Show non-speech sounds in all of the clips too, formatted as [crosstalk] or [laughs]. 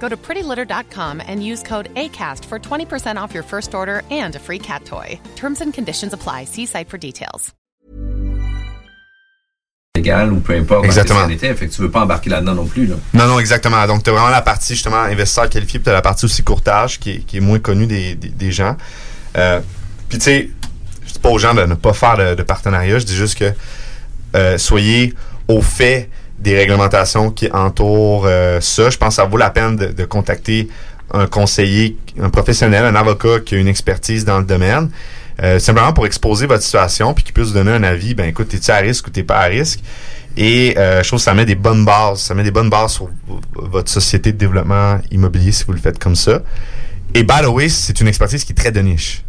Go to prettylitter.com and use code ACAST for 20% off your first order and a free cat toy. Terms and conditions apply. See site for details. légal ou peu importe Exactement. spécialité. Fait que tu veux pas embarquer là-dedans non plus. Là. Non, non, exactement. Donc, tu as vraiment la partie, justement, investisseur qualifié, puis tu la partie aussi courtage, qui est, qui est moins connue des, des, des gens. Euh, puis, tu sais, je dis pas aux gens de ne pas faire de, de partenariat, je dis juste que euh, soyez au fait des réglementations qui entourent euh, ça. Je pense que ça vaut la peine de, de contacter un conseiller, un professionnel, un avocat qui a une expertise dans le domaine. Euh, simplement pour exposer votre situation puis qu'il puisse vous donner un avis, ben écoute, es-tu à risque ou t'es pas à risque? Et euh, je trouve que ça met des bonnes bases. Ça met des bonnes bases sur votre société de développement immobilier si vous le faites comme ça. Et by the way, c'est une expertise qui est très de niche.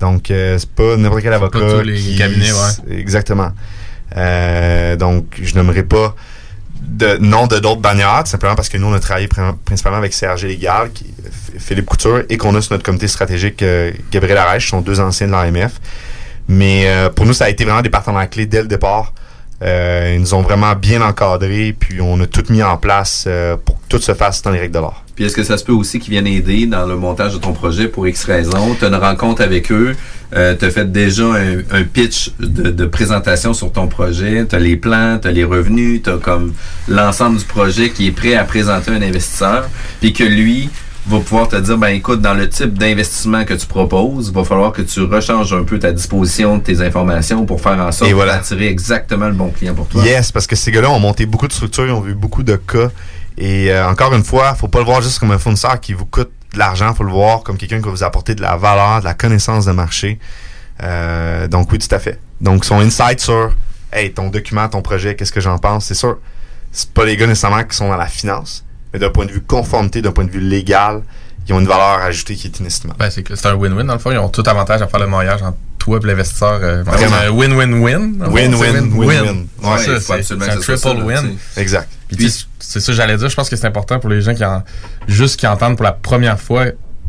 Donc, euh, c'est pas n'importe quel avocat. tous les qui- cabinets, ouais. Exactement. Euh, donc, je n'aimerais pas de nom de d'autres bannières, simplement parce que nous, on a travaillé prin- principalement avec CRG Légal, Philippe Couture, et qu'on a sur notre comité stratégique euh, Gabriel Arèche, qui sont deux anciens de l'AMF. Mais euh, pour nous, ça a été vraiment des partenaires clés dès le départ. Euh, ils nous ont vraiment bien encadrés, puis on a tout mis en place euh, pour que tout se fasse dans les règles de l'art. Puis est-ce que ça se peut aussi qu'ils viennent aider dans le montage de ton projet pour X raisons? Tu as une rencontre avec eux, euh, tu as fait déjà un, un pitch de, de présentation sur ton projet, tu as les plans, tu as les revenus, tu as comme l'ensemble du projet qui est prêt à présenter à un investisseur, puis que lui va pouvoir te dire, ben écoute, dans le type d'investissement que tu proposes, il va falloir que tu rechanges un peu ta disposition de tes informations pour faire en sorte Et voilà. d'attirer exactement le bon client pour toi. Yes, parce que ces gars-là ont monté beaucoup de structures, ils ont vu beaucoup de cas. Et euh, encore une fois, faut pas le voir juste comme un fournisseur qui vous coûte de l'argent, faut le voir comme quelqu'un qui va vous apporter de la valeur, de la connaissance de marché. Euh, donc oui, tout à fait. Donc son insight sur hey, ton document, ton projet, qu'est-ce que j'en pense, c'est sûr. C'est pas les gars nécessairement qui sont dans la finance, mais d'un point de vue conformité, d'un point de vue légal, ils ont une valeur ajoutée qui est inestimable. Ben, c'est que c'est un win-win dans le fond. Ils ont tout avantage à faire le mariage entre toi et l'investisseur. euh, un win-win-win. dans le fond, Win, c'est ça, c'est- un triple ça, là, win. Exact. Puis, c'est ça que j'allais dire. Je pense que c'est important pour les gens qui en, juste qui entendent pour la première fois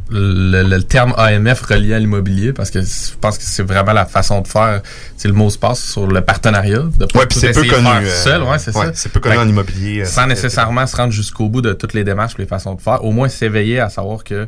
le, le terme AMF relié à l'immobilier parce que je pense que c'est vraiment la façon de faire. C'est le mot se passe sur le partenariat. De Ouais, puis tout c'est peu connu. euh, seul, ouais, c'est ça. C'est peu connu Fait en immobilier. euh, sans nécessairement se rendre jusqu'au bout de toutes les démarches, les façons de faire. Au moins s'éveiller à savoir que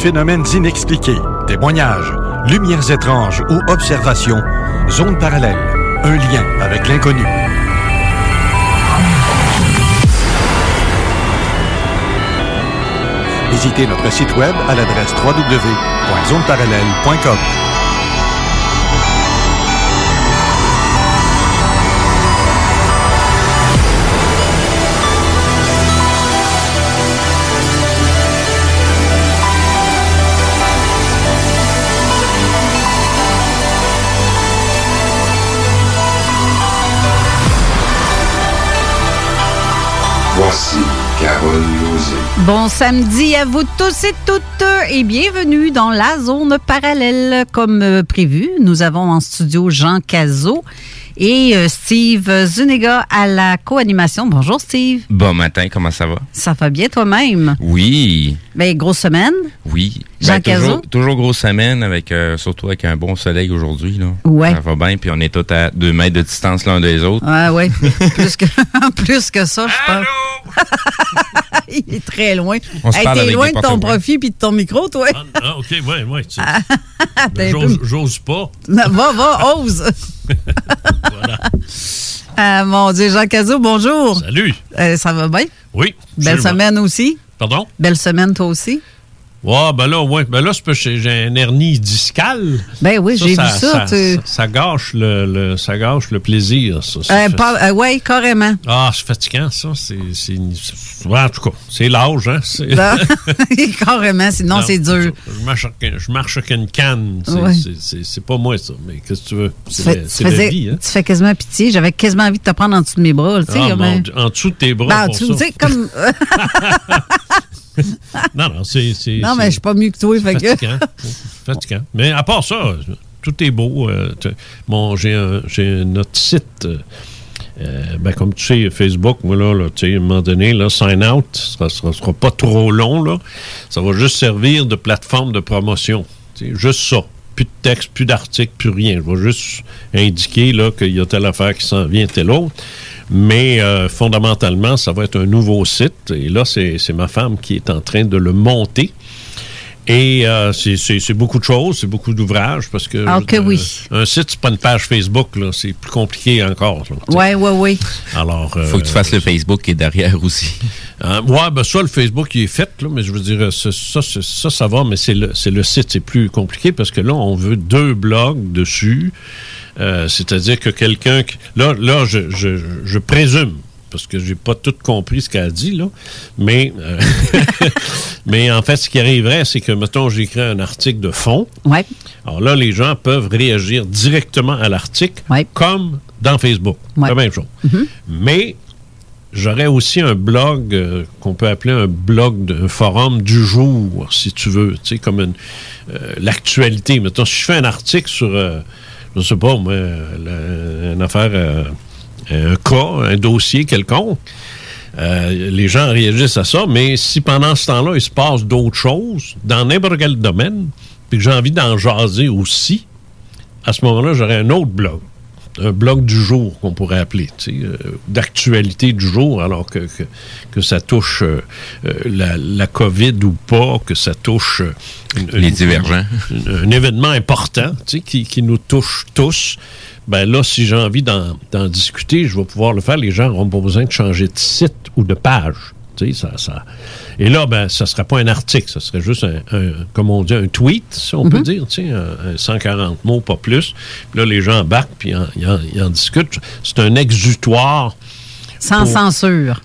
phénomènes inexpliqués, témoignages, lumières étranges ou observations, zone parallèle, un lien avec l'inconnu. Visitez notre site web à l'adresse www.zoneparallèle.com. Bon samedi à vous tous et toutes et bienvenue dans la zone parallèle. Comme euh, prévu, nous avons en studio Jean Cazot et euh, Steve Zuniga à la co-animation. Bonjour Steve. Bon matin, comment ça va? Ça va bien toi-même? Oui, Ben, grosse semaine. oui. Jean Ben, toujours, Cazot? toujours grosse semaine, avec euh, surtout avec un bon soleil aujourd'hui. là. Ouais. Ça va bien, puis on est tous à deux mètres de distance l'un des autres. Ouais, ouais. [laughs] plus, que, [laughs] plus que ça, je pense. [laughs] [laughs] Il est très loin. On se Hey, parle T'es loin de ton profil puis de ton micro, toi. Ah, OK, ouais, ouais. [laughs] un J'ose pas. Va, va, ose. [laughs] Ah, mon Dieu, Jean Cazot, bonjour. Salut. Euh, ça va bien? Oui. Belle absolument. semaine aussi? Pardon? Belle semaine, toi aussi? Ouais, ben là, ouais. Ben là, j'ai un hernie discale. Ben oui, j'ai vu ça, Ça, tu- ça- ça gâche le, le- ça gâche le plaisir, ça. Euh, euh, ouais, carrément. Ah, c'est fatigant, ça. C'est, ouais, en tout cas, c'est l'âge, hein. Non, [laughs] carrément, sinon Non, c'est dur. Je marche, je marche avec une canne. C'est, Ouais. pas moi, ça. Mais qu'est-ce que tu veux? Tu, C'est, fais- la, vie, hein. tu fais quasiment pitié. J'avais quasiment envie de te prendre en dessous de mes bras. Tu sais, Ah, en dessous de tes bras. Ben, pour tu sais, comme. [laughs] [laughs] [laughs] Non, non, c'est. non, mais je suis pas mieux que toi. Fait que... fatigant. fatigant. Mais à part ça, tout est beau. euh, bon, j'ai notre site. euh, euh, ben, comme tu sais, Facebook, moi, là, là, tu sais, à un moment donné, là, sign out, ça ne sera, sera pas trop long, là. Ça va juste servir de plateforme de promotion. Juste ça. Plus de texte, plus d'articles, plus rien. Je vais juste indiquer, là, qu'il y a telle affaire qui s'en vient, telle autre. Mais euh, fondamentalement, ça va être un nouveau site. Et là, c'est c'est ma femme qui est en train de le monter. Et euh, c'est- beaucoup de choses, c'est beaucoup d'ouvrages parce que Ah, oui. un site, c'est pas une page Facebook, c'est plus compliqué encore. Ouais, ouais, ouais. Alors, Faut que tu fasses le Facebook qui est derrière aussi. [laughs] Ouais, ben ça, le Facebook, il est fait, là, mais je veux dire, ça, ça, ça, ça va, mais c'est le, c'est le site, c'est plus compliqué parce que là, on veut deux blogs dessus. Euh, C'est-à-dire que quelqu'un... qui- Là, là je, je, je présume, parce que j'ai pas tout compris ce qu'elle a dit, là, mais, euh, [laughs] mais en fait, ce qui arriverait, c'est que, mettons, j'écris un article de fond. Ouais. Alors là, les gens peuvent réagir directement à l'article, comme dans Facebook. La même chose. Mais j'aurais aussi un blog euh, qu'on peut appeler un blog, de- un forum du jour, si tu veux. Tu sais, comme euh, l'actualité. Mettons, si je fais un article sur, je sais pas, moi, une affaire, euh, un cas, un dossier quelconque, euh, les gens réagissent à ça, mais si pendant ce temps-là, il se passe d'autres choses dans n'importe quel domaine, puis que j'ai envie d'en jaser aussi, à ce moment-là, j'aurais un autre blog. Un blog du jour qu'on pourrait appeler, tu sais, euh, d'actualité du jour, alors que, que, que ça touche euh, euh, la, la COVID ou pas, que ça touche euh, une- Les une- divergents. une- un événement important tu sais, qui, qui nous touche tous. Ben là, si j'ai envie d'en d'en discuter, je vais pouvoir le faire. Les gens n'auront pas besoin de changer de site ou de page. Ça, ça. Et là, ben, ça ne serait pas un article, ça serait juste un, un- comme on dit, un tweet, si on peut dire, tu sais, un, un 140 mots, pas plus. Puis là, les gens embarquent, puis ils en, discutent. C'est un exutoire. Sans pour- censure.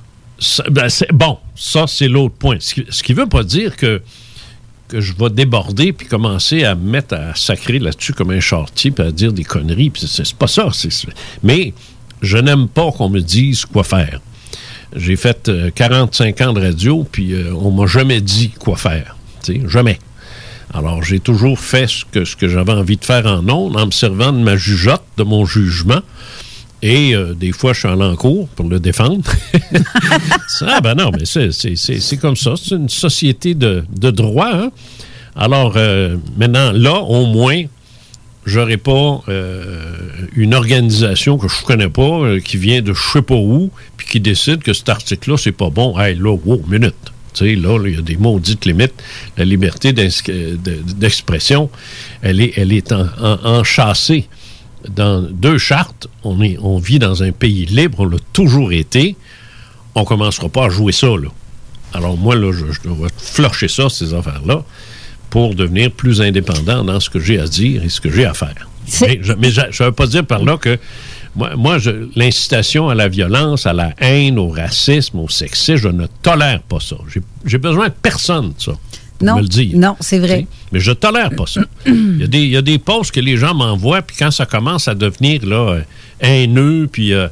ben, bon, ça, c'est l'autre point. Ce qui ne veut pas dire que, que je vais déborder puis commencer à me mettre à sacrer là-dessus comme un chartier puis à dire des conneries. puis c'est pas ça. Mais je n'aime pas qu'on me dise quoi faire. J'ai fait euh, 45 ans de radio, puis euh, on m'a jamais dit quoi faire. Jamais. Alors, j'ai toujours fait ce que, j'avais envie de faire en ondes, en me servant de ma jugeote, de mon jugement. Et euh, des fois, je suis en l'encours pour le défendre. [laughs] ah ben non, mais c'est- comme ça. C'est une société de, de droit. hein. Alors, euh, maintenant, là, au moins, j'aurais pas euh, une organisation que je connais pas, euh, qui vient de je sais pas où, puis qui décide que cet article-là, c'est pas bon. Hey, là, wow, minute. Tu sais, là, il y a des maudites limites. La liberté d'expression, elle est, elle est en- en- enchâssée dans deux chartes. On, vit dans un pays libre, on l'a toujours été. On commencera pas à jouer ça, là. Alors moi, là, je, je dois flocher ça, ces affaires-là, pour devenir plus indépendant dans ce que j'ai à dire et ce que j'ai à faire. Mais je ne veux pas dire par là que moi, moi je- l'incitation à la violence, à la haine, au racisme, au sexisme, je ne tolère pas ça. J'ai- besoin de personne de ça. pour Non, me le dire. non, c'est vrai. Mais je tolère pas ça. Il y a des, il y a des posts que les gens m'envoient, puis quand ça commence à devenir là, euh, haineux, puis euh,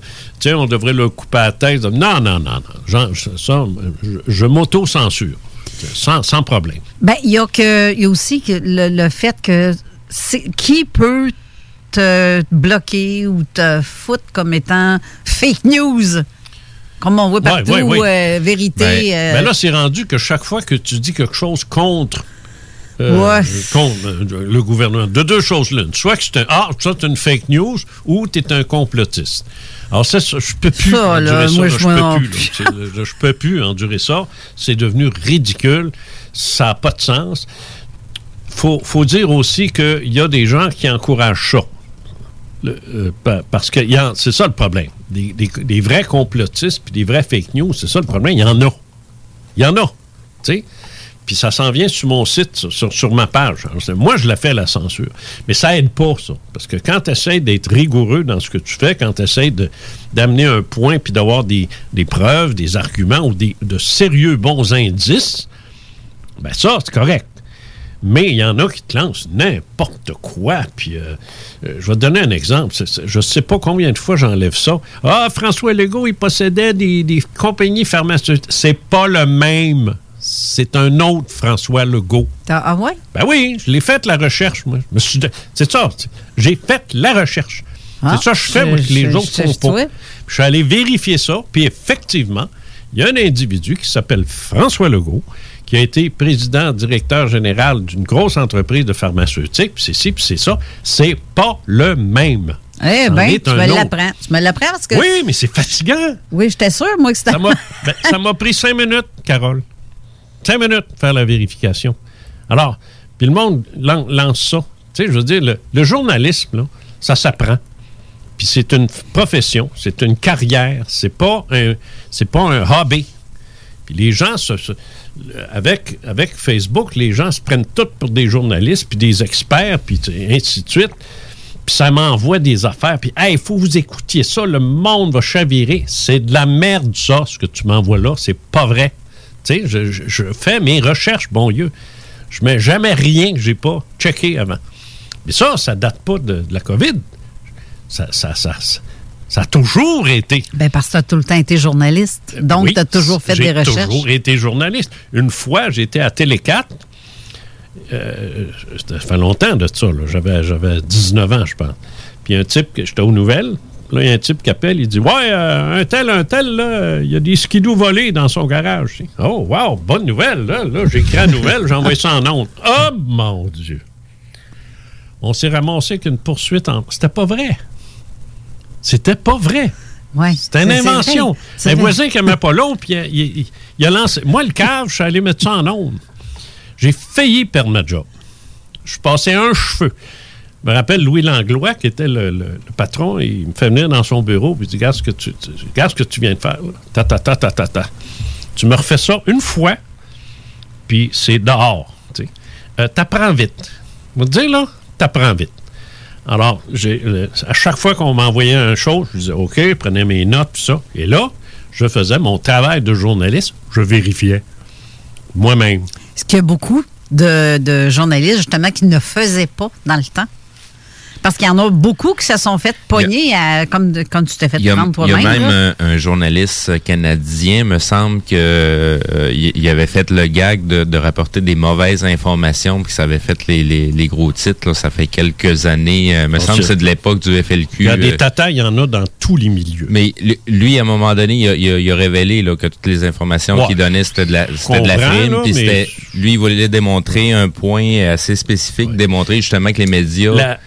on devrait le couper à la tête. Non, non, non, non. Genre, ça, je, je m'auto-censure. Sans, sans problème. Ben, il y a que, il y a aussi que le, le fait que qui peut te bloquer ou te foutre comme étant fake news, comme on voit partout, ouais, ouais. euh, vérité. Ben, euh, ben là, c'est rendu que chaque fois que tu dis quelque chose contre euh, Ouais. contre euh, le gouvernement. De deux choses l'une. Soit que c'est un, ah, c'est une fake news ou tu es un complotiste. Alors, ça, ça, je peux plus Ça, là, ça. moi, là, je peux plus. là. Je peux plus endurer ça. C'est devenu ridicule. Ça n'a pas de sens. faut, faut dire aussi qu'il y a des gens qui encouragent ça. Le- euh, pa- parce que c'est ça le problème. Des, des- des vrais complotistes puis des vrais fake news, c'est ça le problème. Il y en a. Il y en a. Tu sais? Puis ça s'en vient sur mon site, sur, sur- ma page. Moi, je la fais, la censure. Mais ça aide pas, ça. Parce que quand tu essaies d'être rigoureux dans ce que tu fais, quand tu essaies d'amener un point puis d'avoir des, des preuves, des arguments ou des, de sérieux bons indices, ben ça, c'est correct. Mais il y en a qui te lancent n'importe quoi. Puis, euh, euh, je vais te donner un exemple. Je ne sais pas combien de fois j'enlève ça. Ah, François Legault, il possédait des, des compagnies pharmaceutiques. C'est pas le même. C'est un autre François Legault. T'as- Ah ouais? Ben oui, je l'ai fait la recherche, moi. C'est ça. J'ai fait la recherche. Ah, c'est ça que je fais, moi, que les je- autres je- font pas. Je suis allé vérifier ça, puis effectivement, il y a un individu qui s'appelle François Legault, qui a été président, directeur général d'une grosse entreprise de pharmaceutique, puis c'est ci, puis c'est ça. C'est pas le même. Eh bien, est tu me l'apprends. Tu me l'apprends parce que. Oui, mais c'est fatigant. Oui, j'étais sûre, moi, que c'était. Ça m'a [laughs] ben, ça m'a pris cinq minutes, Carole. Cinq minutes pour faire la vérification. Alors, puis le monde lan- lance ça. Tu sais, je veux dire, le, journalisme, ça s'apprend. Puis c'est une profession, c'est une carrière, c'est pas un, c'est pas un hobby. Puis les gens, avec, avec Facebook, les gens se prennent tous pour des journalistes, puis des experts, puis ainsi de suite. Puis ça m'envoie des affaires, puis hey, il faut vous écoutiez ça, le monde va chavirer. C'est de la merde, ça, ce que tu m'envoies là, c'est pas vrai. Tu sais, je, je- je fais mes recherches, bon Dieu. Je mets jamais rien que j'ai pas checké avant. Mais ça, ça date pas de, de la COVID. Ça, ça, ça, ça, ça a toujours été. Ben, parce que tu as tout le temps été journaliste. Donc, Oui, tu as toujours fait j'ai des recherches. toujours été journaliste. Une fois, j'étais à Télé 4. Euh, ça fait longtemps de ça. J'avais, j'avais 19 ans, je pense. Puis un type, que- j'étais aux nouvelles. Là, il y a un type qui appelle, il dit Ouais, euh, un tel, un tel, là, il y a des skidoo volés dans son garage. Oh, wow, bonne nouvelle. Là, là j'écris la nouvelle, j'envoie ça en ondes. [laughs] Oh, mon Dieu. On s'est ramassé avec une poursuite en. C'était pas vrai. C'était pas vrai. Ouais, C'était une invention. Un voisin qui n'aimait pas l'autre, puis il, il- il a lancé. Moi, le cave, je suis allé mettre ça en onde. J'ai failli perdre ma job. Je passais un cheveu. Je me rappelle Louis Langlois, qui était le, patron, il me fait venir dans son bureau, puis il dit Regarde ce que tu, regarde ce que tu viens de faire. là. Ta, ta, ta, ta, ta, ta. Tu me refais ça une fois, puis c'est dehors. tu. Euh, t'apprends vite. Je vais te dire, là, t'apprends vite. Alors, à chaque fois qu'on m'envoyait un chose, je disais OK, je prenais mes notes, tout ça. Et là, je faisais mon travail de journaliste, je vérifiais moi-même. Est-ce qu'il y a beaucoup de, de journalistes, justement, qui ne faisaient pas dans le temps? Parce qu'il y en a beaucoup qui se sont fait pogner à- comme, de- comme tu t'es fait prendre il y a toi-même. même là. un, un journaliste canadien, me semble que euh, il avait fait le gag de, de rapporter des mauvaises informations, puis ça avait fait les, les, les gros titres. là. ça fait quelques années. euh, me semble que c'est- de l'époque du FLQ. Il y a des euh, tatas, il y en a dans tous les milieux. mais lui- à un moment donné, il a, il a- il a révélé là, que toutes les informations Ouais. qu'il donnait, c'était de la, c'était de la comprends, frime. là, Puis mais- c'était, lui, il voulait démontrer un point assez spécifique, démontrer justement que les médias, La-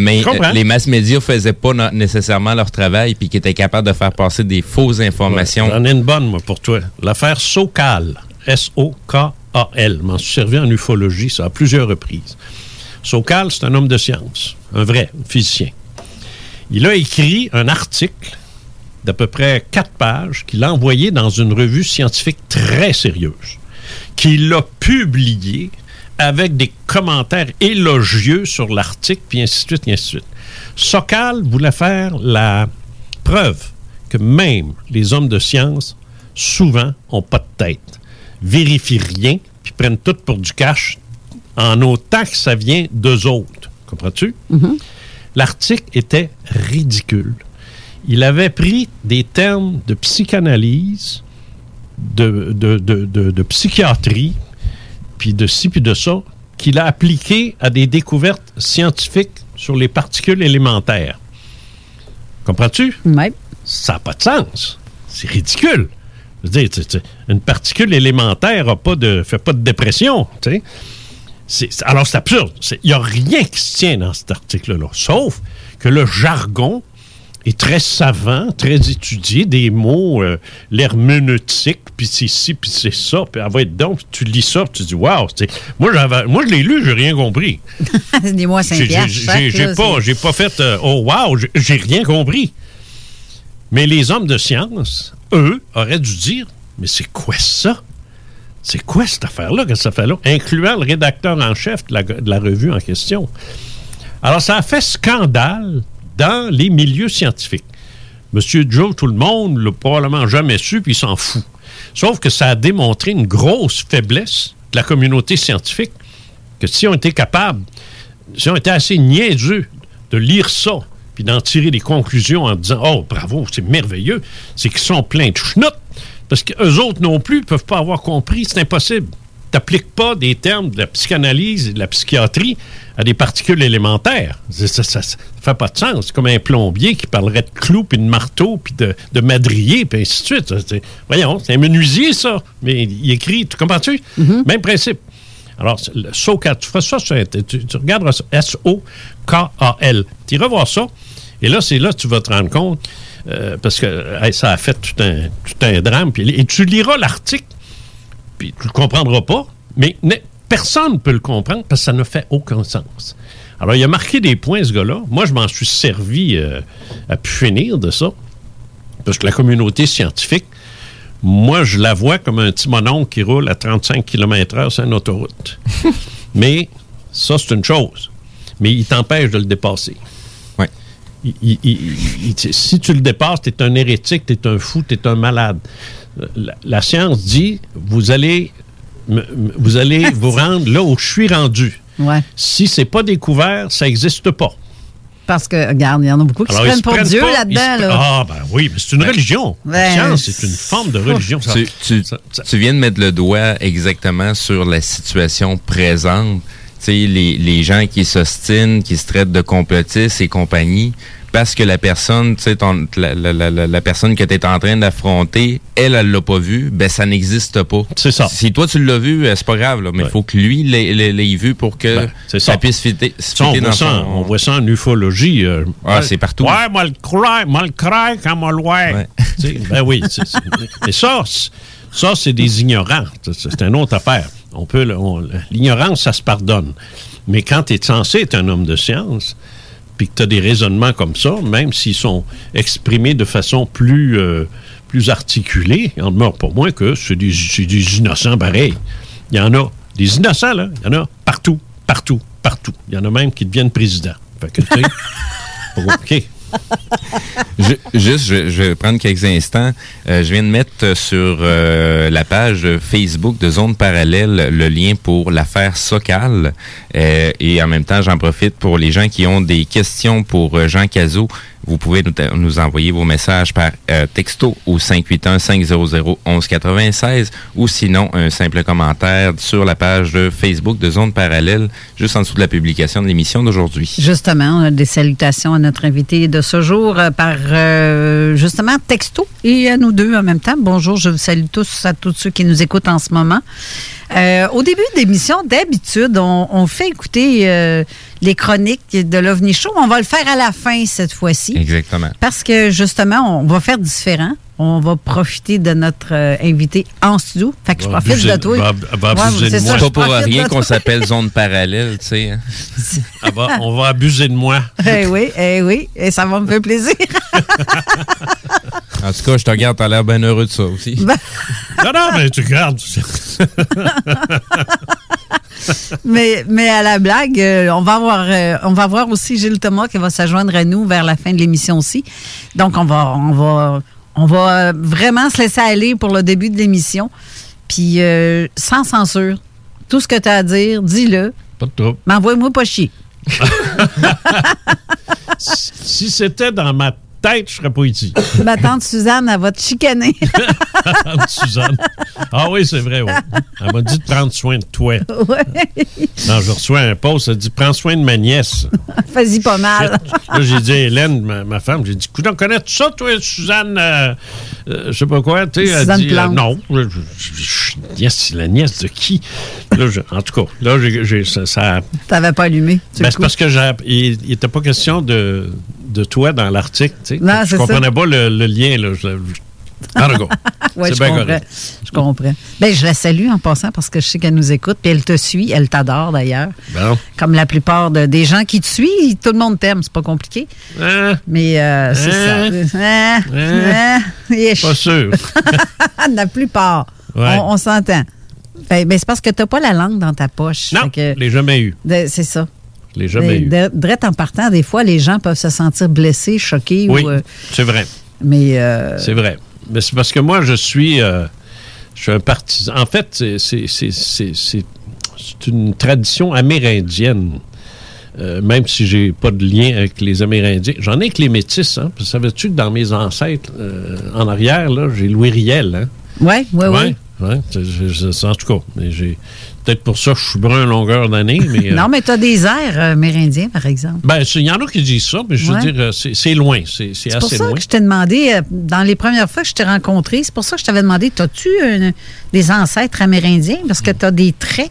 mais euh, les masses médias faisaient pas no- nécessairement leur travail, puis qu'ils étaient capables de faire passer des fausses informations. J'en ai une bonne, moi, pour toi. L'affaire Socal. S-O-K-A-L. M'en suis servi en ufologie, ça, à plusieurs reprises. Socal, c'est un homme de science. Un vrai, physicien. Il a écrit un article d'à peu près quatre pages qu'il a envoyé dans une revue scientifique très sérieuse, qu'il a publié avec des commentaires élogieux sur l'article, puis ainsi de suite, et ainsi de suite. Sokal voulait faire la preuve que même les hommes de science, souvent, ont pas de tête, vérifient rien, puis prennent tout pour du cash, en autant que ça vient d'eux autres. Comprends-tu? L'article était ridicule. Il avait pris des termes de psychanalyse, de, de, de, de- de psychiatrie, puis de ci, puis de ça, qu'il a appliqué à des découvertes scientifiques sur les particules élémentaires. Comprends-tu? Ouais. Ça n'a pas de sens. C'est ridicule. Je veux dire, une particule élémentaire ne pas de, fait pas de dépression. alors, c'est absurde. Il n'y a rien qui se tient dans cet article-là. Sauf que le jargon est très savant, très étudié, des mots, euh, l'herméneutique, puis c'est ci, puis c'est ça, puis elle va être donc, tu lis ça, puis tu dis, waouh, moi, moi je l'ai lu, j'ai rien compris. [laughs] Dis-moi 5 J'ai- pas, j'ai pas fait euh, oh wow, j'ai- j'ai rien compris. Mais les hommes de science, eux, auraient dû dire mais c'est quoi ça? C'est quoi cette affaire-là que ça fait là? Incluant le rédacteur en chef de la, de la revue en question. Alors ça a fait scandale dans les milieux scientifiques. Monsieur Joe, tout le monde l'a probablement jamais su, puis il s'en fout. Sauf que ça a démontré une grosse faiblesse de la communauté scientifique, que si on était capable, si on était assez niaiseux de lire ça, puis d'en tirer des conclusions en disant Oh, bravo, c'est merveilleux, c'est qu'ils sont pleins de schnottes, parce qu'eux autres non plus ne peuvent pas avoir compris, c'est impossible. T'appliques pas des termes de la psychanalyse et de la psychiatrie à des particules élémentaires. Ça, ça, ça fait pas de sens. C'est comme un plombier qui parlerait de clous, puis de marteau, puis de, de madrier, puis ainsi de suite. Ça, voyons, c'est un menuisier, ça. Mais il écrit, tu comprends-tu? Même principe. Alors, le SOCAL, tu feras ça, tu, tu regarderas ça, S-O-K-A-L. Tu iras voir ça, et là, c'est là que tu vas te rendre compte, euh, parce que hey, ça a fait tout un, tout un drame, et tu liras l'article, puis tu le comprendras pas, mais ne- personne ne peut le comprendre parce que ça ne fait aucun sens. Alors, il a marqué des points, ce gars-là. Moi, je m'en suis servi euh, à pu finir de ça, parce que la communauté scientifique, moi, je la vois comme un petit mononcle qui roule à 35 km/h sur une autoroute. [laughs] Mais ça, c'est une chose. Mais il t'empêche de le dépasser. Il- il- il- il- si tu le dépasses, tu es un hérétique, tu es un fou, tu es un malade. La, la science dit, vous allez, vous allez [laughs] vous rendre là où je suis rendu. Ouais. Si c'est pas découvert, ça n'existe pas. Parce que, regarde, il y en a beaucoup qui Alors, se prennent se pour prennent Dieu là-dedans. se- Là. Ah, ben oui, mais c'est une religion. La science, c'est une forme de religion. Ça- Tu, tu- tu viens de mettre le doigt exactement sur la situation présente. Tu sais, les, les gens qui s'ostinent, qui se traitent de complotistes et compagnie, parce que la personne, tu sais, la, la- la- la- la personne que tu es en train d'affronter, elle, elle l'a pas vu, ben ça n'existe pas. C'est ça. Si toi tu l'as vu, euh, c'est pas grave, là, mais il faut que lui l'ait- vu pour que Ben, ça ça. puisse fitter, Ça, on, voit dans ça, on voit ça en ufologie. euh, Ah, ouais. c'est partout. Ouais, moi le croire, moi le quand moi [laughs] sais, ben oui. Mais ça, c'est- ça, c'est des ignorants. C'est- une autre affaire. On peut, l'ignorance, ça se pardonne. Mais quand tu es censé être un homme de science, puis que tu as des raisonnements comme ça, même s'ils sont exprimés de façon plus, euh, plus articulée, il en demeure pas moins que c'est des, c'est des innocents pareils. Il y en a. Des innocents, là, il y en a partout, partout, partout. Il y en a même qui deviennent présidents. Fait que, [laughs] OK. [laughs] Je- juste, je, vais prendre quelques instants. Euh, je viens de mettre sur euh, la page Facebook de Zone Parallèle le lien pour l'affaire Socal. Euh, et en même temps, j'en profite pour les gens qui ont des questions pour Jean Cazot. Vous pouvez nous, envoyer vos messages par euh, texto au 581-500-1196 ou sinon un simple commentaire sur la page de Facebook de Zone Parallèle, juste en dessous de la publication de l'émission d'aujourd'hui. Justement, des salutations à notre invité de ce jour euh, par euh, justement texto et à nous deux en même temps. Bonjour, je vous salue tous à tous ceux qui nous écoutent en ce moment. Au début de l'émission, d'habitude, on, fait écouter les chroniques de l'OVNI Show. On va le faire à la fin cette fois-ci. Exactement. Parce que justement, on va faire différent. On va profiter de notre euh, invité en studio. Fait que je profite abuser- de toi. va- va Ouais, abuser de c'est Pas pour rien qu'on s'appelle zone parallèle, tu sais. hein. [laughs] Ah bah, on va abuser de moi. [laughs] Eh oui, eh oui, et ça va me faire plaisir. [laughs] En tout cas, je te regarde, t'as l'air bien heureux de ça aussi. Ben, Non, non, mais tu regardes. [laughs] mais, mais à la blague, euh, on va avoir, euh, on va voir aussi Gilles Thomas qui va s'adjoindre à nous vers la fin de l'émission aussi. Donc on va, on va, on va euh, vraiment se laisser aller pour le début de l'émission, puis euh, sans censure. Tout ce que tu as à dire, dis-le. Pas de trouble. Mais envoie-moi pas chier. [laughs] si c'était dans ma tête, je serais pas ici. [laughs] Ma tante Suzanne, elle va te chicaner. [laughs] Suzanne. Ah oui, c'est vrai, ouais. Elle m'a dit de prendre soin de toi. ouais. Non, je reçois un poste, elle dit prends soin de ma nièce. [laughs] Fais-y pas mal. Là, j'ai dit à Hélène, ma, ma femme, j'ai dit, coudonc, connais-tu ça, toi, Suzanne, euh, euh, je sais pas quoi, tu sais, elle dit, euh, non, je, nièce, la nièce de qui? Là, je- en tout cas, là, j'ai, ça... ça T'avais pas allumé. ben, c'est parce que j'ai- il n'était pas question de, de toi dans l'article. tu sais. Non, je comprenais ça. pas le, le lien. Là. Je, je- [laughs] Ouais, bien comprends. correct. Je comprends. Ben, je la salue en passant parce que je sais qu'elle nous écoute, puis elle te suit, elle t'adore d'ailleurs. Bon. Comme la plupart de- des gens qui te suivent, tout le monde t'aime, c'est pas compliqué. Hein? Mais euh, c'est ça. Hein? Hein? Pas sûr. [laughs] la plupart. Ouais. On, on s'entend. Ben, ben, c'est parce que t'as pas la langue dans ta poche. Non, je l'ai jamais eu. de- c'est ça. Je l'ai jamais eu. Drette en partant, des fois, les gens peuvent se sentir blessés, choqués. Oui, Ou, euh, c'est vrai. mais euh, C'est vrai. Mais c'est parce que moi, je suis, euh, je suis un partisan. En fait, c'est- c'est c'est- c'est- une tradition amérindienne. Euh, même si j'ai pas de lien avec les Amérindiens. J'en ai avec les Métis. Hein? Savais-tu que dans mes ancêtres, euh, en arrière, là, j'ai Louis Riel. Hein? ouais, ouais, ouais. Ouais, en tout cas, j'ai peut-être pour ça que je suis brun à longueur d'année. [laughs] Mais, euh, Non, mais tu as des airs euh, amérindiens, par exemple. ben, il y en a qui disent ça, mais je Ouais. veux dire, euh, c'est loin. C'est c'est C'est pour assez ça loin. que je t'ai demandé, euh, dans les premières fois que je t'ai rencontré, c'est pour ça que je t'avais demandé, as-tu des ancêtres amérindiens? Parce que tu as des traits.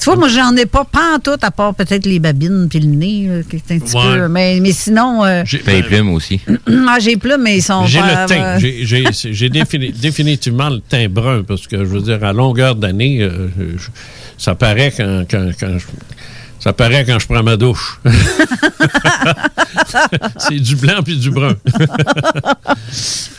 Tu vois, moi, j'en ai pas, pas en tout, à part peut-être les babines puis le nez, là, qui est un petit Ouais. peu. Mais, mais sinon, euh, J'ai- Ben, les plumes aussi. [clears throat] ah, j'ai plus, mais ils sont J'ai le teint. euh, J'ai- défini- [laughs] définitivement le teint brun parce que je veux dire, à longueur d'année, euh, ça paraît quand, quand- quand je. Ça paraît quand je prends ma douche. [laughs] c'est du blanc puis du brun. [laughs]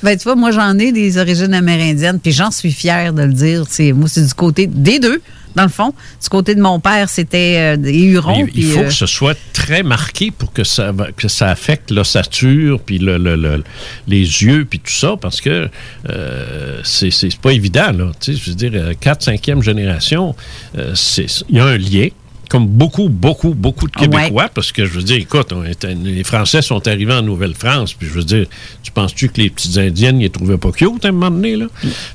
Ben, tu vois, moi, j'en ai des origines amérindiennes, puis j'en suis fière de le dire. C'est, moi, c'est du côté des deux, dans le fond. Du côté de mon père, c'était euh, des Hurons. Il, faut euh, que ce soit très marqué pour que ça, que ça affecte l'ossature, puis le, le- le- les yeux, puis tout ça, parce que euh, c'est pas évident. Là, je veux dire, 4 5e génération, euh, c'est- il y a un lien. Comme beaucoup, beaucoup, beaucoup de ouais. Québécois, parce que je veux dire, écoute, on était- les Français sont arrivés en Nouvelle-France, puis je veux dire, tu penses-tu que les petites Indiennes, ils les trouvaient pas cute à un moment donné, là?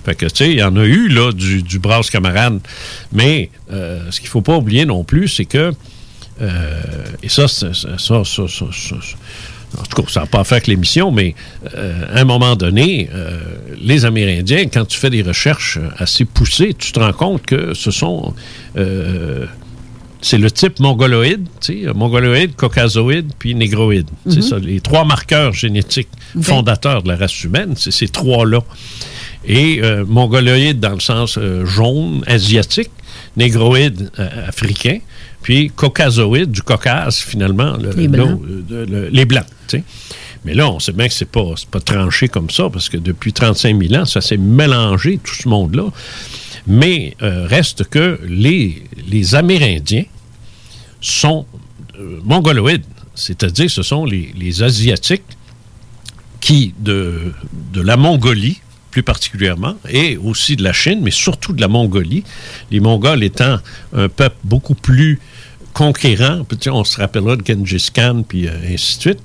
Fait que, tu sais, il y en a eu, là, du, du brasse camarade. Mais, euh, ce qu'il faut pas oublier non plus, c'est que euh, et ça, ça, ça, ça, ça, ça- en tout cas, ça n'a pas à faire avec l'émission, mais euh, à un moment donné, euh, les Amérindiens, quand tu fais des recherches assez poussées, tu te rends compte que ce sont... euh, c'est le type mongoloïde, mongoloïde, caucasoïde, puis négroïde. C'est Mhm. ça, les trois marqueurs génétiques fondateurs de la race humaine, c'est ces trois-là. Et euh, mongoloïde dans le sens euh, jaune, asiatique, négroïde, euh, africain, puis caucasoïde, du Caucase, finalement, le- Les Blancs. le- les. Mais là, on sait bien que c'est pas, pas tranché comme ça, parce que depuis 35 000 ans, ça s'est mélangé, tout ce monde-là. Mais euh, reste que les, Amérindiens sont euh, mongoloïdes, c'est-à-dire ce sont les, Asiatiques qui, de, la Mongolie, plus particulièrement, et aussi de la Chine, mais surtout de la Mongolie, les Mongols étant un peuple beaucoup plus conquérant, on se rappellera de Genghis Khan, puis euh, ainsi de suite,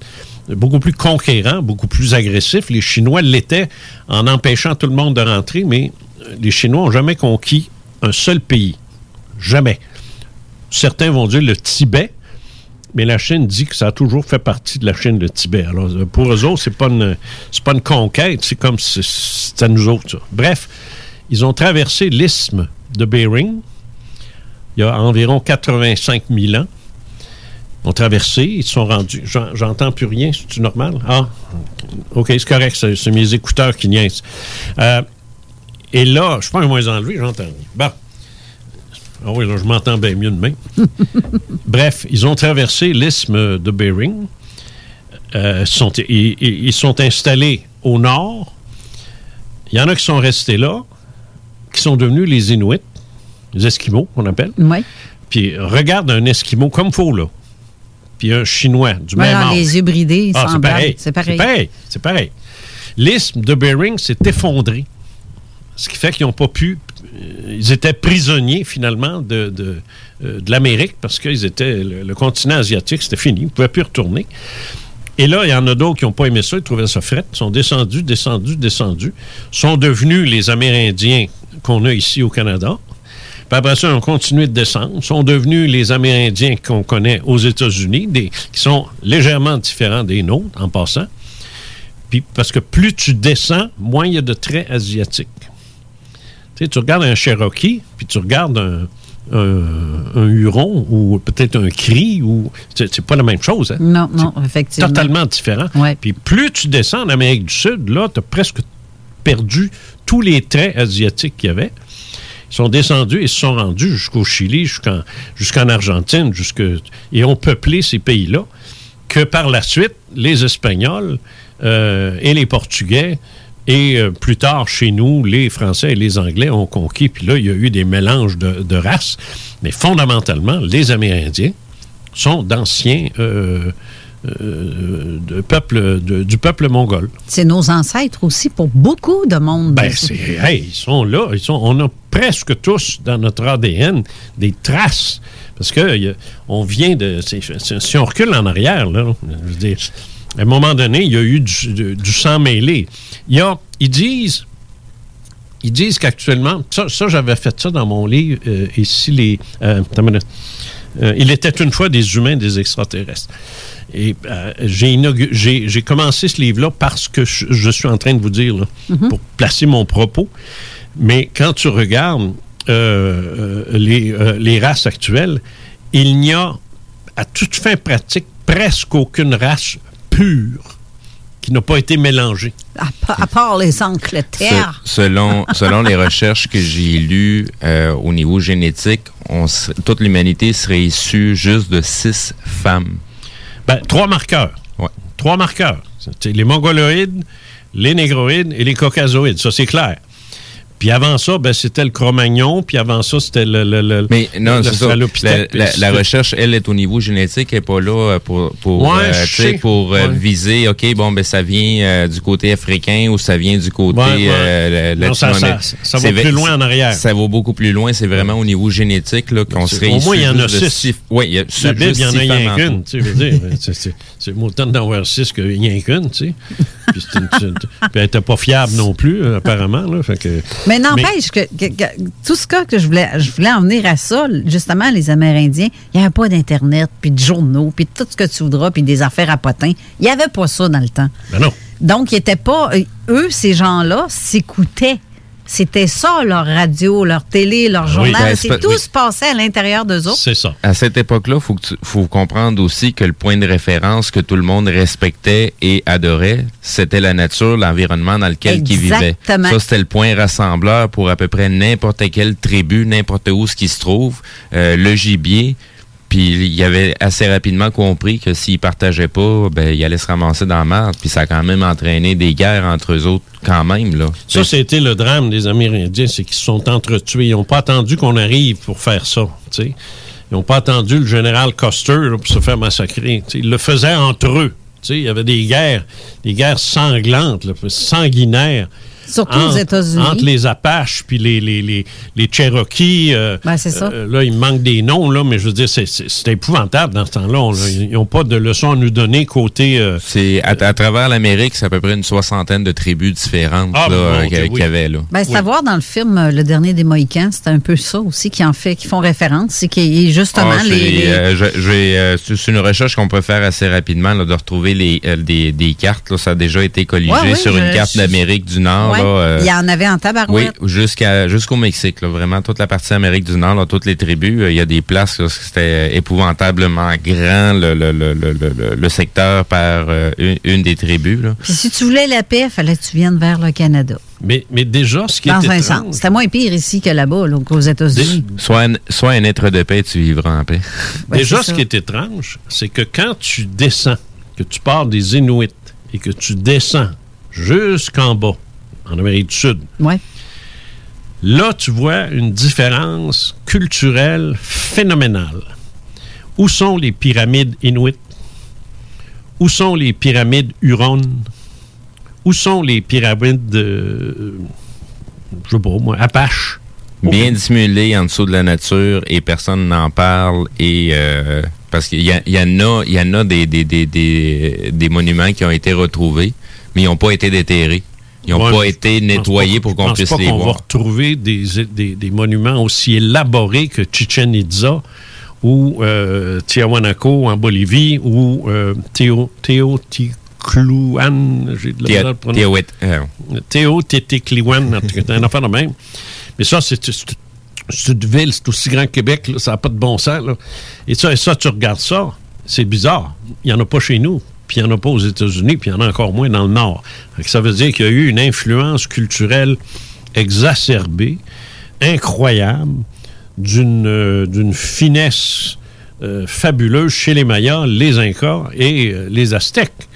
beaucoup plus conquérant, beaucoup plus agressif. Les Chinois l'étaient en empêchant tout le monde de rentrer, mais les Chinois n'ont jamais conquis un seul pays. Jamais. Certains vont dire le Tibet, mais la Chine dit que ça a toujours fait partie de la Chine, le Tibet. Alors, pour eux autres, c'est pas une, pas une conquête, c'est comme si à nous autres, ça. Bref, ils ont traversé l'isthme de Bering il y a environ 85 000 ans. Ils ont traversé, ils se sont rendus. j'en- J'entends plus rien, c'est normal? Ah, OK, c'est correct, c'est mes écouteurs qui niaisent. Euh, et là, je prends un moins enlevé, j'entends. Bon. Ah oui, là, je m'entends bien mieux demain. [laughs] Bref, ils ont traversé l'isthme de Bering. Euh, sont, ils, sont installés au nord. Il y en a qui sont restés là, qui sont devenus les Inuits, les Esquimaux, qu'on appelle. Ouais. Puis regarde un Esquimau comme faut, là. Puis un Chinois du même âge. les yeux bridés, Ah. C'est pareil. C'est pareil. C'est pareil. L'isthme de Bering s'est effondré. Ce qui fait qu'ils n'ont pas pu. euh, Ils étaient prisonniers, finalement, de, de, euh, l'Amérique parce qu'ils étaient. Le, continent asiatique, c'était fini. Ils ne pouvaient plus retourner. Et là, il y en a d'autres qui n'ont pas aimé ça, ils trouvaient ça fret, ils sont descendus, descendus, descendus, sont devenus les Amérindiens qu'on a ici au Canada. Puis après ça, ils ont continué de descendre, sont devenus les Amérindiens qu'on connaît aux États-Unis, qui sont légèrement différents des nôtres, en passant. Puis parce que plus tu descends, moins il y a de traits asiatiques. Tu sais, tu regardes un Cherokee, puis tu regardes un, un- un Huron ou peut-être un Cri, ou c'est pas la même chose. Hein? Non, non, effectivement. Totalement différent. Puis plus tu descends en Amérique du Sud, là, tu as presque perdu tous les traits asiatiques qu'il y avait. Ils sont descendus et se sont rendus jusqu'au Chili, jusqu'en jusqu'en Argentine, jusque, et ont peuplé ces pays-là, que par la suite, les Espagnols euh, et les Portugais, et euh, plus tard, chez nous, les Français et les Anglais ont conquis. Puis là, il y a eu des mélanges de, de races. Mais fondamentalement, les Amérindiens sont d'anciens euh, euh, de peuple, de- du peuple mongol. C'est nos ancêtres aussi pour beaucoup de monde. Ben, c'est, hey, ils sont là. Ils sont, on a presque tous dans notre ADN des traces. Parce que on vient de. si on recule en arrière, là, je veux dire, à un moment donné, il y a eu du sang mêlé. Il y a, ils disent. Ils disent qu'actuellement, ça, ça, j'avais fait ça dans mon livre, euh, ici les. euh. Euh, il était une fois des humains, des extraterrestres. Et euh, j'ai commencé ce livre-là parce que je, je suis en train de vous dire, là, pour placer mon propos. Mais quand tu regardes les, euh, les races actuelles, il n'y a, à toute fin pratique, presque aucune race pure qui n'a pas été mélangée. À, pa- à part les Se- terre. selon, [laughs] selon les recherches que j'ai lues euh, au niveau génétique, on toute l'humanité serait issue juste de six femmes. Ben, trois marqueurs. Trois marqueurs. Les mongoloïdes, les négroïdes et les caucasoïdes. Ça, c'est clair. Puis avant ça, ben, c'était le Cro-Magnon, puis avant ça, c'était le, le, le- Mais non, le c'est ça. La, recherche, elle, est au niveau génétique, elle n'est pas là euh, pour, pour, Ouais, euh, pour euh, Ouais. viser, OK, bon, ben ça vient euh, du côté africain ou ça vient du côté Ouais, ouais. euh, la- Non, ça- latino-américain. ça- ça va plus loin en arrière. Ça va beaucoup plus loin. C'est vraiment au niveau génétique là, qu'on serait au moins, il y en a six. Oui, il y a La Bible, il y en a rien qu'une, tu veux dire. [laughs] C'est- autant d'en avoir six qu'il n'y a rien qu'une, tu sais. Puis, elle n'était pas fiable non plus, apparemment. Là, fait que, Mais n'empêche que, que- que tout ce cas que je voulais, je voulais en venir à ça, justement, les Amérindiens, il n'y avait pas d'Internet, puis de journaux, puis tout ce que tu voudras, puis des affaires à potins. Il n'y avait pas ça dans le temps. Ben non. Donc, ils étaient pas. euh, Eux, ces gens-là, s'écoutaient. C'était ça, leur radio, leur télé, leur journal. Ben, c'est tout oui. se passait à l'intérieur d'eux autres. C'est ça. À cette époque-là, il faut, que tu- faut comprendre aussi que le point de référence que tout le monde respectait et adorait, c'était la nature, l'environnement dans lequel ils vivaient. Exactement. Ça, c'était le point rassembleur pour à peu près n'importe quelle tribu, n'importe où ce qui se trouve. Euh, le gibier, puis il avait assez rapidement compris que s'ils partageaient pas, ben, il allait se ramasser dans la merde. Puis ça a quand même entraîné des guerres entre eux autres quand même. Là. Ça, c'était le drame des Amérindiens, c'est qu'ils se sont entretués. Ils n'ont pas attendu qu'on arrive pour faire ça. Ils n'ont pas attendu le général Custer là, pour se faire massacrer. Ils le faisaient entre eux. Il y avait des guerres, des guerres sanglantes, là, sanguinaires. Surtout aux entre- États-Unis. Entre les Apaches puis les, les, les, les Cherokees. euh, Ben, c'est ça. euh, là, il me manque des noms, là, mais je veux dire, c'est- c'est c'est épouvantable dans ce temps-là. Ils n'ont pas de leçons à nous donner côté. euh, C'est à, à travers l'Amérique, c'est à peu près une soixantaine de tribus différentes Ah, euh, qu'il oui. y avait là. Ben, c'est à voir dans le film Le Dernier des Mohicans, c'est un peu ça aussi qui en fait, qui font référence. C'est qu'il justement Ah, les. les- euh, euh, c'est une recherche qu'on peut faire assez rapidement là, de retrouver les, euh, des, des cartes. là. ça a déjà été colligé Ouais, oui, sur une carte je- d'Amérique du Nord. Ouais. Là, euh, Il y en avait en oui, tabarouette. jusqu'à jusqu'au Mexique, là, vraiment toute la partie Amérique du Nord, là, toutes les tribus. euh, Il y a des places là, c'était épouvantablement grand le, le, le, le, le- le secteur par euh, une, une des tribus. Là. Puis si tu voulais la paix, il fallait que tu viennes vers le Canada. mais, mais déjà, ce qui Dans est un étrange, sens. C'était moins pire ici que là-bas, là, qu'aux États-Unis. Soit un, soit un être de paix, tu vivras en paix. Ouais, Déjà, ce qui est étrange, c'est que quand tu descends, que tu pars des Inuits et que tu descends jusqu'en bas, en Amérique du Sud, Ouais. là, tu vois une différence culturelle phénoménale. Où sont les pyramides Inuits? Où sont les pyramides Hurones? Où sont les pyramides de, je sais pas moi, Apache? bien dissimulé en dessous de la nature et personne n'en parle et euh, parce qu'il y, en a il y en a des, des, des, des, des monuments qui ont été retrouvés mais ils n'ont pas été déterrés ils n'ont Ouais, pas été nettoyés pas- pour qu'on puisse pas les va voir retrouver des, des, des monuments aussi élaborés que Chichen Itza ou euh, Tiahuanaco en Bolivie ou euh, Teo, Teoticluan, j'ai de la euh, un affaire de même. Mais ça, c'est une ville, c'est aussi grand que Québec, là, ça n'a pas de bon sens. là. Et ça, et ça, tu regardes ça, c'est bizarre. Il n'y en a pas chez nous, puis il n'y en a pas aux États-Unis, puis il y en a encore moins dans le Nord. Ça veut dire qu'il y a eu une influence culturelle exacerbée, incroyable, d'une euh, finesse euh, fabuleuse chez les Mayas, les Incas et euh, les Aztèques.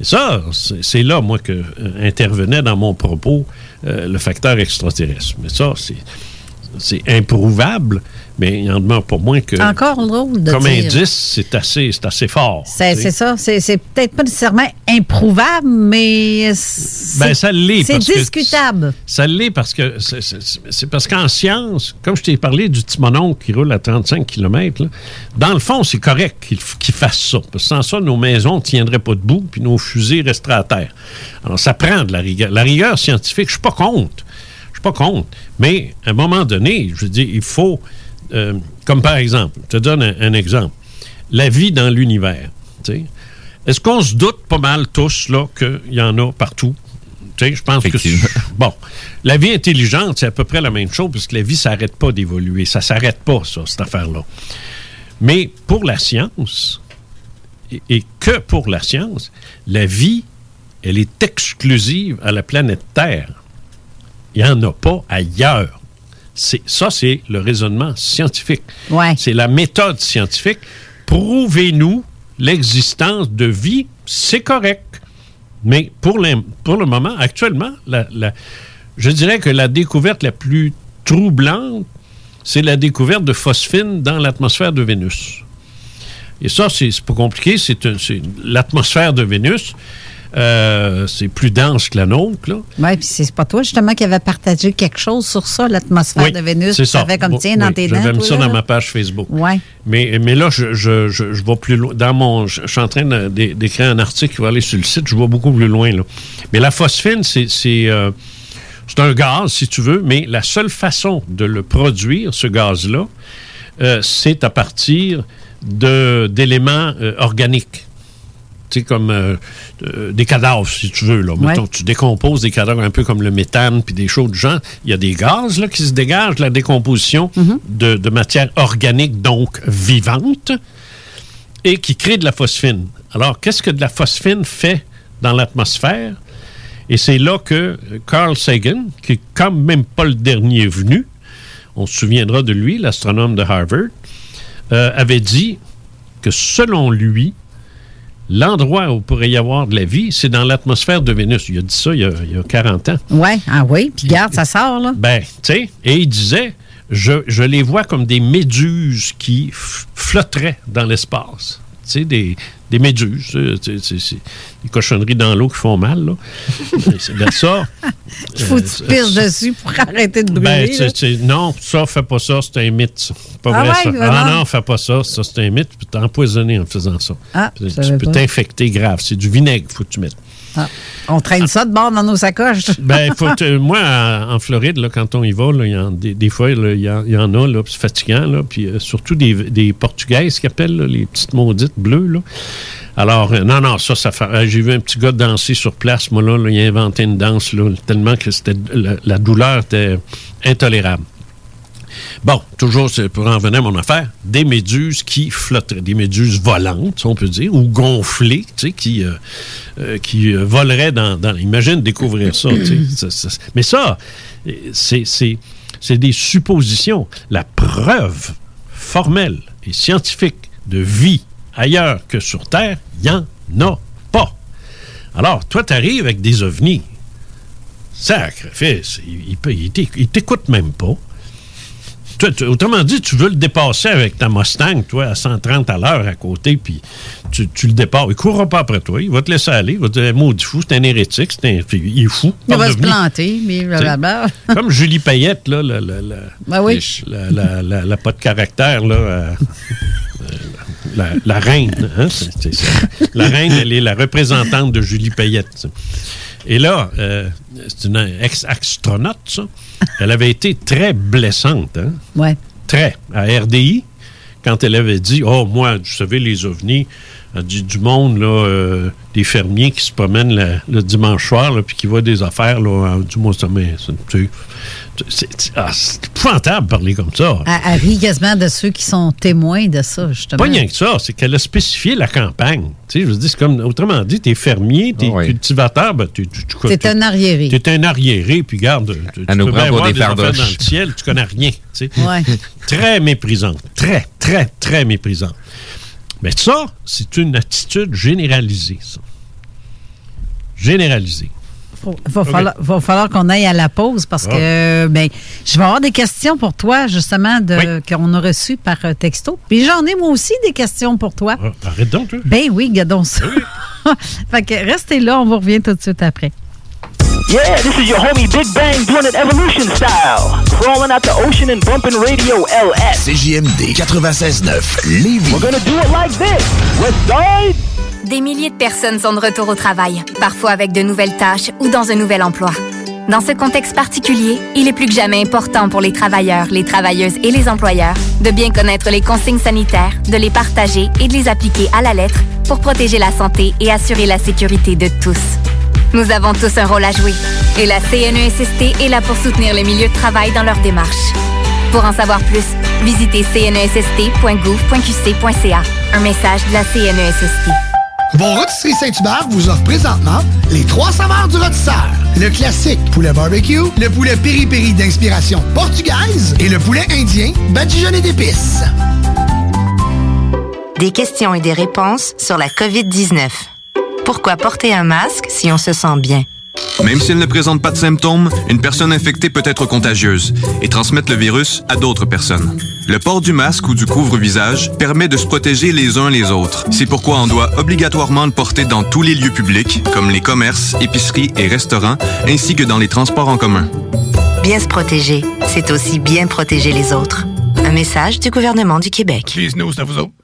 Et ça, c'est là, moi, que intervenait dans mon propos le facteur extraterrestre. Mais ça, c'est c'est improuvable, mais il en demeure pas moins que, Encore drôle de comme dire. indice, c'est assez, c'est assez fort. C'est c'est ça. C'est c'est peut-être pas nécessairement improuvable, mais c'est Ben, ça l'est, c'est parce que- discutable. Ça l'est parce que c'est- c'est c'est parce qu'en science, comme je t'ai parlé du petit mononcle qui roule à 35 km, dans le fond, c'est correct qu'il fasse ça. Parce que sans ça, nos maisons ne tiendraient pas debout, puis nos fusils resteraient à terre. Alors, ça prend de la rigueur. La rigueur scientifique, je suis pas contre. Je suis pas contre. Mais à un moment donné, je veux dire, il faut, euh, comme par exemple, je te donne un, un exemple, la vie dans l'univers. Est-ce qu'on se doute pas mal tous là qu'il y en a partout? Je pense que [laughs] bon, la vie intelligente, c'est à peu près la même chose parce que la vie s'arrête pas d'évoluer, ça s'arrête pas ça cette affaire-là. Mais pour la science et, et que pour la science, la vie, elle est exclusive à la planète Terre. Il n'y en a pas ailleurs. C'est ça, c'est le raisonnement scientifique. C'est la méthode scientifique. Prouvez-nous l'existence de vie, c'est correct. Mais pour, l'im- pour le moment, actuellement, la- la- je dirais que la découverte la plus troublante, c'est la découverte de phosphine dans l'atmosphère de Vénus. Et ça, c'est pas compliqué. C'est l'atmosphère de Vénus. Euh, c'est plus dense que la nôtre. Oui, puis c'est pas toi justement qui avait partagé quelque chose sur ça, l'atmosphère Oui, de Vénus. c'est ça. savais comme tiens dans tes dents. J'avais mis ça là, dans ma page Facebook. Ouais. Mais, mais là, je, je, je, je vais plus loin. Dans mon, je, suis en train d'écrire un article qui va aller sur le site. Je vais beaucoup plus loin. Là. Mais la phosphine, c'est c'est, euh, un gaz, si tu veux, mais la seule façon de le produire, ce gaz-là, euh, c'est à partir d'éléments euh, organiques. Tu sais, comme euh, euh, des cadavres, si tu veux. Là. Mettons, Ouais. tu décomposes des cadavres un peu comme le méthane puis des choses du genre. Il y a des gaz là, qui se dégagent de la décomposition de, de matière organique, donc vivante, et qui créent de la phosphine. Alors, qu'est-ce que de la phosphine fait dans l'atmosphère? Et c'est là que euh, Carl Sagan, qui est quand même pas le dernier venu, on se souviendra de lui, l'astronome de Harvard, euh, avait dit que selon lui, l'endroit où pourrait y avoir de la vie, c'est dans l'atmosphère de Vénus. Il a dit ça il y a, il y a 40 ans. Ouais, ah oui, puis garde, ça sort, là. Ben, tu sais, et il disait, je, je les vois comme des méduses qui flotteraient dans l'espace. Tu sais, des, des méduses. euh, C'est des cochonneries dans l'eau qui font mal, là. c'est de ça. [laughs] Il faut que Euh, tu pisses dessus pour arrêter de brûler. Ben, tu- non, ça, fais pas ça, c'est un mythe. ça. C'est pas Ah vrai, ouais, ça. Ah non, fais pas ça, ça, c'est un mythe. Tu peux t'empoisonner en faisant ça. Ah, tu peux t'infecter grave. C'est du vinaigre, faut que tu mettes. Ah, on traîne ça de bord dans nos sacoches. [laughs] Ben, faut te- moi, en Floride, quand on y va, des, fois, il y, en- a, c'est fatigant, euh, surtout des, des Portugaises qui appellent les petites maudites bleues. Alors, euh, non, non, ça, ça fait. euh, J'ai vu un petit gars danser sur place, moi, là, il a inventé une danse, tellement que c'était la douleur était intolérable. Bon, toujours pour en venir à mon affaire, des méduses qui flotteraient, des méduses volantes, on peut dire, ou gonflées, tu sais, qui, euh, euh, qui euh, voleraient dans, Imagine découvrir ça, tu Mais ça, c'est- des suppositions. La preuve formelle et scientifique de vie ailleurs que sur Terre, il n'y en a pas. Alors, toi, tu arrives avec des ovnis. Sacrifice, il, il peut- il t'éc- il t'écoute même pas. Toi, tu- autrement dit, tu veux le dépasser avec ta Mustang, toi, à 130 à l'heure à côté, puis tu, tu le dépasses. Il ne courra pas après toi. Il va te laisser aller. Il va te dire, maudit fou, c'est un hérétique, c'est un- il est fou. Il va se planter, mais blablabla. Comme Julie Payette, là, la, la, la, Ben oui. la, la, la- la pas de caractère, là, euh, euh, la, la reine. hein. La reine, elle est la représentante de Julie Payette. Et là, euh, c'est une ex-astronaute, ça. Elle avait été très blessante, hein? Ouais. Très. À RDI, quand elle avait dit Oh, moi, vous savez, les ovnis, Elle dit du monde, là, euh, des fermiers qui se promènent la- le dimanche soir, là, puis qui voient des affaires, là, du moins, ça, mais, c'est- ah, épouvantable de parler comme ça. Elle, elle rit quasiment de ceux qui sont témoins de ça, justement. Pas rien que ça, c'est qu'elle a spécifié la campagne. Tu sais, je veux dire, c'est comme, autrement dit, t'es fermier, t'es cultivateur, ben, tu, tu, tu- T'es un arriéré. T'es un arriéré, puis garde, tu, tu nous peux bien pour voir des des dans le ciel, tu connais rien. tu sais. Ouais. Très méprisante. Très, très, très méprisante. Mais ça, c'est une attitude généralisée, ça. Généralisée. Il va falloir, va falloir qu'on aille à la pause parce Ah. que ben, je vais avoir des questions pour toi, justement, de, qu'on a reçues par euh, texto. Puis j'en ai moi aussi des questions pour toi. Ah, arrête donc, toi. Ben oui, gardons [laughs] ça. fait que restez là, on vous revient tout de suite après. Yeah, this is your homie Big Bang doing it evolution style. Crawling out the ocean and bumping radio LS. CJMD 96.9 Lévis. We're gonna do it like this. West Side. Des milliers de personnes sont de retour au travail, parfois avec de nouvelles tâches ou dans un nouvel emploi. Dans ce contexte particulier, il est plus que jamais important pour les travailleurs, les travailleuses et les employeurs de bien connaître les consignes sanitaires, de les partager et de les appliquer à la lettre pour protéger la santé et assurer la sécurité de tous. Nous avons tous un rôle à jouer et la CNESST est là pour soutenir les milieux de travail dans leur démarche. Pour en savoir plus, visitez cnesst.gouv.qc.ca. Un message de la CNESST. Vos rôtisseries Saint-Hubert vous offrent présentement les trois saveurs du rôtisseur. Le classique poulet barbecue, le poulet piri-piri d'inspiration portugaise et le poulet indien badigeonné d'épices. Des questions et des réponses sur la COVID-19. Pourquoi porter un masque si on se sent bien? Même si elle ne présente pas de symptômes, une personne infectée peut être contagieuse et transmettre le virus à d'autres personnes. Le port du masque ou du couvre-visage permet de se protéger les uns les autres. C'est pourquoi on doit obligatoirement le porter dans tous les lieux publics, comme les commerces, épiceries et restaurants, ainsi que dans les transports en commun. Bien se protéger, c'est aussi bien protéger les autres. Un message du gouvernement du Québec. vous autres.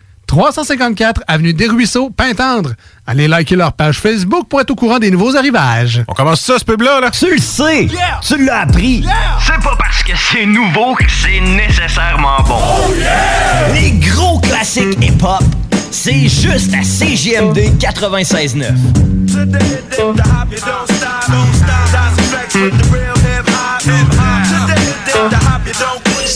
354 Avenue des Ruisseaux, Pintendre. Allez liker leur page Facebook pour être au courant des nouveaux arrivages. On commence ça, ce pub-là, là? Tu le sais! Tu l'as appris! C'est pas parce que c'est nouveau que c'est nécessairement bon. Les gros classiques hip-hop, c'est juste à CJMD 96.9.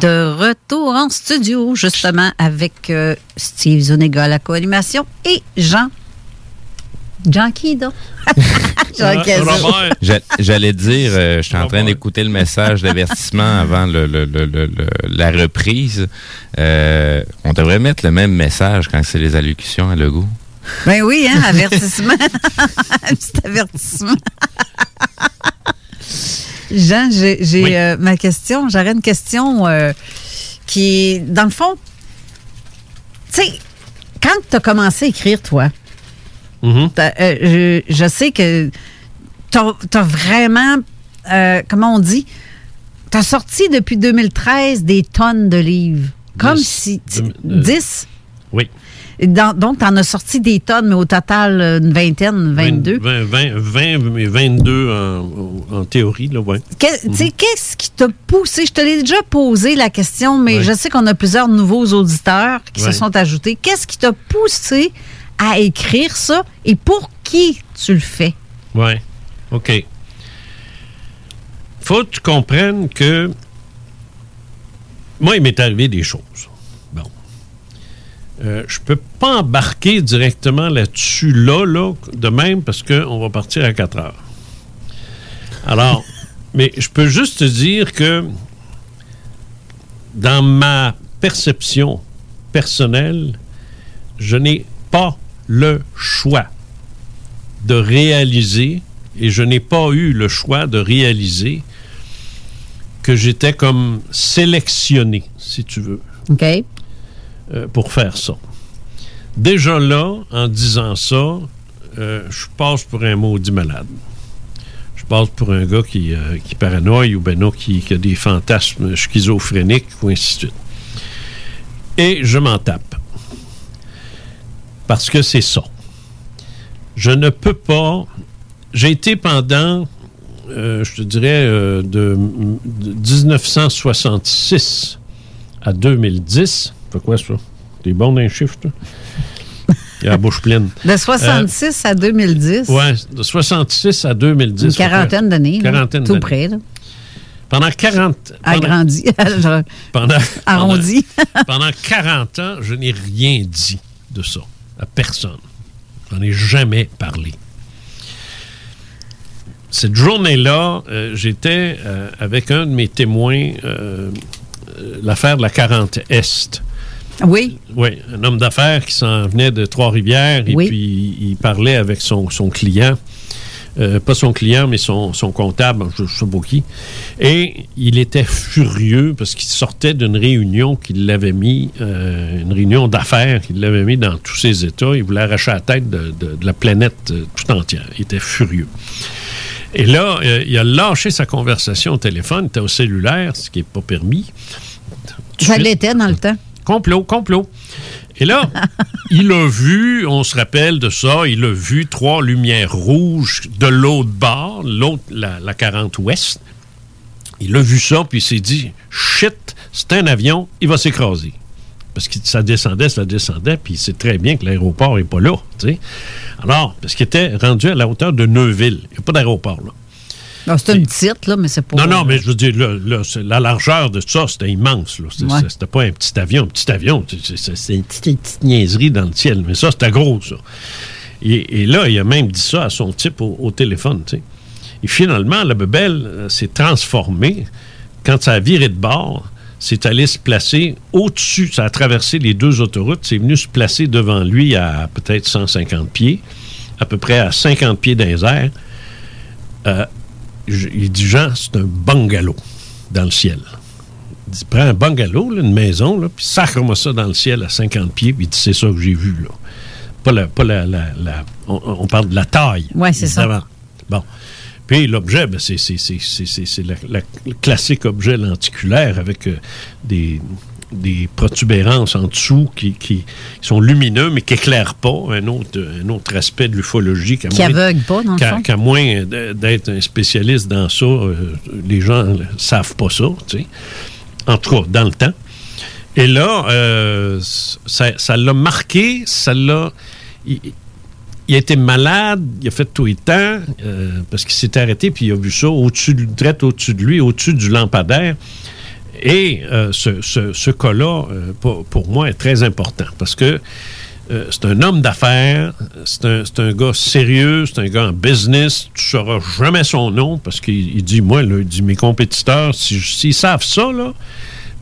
De retour en studio, justement, avec euh, Steve Zuniga à la co-animation et Jean. Jean qui, donc? [laughs] Jean J'allais dire, euh, je suis en train d'écouter le message d'avertissement avant le- le- le- le- le- la reprise. Euh, on devrait mettre le même message quand c'est les allocutions à Legault. Ben oui, hein, avertissement. [laughs] Un petit avertissement. [laughs] Jean, j'ai euh, ma question. J'aurais une question euh, qui est, dans le fond, tu sais, quand tu as commencé à écrire, toi, t'as, euh, je, je sais que tu as, vraiment, comment on dit, tu as sorti depuis 2013 des tonnes de livres. Comme si. Deux- euh, 10? Oui. Dans- donc, tu en as sorti des tonnes, mais au total, euh, une vingtaine, 22. 20, 20, 20, mais 22 en, en théorie, là, ouais. Sais, Qu'est-ce qui t'a poussé? Je te l'ai déjà posé la question, mais Ouais. je sais qu'on a plusieurs nouveaux auditeurs qui Ouais. se sont ajoutés. Qu'est-ce qui t'a poussé à écrire ça et pour qui tu le fais? Ouais. OK. Faut que tu comprennes que moi, il m'est arrivé des choses. Bon. Euh, je peux pas embarquer directement là-dessus, là, là, de même, parce qu'on va partir à 4 heures. Alors, [laughs] mais je peux juste te dire que dans ma perception personnelle, je n'ai pas le choix de réaliser, et je n'ai pas eu le choix de réaliser que j'étais comme sélectionné, si tu veux, euh, pour faire ça. Déjà là, en disant ça, euh, je passe pour un maudit malade. Je passe pour un gars qui, euh, qui paranoïe ou ben non, qui, a des fantasmes schizophréniques ou ainsi de suite. Et je m'en tape. Parce que c'est ça. Je ne peux pas. J'ai été pendant, euh, je te dirais, euh, de, de 1966 à 2010. Fait quoi ça? T'es bon dans? Il a la bouche pleine. De 66 à 2010. Oui, de 66 à 2010. Une quarantaine d'années. Quarantaine Tout près, là. Pendant 40... pendant- Agrandi. [laughs] Pendant, Arrondi. Pendant, [laughs] pendant 40 ans, je n'ai rien dit de ça à personne. J'en ai jamais parlé. Cette journée-là, euh, j'étais euh, avec un de mes témoins, euh, euh, l'affaire de la 40 Est. Oui. Oui, un homme d'affaires qui s'en venait de Trois-Rivières et Oui. puis il parlait avec son, son client. Euh, pas son client, mais son, son comptable, je ne sais pas qui. Et il était furieux parce qu'il sortait d'une réunion qu'il l'avait mis, euh, une réunion d'affaires qu'il l'avait mis dans tous ses états. Il voulait arracher la tête de, de- de la planète euh, tout entière. Il était furieux. Et là, il a lâché sa conversation au téléphone, il était au cellulaire, ce qui n'est pas permis. Ça l'était dans le temps. Complot, complot. Et là, [laughs] il a vu, on se rappelle de ça, il a vu trois lumières rouges de l'autre bord, l'autre, la, la 40 ouest. Il a vu ça, puis il s'est dit, shit, c'est un avion, il va s'écraser. Parce que ça descendait, ça descendait, puis il sait très bien que l'aéroport n'est pas là. Alors, parce qu'il était rendu à la hauteur de Neuville. Il n'y a pas d'aéroport, là. C'est une petite, là, mais c'est pas. Non, non, mais je veux dire, là, là, c'est- la largeur de ça, c'était immense. C'était Ouais. pas un petit avion. Un petit avion, c'est- une petite, niaiserie dans le ciel. Mais ça, c'était gros, ça. Et, et là, il a même dit ça à son type au, au téléphone, tu sais. Et finalement, la bebelle euh, s'est transformée. Quand ça a viré de bord, c'est allé se placer au-dessus. Ça a traversé les deux autoroutes. C'est venu se placer devant lui à peut-être 150 pieds, à peu près à 50 pieds dans les airs. Euh, je- il dit, Jean, c'est un bungalow dans le ciel. Il dit, prends un bungalow, là, une maison, là, puis sacre-moi ça dans le ciel à 50 pieds, puis il dit, c'est ça que j'ai vu, là. Pas la... Pas la, la- la- on, on parle de la taille. Ouais, c'est ça. Bon. Puis l'objet, ben, c'est le classique objet lenticulaire avec euh, des, des protubérances en dessous qui, qui sont lumineux, mais qui éclairent pas. Un autre, un autre aspect de l'ufologie. qu'à Qui moins- aveugle pas, dans le qu'à- fond. qu'à moins d'être un spécialiste dans ça, euh, les gens ne savent pas ça, tu sais. En tout cas, dans le temps. Et là, euh, ça l'a marqué, ça l'a... Il, il a été malade, il a fait tout le temps, euh, parce qu'il s'est arrêté, puis il a vu ça au-dessus, direct au-dessus de lui, au-dessus du lampadaire. Et euh, ce, ce- ce cas-là, euh, pour, pour moi, est très important, parce que euh, c'est un homme d'affaires, c'est un, gars sérieux, c'est un gars en business. Tu ne sauras jamais son nom parce qu'il il dit, moi, là, il dit, mes compétiteurs, si- s'ils savent ça, là,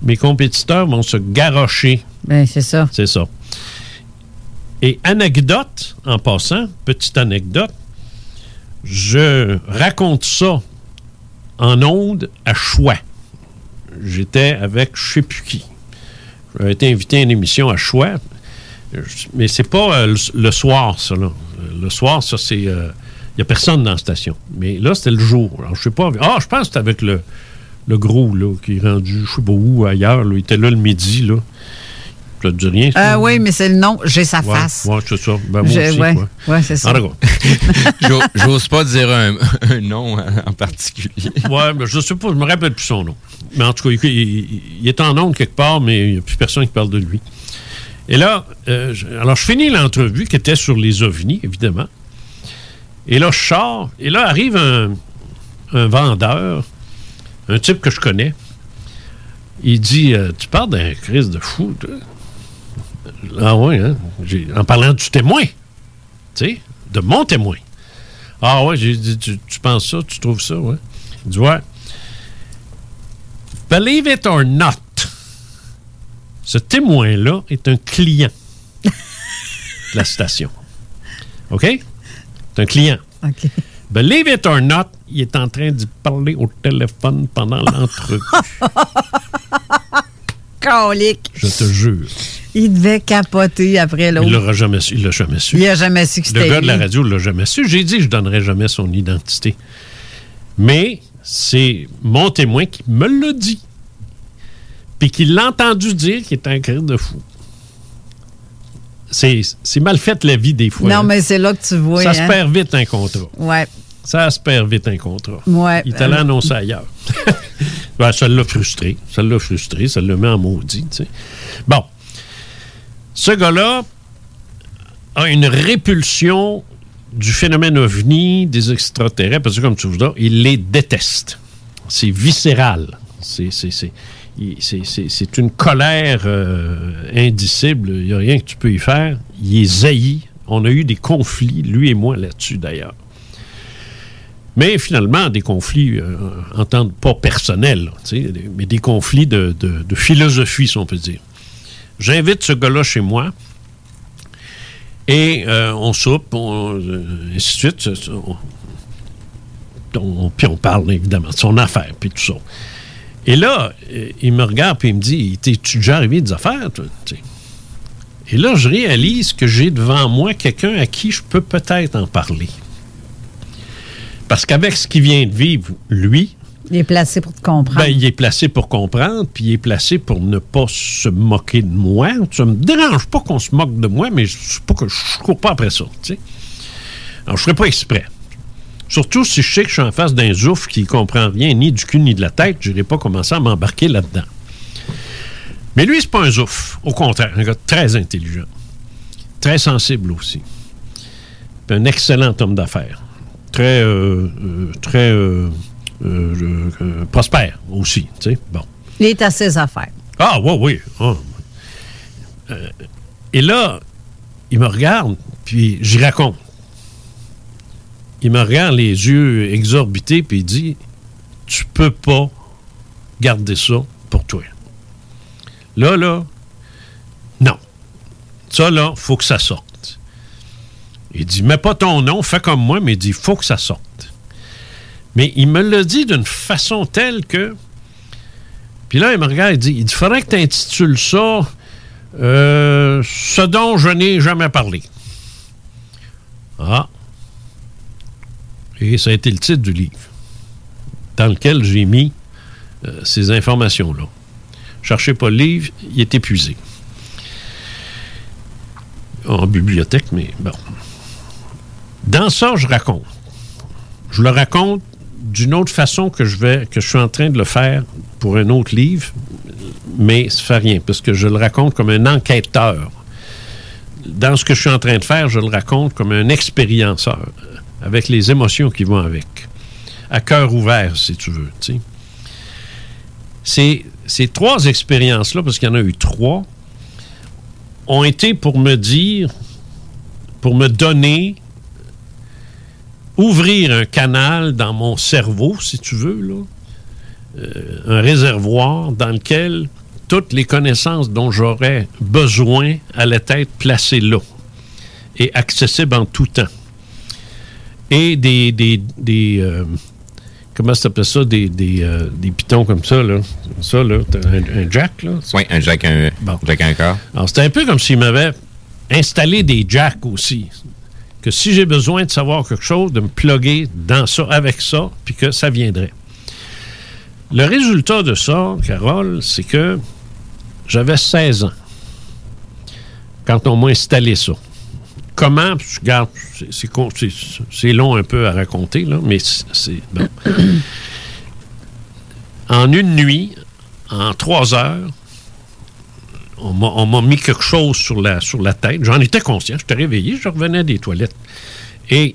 mes compétiteurs vont se garrocher. Ben, c'est ça. C'est ça. Et anecdote, en passant, petite anecdote, je raconte ça en onde à Choix. J'étais avec je sais plus qui. J'avais été invité à une émission à Choix, mais c'est pas euh, le, soir, ça. Euh, Le soir, ça, c'est... Il n'y a personne dans la station. Mais là, c'était le jour. Alors, je sais pas... Ah, je pense que c'était avec le, le gros, là, qui est rendu, je sais pas où, ailleurs. Il était là le midi, là. Ça te dit rien, ça? Ah oui, mais c'est le nom. J'ai sa Ouais, face. Ouais, c'est ça. Ben, moi Je- aussi, ouais, ouais, c'est ça. En tout cas. [laughs] J'o- J'ose pas dire un, [laughs] un nom en particulier. Ouais, mais je sais pas, je me rappelle plus son nom. Mais en tout cas, il, il- il est en ondes quelque part, mais il n'y a plus personne qui parle de lui. Et là, euh, je- alors je finis l'entrevue qui était sur les ovnis, évidemment. Et là, je sors, et là arrive un, un vendeur, un type que je connais. Il dit euh, Tu parles d'un crise de fou, toi. Ah ouais, hein? En parlant du témoin, tu sais, de mon témoin. Ah ouais, j'ai dit tu, tu penses ça, tu trouves ça, ouais. Il dit Ouais. Believe it or not, ce témoin-là est un client de la station. OK? C'est un client. OK. Believe it or not, il est en train d'y parler au téléphone pendant l'entrevue. [laughs] Colique. Je te jure. Il devait capoter après Il l'autre. l'aura jamais su. Il l'a jamais su. Il a jamais su que Le c'était gars de la radio l'a jamais su. J'ai dit que je donnerais jamais son identité. Mais c'est mon témoin qui me l'a dit. Puis qui l'a entendu dire qu'il est un cri de fou. C'est mal fait la vie des fois. Non, hein. mais c'est là que tu vois. Ça se hein. perd vite un contrat. Ouais. Ça se perd vite un contrat. Ouais. Il est allé annoncer ailleurs. [laughs] Ben, ça l'a frustré. Ça l'a frustré. Ça l'a mis en maudit. tu sais. Bon. Ce gars-là a une répulsion du phénomène ovni, des extraterrestres, parce que comme tu dis, il les déteste. C'est viscéral. C'est, une colère euh, indicible. Il n'y a rien que tu peux y faire. Il est zailli. On a eu des conflits, lui et moi, là-dessus, d'ailleurs. Mais finalement, des conflits, euh, entendre pas personnels, mais des conflits de, de- de philosophie, si on peut dire. J'invite ce gars-là chez moi et euh, on soupe, on, euh, ainsi de suite. puis on parle évidemment de son affaire, puis tout ça. Et là, euh, il me regarde puis il me dit T'es-tu déjà arrivé des affaires, toi? Et là, je réalise que j'ai devant moi quelqu'un à qui je peux peut-être en parler. Parce qu'avec ce qu'il vient de vivre, lui, Il est placé pour te comprendre. ben, il est placé pour comprendre, puis il est placé pour ne pas se moquer de moi. Ça me dérange pas qu'on se moque de moi, mais je pas que je cours pas après ça. Alors, je ferai pas exprès. Surtout si je sais que je suis en face d'un zouf qui comprend rien ni du cul ni de la tête, je n'irai pas commencer à m'embarquer là-dedans. Mais lui, c'est pas un zouf. Au contraire, un gars très intelligent. Très sensible aussi. Un excellent homme d'affaires. Très, euh, euh, très euh, prospère aussi, tu sais. Bon. Il est à ses affaires. Ah, oui, oui. Ah. Euh, et là, il me regarde, puis j'y raconte. Il me regarde les yeux exorbités, puis il dit Tu peux pas garder ça pour toi. Là, là, non. Ça, là, faut que ça sorte. Il dit Mets pas ton nom, fais comme moi, mais il dit Faut que ça sorte. Mais il me l'a dit d'une façon telle que. Puis là, il me regarde et dit Il faudrait que tu intitules ça euh, Ce dont je n'ai jamais parlé. Ah. Et ça a été le titre du livre, dans lequel j'ai mis euh, ces informations-là. Cherchez pas le livre, il est épuisé. En bibliothèque, mais bon. Dans ça, je raconte. Je le raconte d'une autre façon que je vais, que je suis en train de le faire pour un autre livre, mais ça fait rien, parce que je le raconte comme un enquêteur. Dans ce que je suis en train de faire, je le raconte comme un expérienceur, avec les émotions qui vont avec. À cœur ouvert, si tu veux. tu sais. Ces, ces trois expériences-là, parce qu'il y en a eu trois, ont été pour me dire, pour me donner ouvrir un canal dans mon cerveau, si tu veux, là, euh, un réservoir dans lequel toutes les connaissances dont j'aurais besoin allaient être placées là et accessibles en tout temps. Et des, des, des euh, comment ça s'appelle ça, des, des, euh, des pitons comme ça, là. Ça, là, un, un jack, là? Oui, un jack, un, jack un. Alors, c'était un peu comme s'il m'avait installé des jacks aussi. Que si j'ai besoin de savoir quelque chose, de me plugger dans ça, avec ça, puis que ça viendrait. Le résultat de ça, Carole, c'est que j'avais 16 ans quand on m'a installé ça. Comment, je garde, c'est- long un peu à raconter, là, mais c'est- bon. [coughs] En une nuit, en trois heures, on m'a mis quelque chose sur la, tête. J'en étais conscient. J'étais réveillé, je revenais des toilettes. Et,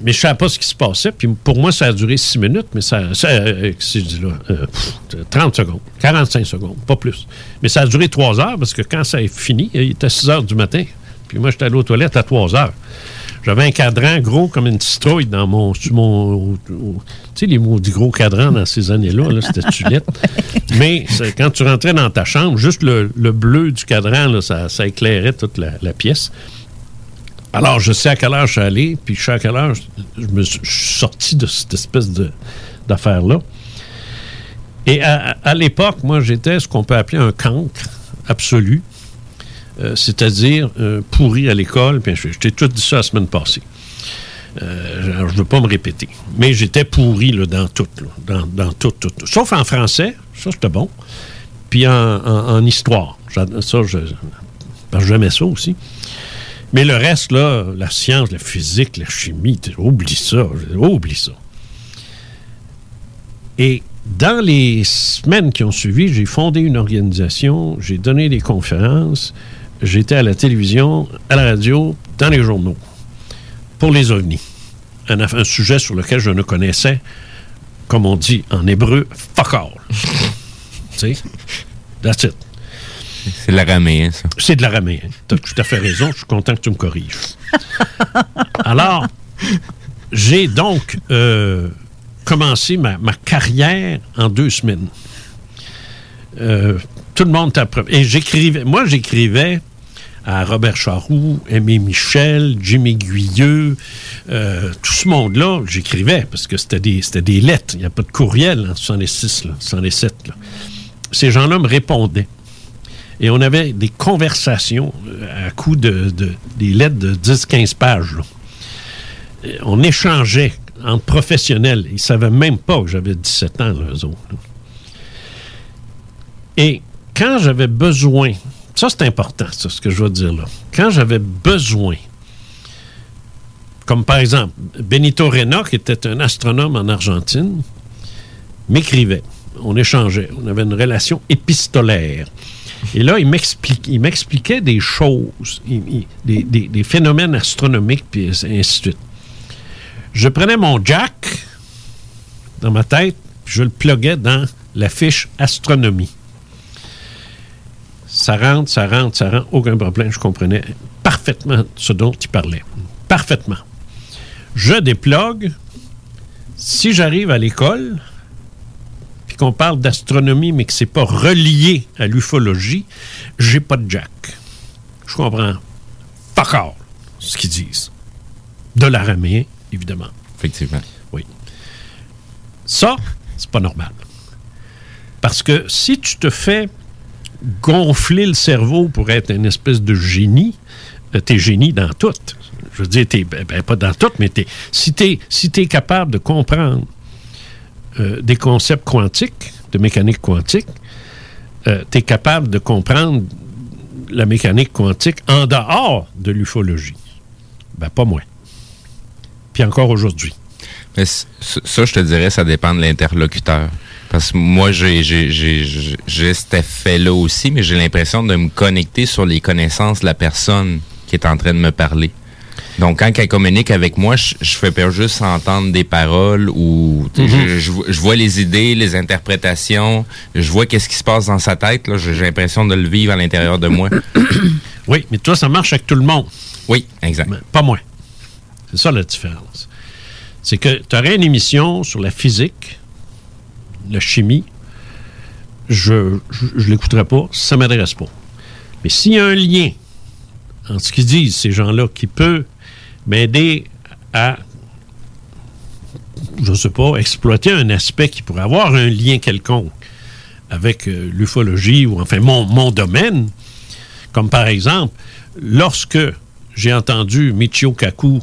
mais je ne savais pas ce qui se passait. Pour moi, ça a duré six minutes, mais ça. ça euh, je là? Euh, pff, 30 secondes, 45 secondes, pas plus. Mais ça a duré trois heures parce que quand ça est fini, il était 6 heures du matin. Puis moi, j'étais allé aux toilettes à 3 heures. J'avais un cadran gros comme une citrouille dans mon. tu sais, les maudits gros cadrans dans ces années-là, là, c'était [laughs] tulette. Mais quand tu rentrais dans ta chambre, juste le, le bleu du cadran, là, ça, ça éclairait toute la, la pièce. Alors, je sais à quelle heure je suis allé, puis je sais à quelle heure je, me suis je suis sorti de cette espèce de- d'affaire-là. Et à, à- à l'époque, moi, j'étais ce qu'on peut appeler un cancre absolu, euh, c'est-à-dire euh, pourri à l'école. Puis je, t'ai tout dit ça la semaine passée. Euh, je ne veux pas me répéter. Mais j'étais pourri dans tout, là, dans, dans tout, tout. Sauf en français, ça c'était bon. Puis en, histoire. Ça, je, parce que j'aimais ça aussi. Mais le reste, là, la science, la physique, la chimie, oublie ça, oublie ça. Et dans les semaines qui ont suivi, j'ai fondé une organisation, j'ai donné des conférences, j'étais à la télévision, à la radio, dans les journaux, pour les ovnis. Un, sujet sur lequel je ne connaissais, comme on dit en hébreu, fuck all. [laughs] tu sais? That's it. C'est de l'araméen, ça. C'est de l'araméen. Tu as tout à fait raison. Je suis content que tu me corriges. [laughs] Alors, j'ai donc euh, commencé ma, ma carrière en deux semaines. Euh, tout le monde t'apprend. Et j'écrivais. Moi, j'écrivais à Robert Charroux, Aimé Michel, Jimmy Guyeux, euh, tout ce monde-là, j'écrivais parce que c'était des, lettres. Il n'y a pas de courriel en 66, là, 67. là. Ces gens-là me répondaient. Et on avait des conversations euh, à coup de, de- des lettres de 10-15 pages. Et On échangeait entre professionnels. Ils ne savaient même pas que j'avais 17 ans, eux autres. Et quand j'avais besoin, ça c'est important, ça, ce que je veux dire là. Quand j'avais besoin, comme par exemple Benito Rena, qui était un astronome en Argentine, m'écrivait. On échangeait. On avait une relation épistolaire. Et là, il m'expliquait, des choses, des phénomènes astronomiques, puis ainsi de suite. Je prenais mon jack dans ma tête, puis je le pluguais dans la fiche astronomie. Ça rentre, ça rentre, ça rentre, aucun problème. Je comprenais parfaitement ce dont il parlait. Parfaitement. Je déplogue. Si j'arrive à l'école, puis qu'on parle d'astronomie, mais que c'est pas relié à l'ufologie, j'ai pas de jack. Je comprends pas all ce qu'ils disent. De l'araméen, évidemment. Effectivement. Oui. Ça, c'est pas normal. Parce que si tu te fais gonfler le cerveau pour être une espèce de génie, euh, t'es génie dans tout. Je veux dire, t'es, ben, ben, pas dans tout, mais t'es, si t'es capable de comprendre euh, des concepts quantiques, de mécanique quantique, tu es capable de comprendre la mécanique quantique en dehors de l'ufologie. Ben, pas moi. Puis encore aujourd'hui. Mais ça, je te dirais, ça dépend de l'interlocuteur. Parce que moi, j'ai j'ai- j'ai- j'ai- j'ai cet effet-là aussi, mais j'ai l'impression de me connecter sur les connaissances de la personne qui est en train de me parler. Donc, quand elle communique avec moi, je, je fais pas juste entendre des paroles ou Mhm. je, je vois- je vois les idées, les interprétations, je vois qu'est-ce qui se passe dans sa tête. j'ai l'impression de le vivre à l'intérieur de moi. [coughs] Oui, mais toi, ça marche avec tout le monde. Oui, exact. pas moi. C'est ça la différence. C'est que tu aurais une émission sur la physique, la chimie, je ne l'écouterai pas, ça ne m'intéresse pas. Mais s'il y a un lien entre ce qu'ils disent, ces gens-là, qui peut m'aider à, je ne sais pas, exploiter un aspect qui pourrait avoir un lien quelconque avec euh, l'ufologie ou enfin mon, mon domaine, comme par exemple, lorsque j'ai entendu Michio Kaku,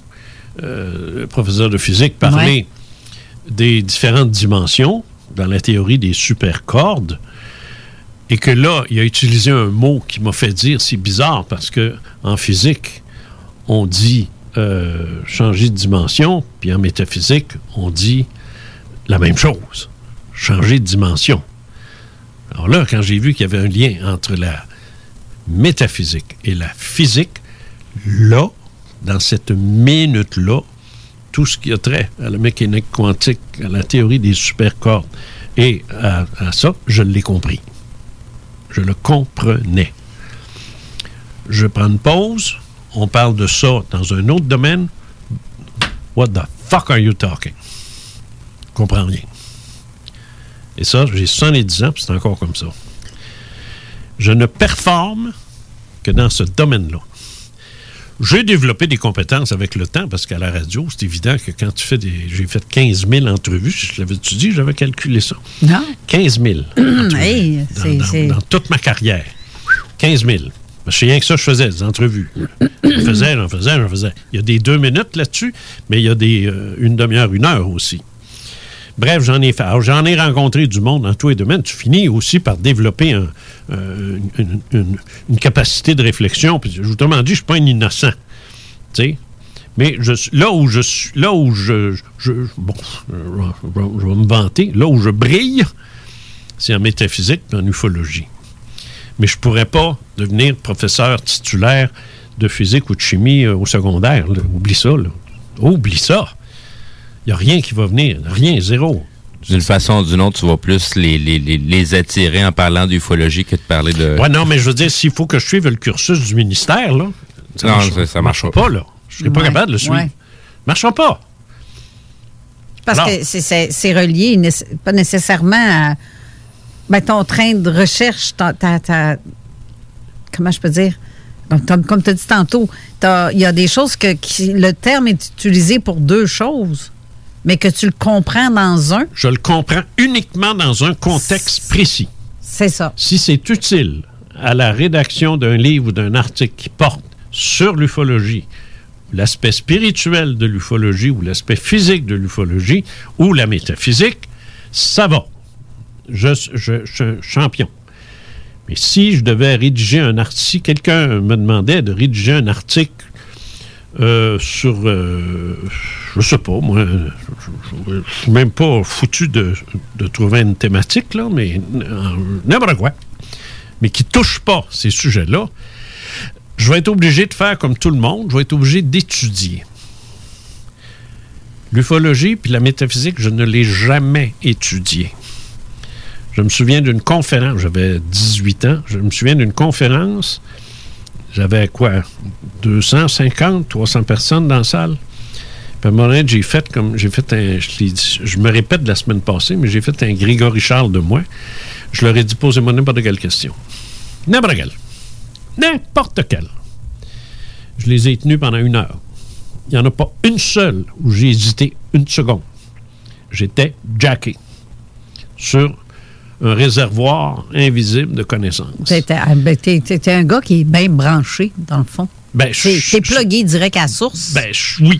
euh, professeur de physique, parler des différentes dimensions dans la théorie des supercordes, et que là, il a utilisé un mot qui m'a fait dire, c'est bizarre parce que en physique, on dit euh, changer de dimension, puis en métaphysique, on dit la même chose, changer de dimension. Alors là, quand j'ai vu qu'il y avait un lien entre la métaphysique et la physique, là, dans cette minute-là, tout ce qui a trait à la mécanique quantique, à la théorie des supercordes et à, ça, je l'ai compris. Je le comprenais. Je prends une pause, on parle de ça dans un autre domaine. What the fuck are you talking? Je comprends rien. Et ça, j'ai 70 ans, puis c'est encore comme ça. Je ne performe que dans ce domaine-là. J'ai développé des compétences avec le temps parce qu'à la radio, c'est évident que quand tu fais des. J'ai fait 15 000 entrevues, je l'avais-tu dit, j'avais calculé ça. Non. 15 000 [clears throat] entrevues Hey, dans, c'est- dans- toute ma carrière. 15 000. Parce que C'est rien que ça je faisais, des entrevues. J'en faisais, j'en faisais, j'en faisais. Il y a des deux minutes là-dessus, mais il y a des euh, une demi-heure, une heure aussi. Bref, j'en ai fait. J'en ai rencontré du monde dans tous les domaines. Tu finis aussi par développer euh, une, capacité de réflexion. Puis, autrement dit, je ne suis pas un innocent. Tu sais? Mais je, là où je suis, là où je, bon, je, vais me vanter, là où je brille, c'est en métaphysique, et en ufologie. Mais je pourrais pas devenir professeur titulaire de physique ou de chimie euh, au secondaire. Oublie ça. Là. Oublie ça. Il n'y a rien qui va venir. Rien, zéro. D'une façon ou d'une autre, tu vas plus les, les, les, les attirer en parlant d'ufologie que de parler de. Ouais, non, mais je veux dire, s'il faut que je suive le cursus du ministère, là, ça Non, marche- ça- ça marche marchera pas, là. Je serais pas Ouais, capable de le suivre. ouais. Marchera pas. Parce Alors. que c'est- relié, pas nécessairement à ben, ton train de recherche, ta, ta- ta- comment je peux dire? Comme, tu as dit tantôt, t'as- il y a des choses que qui- le terme est utilisé pour deux choses, mais que tu le comprends dans un, Je le comprends uniquement dans un contexte précis. c'est ça. Si c'est utile à la rédaction d'un livre ou d'un article qui porte sur l'ufologie, l'aspect spirituel de l'ufologie ou l'aspect physique de l'ufologie ou la métaphysique, ça va. Je, je- je champion. Mais si je devais rédiger un article, si quelqu'un me demandait de rédiger un article euh, sur, euh, je sais pas, moi, je suis même pas foutu de, trouver une thématique, là, mais euh, n'importe quoi, mais qui touche pas ces sujets-là, je vais être obligé de faire comme tout le monde, je vais être obligé d'étudier. L'ufologie puis la métaphysique, je ne l'ai jamais étudié. Je me souviens d'une conférence, j'avais 18 ans, je me souviens d'une conférence, j'avais quoi, 250, 300 personnes dans la salle. Puis à un j'ai fait comme, j'ai fait un, je me répète de la semaine passée, mais j'ai fait un Grégory Charles de moi. Je leur ai dit, posez-moi n'importe quelle question. N'importe quelle. N'importe quelle. Je les ai tenus pendant une heure. Il n'y en a pas une seule où j'ai hésité une seconde. J'étais jacké sur un réservoir invisible de connaissances. Ah, ben, t'es- un gars qui est bien branché, dans le fond. Ben, T'es plugué direct à la source. Ben, oui.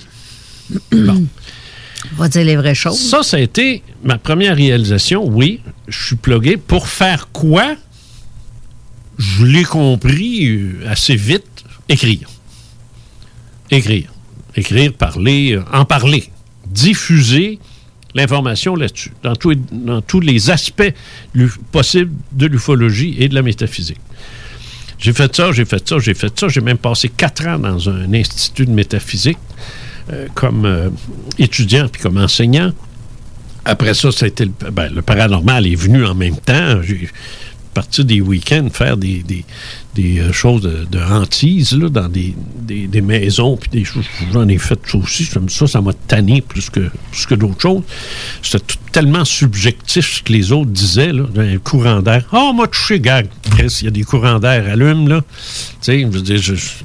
On va dire les vraies choses. Ça, ça a été ma première réalisation. Oui, je suis plugué. Pour faire quoi? Je l'ai compris euh, assez vite. Écrire. Écrire. Écrire, parler, euh, en parler. Diffuser l'information là-dessus, dans, dans tous les aspects possibles de l'ufologie et de la métaphysique. J'ai fait ça, j'ai fait ça, j'ai fait ça. J'ai même passé quatre ans dans un institut de métaphysique euh, comme euh, étudiant puis comme enseignant. Après ça, ça a été le, ben, le paranormal est venu en même temps. J'ai parti des week-ends faire des, des, euh, choses de, de hantise là, dans des, des, maisons puis des choses. J'en ai fait ça aussi. Ça, ça m'a tanné plus que, plus que d'autres choses. C'était tellement subjectif ce que les autres disaient. Là, un courant d'air. Ah, oh, m'a touché, gag. Il y a des courants d'air allument. Là. Tu sais, je veux dire,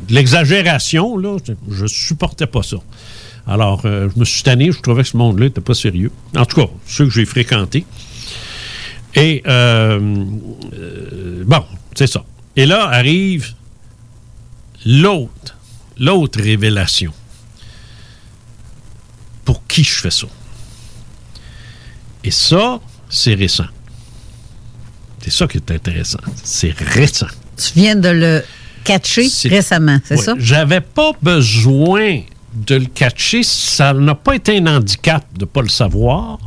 l'exagération, là, je supportais pas ça. Alors, euh, je me suis tanné, je trouvais que ce monde-là n'était pas sérieux. En tout cas, ceux que j'ai fréquentés. Et, euh, euh, bon, c'est ça. Et là arrive l'autre, l'autre révélation. Pour qui je fais ça? Et ça, c'est récent. C'est ça qui est intéressant. C'est récent. Tu viens de le catcher récemment, c'est Ouais. ça? J'avais pas besoin de le catcher. Ça n'a pas été un handicap de ne pas le savoir.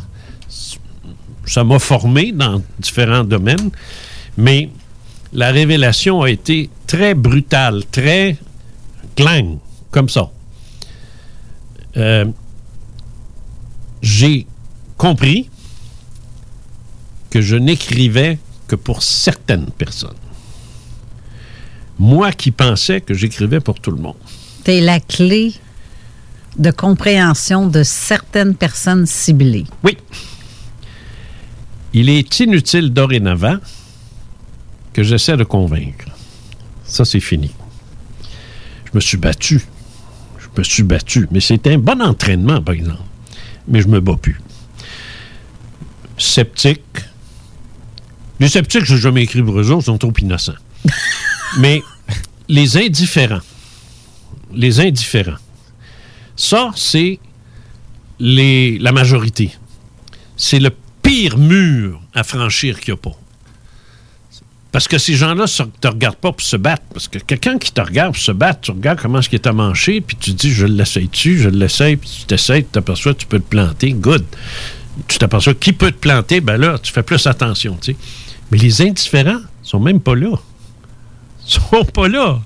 Ça m'a formé dans différents domaines, mais la révélation a été très brutal, très clang, comme ça. Euh, j'ai compris que je n'écrivais que pour certaines personnes. Moi qui pensais que j'écrivais pour tout le monde. T'es la clé de compréhension de certaines personnes ciblées. Oui. Il est inutile dorénavant que j'essaie de convaincre. Ça, c'est fini. Je me suis battu. Je me suis battu. Mais c'était un bon entraînement, par exemple. Mais je me bats plus. Sceptique. Les sceptiques, je n'ai jamais écrit pour eux autres, ils sont trop innocents. [laughs] Mais les indifférents, les indifférents, ça, c'est la majorité. C'est le pire mur à franchir qu'il n'y a pas. Parce que ces gens-là ne te regardent pas pour se battre. Parce que quelqu'un qui te regarde pour se battre, tu regardes comment est-ce qu'il est à manger, puis tu dis, je l'essaye-tu, je l'essaye, puis tu t'essayes, tu t'aperçois tu peux te planter, good. Tu t'aperçois qui peut te planter, ben là, tu fais plus attention, tu sais. Mais les indifférents sont même pas là. Ils sont pas là.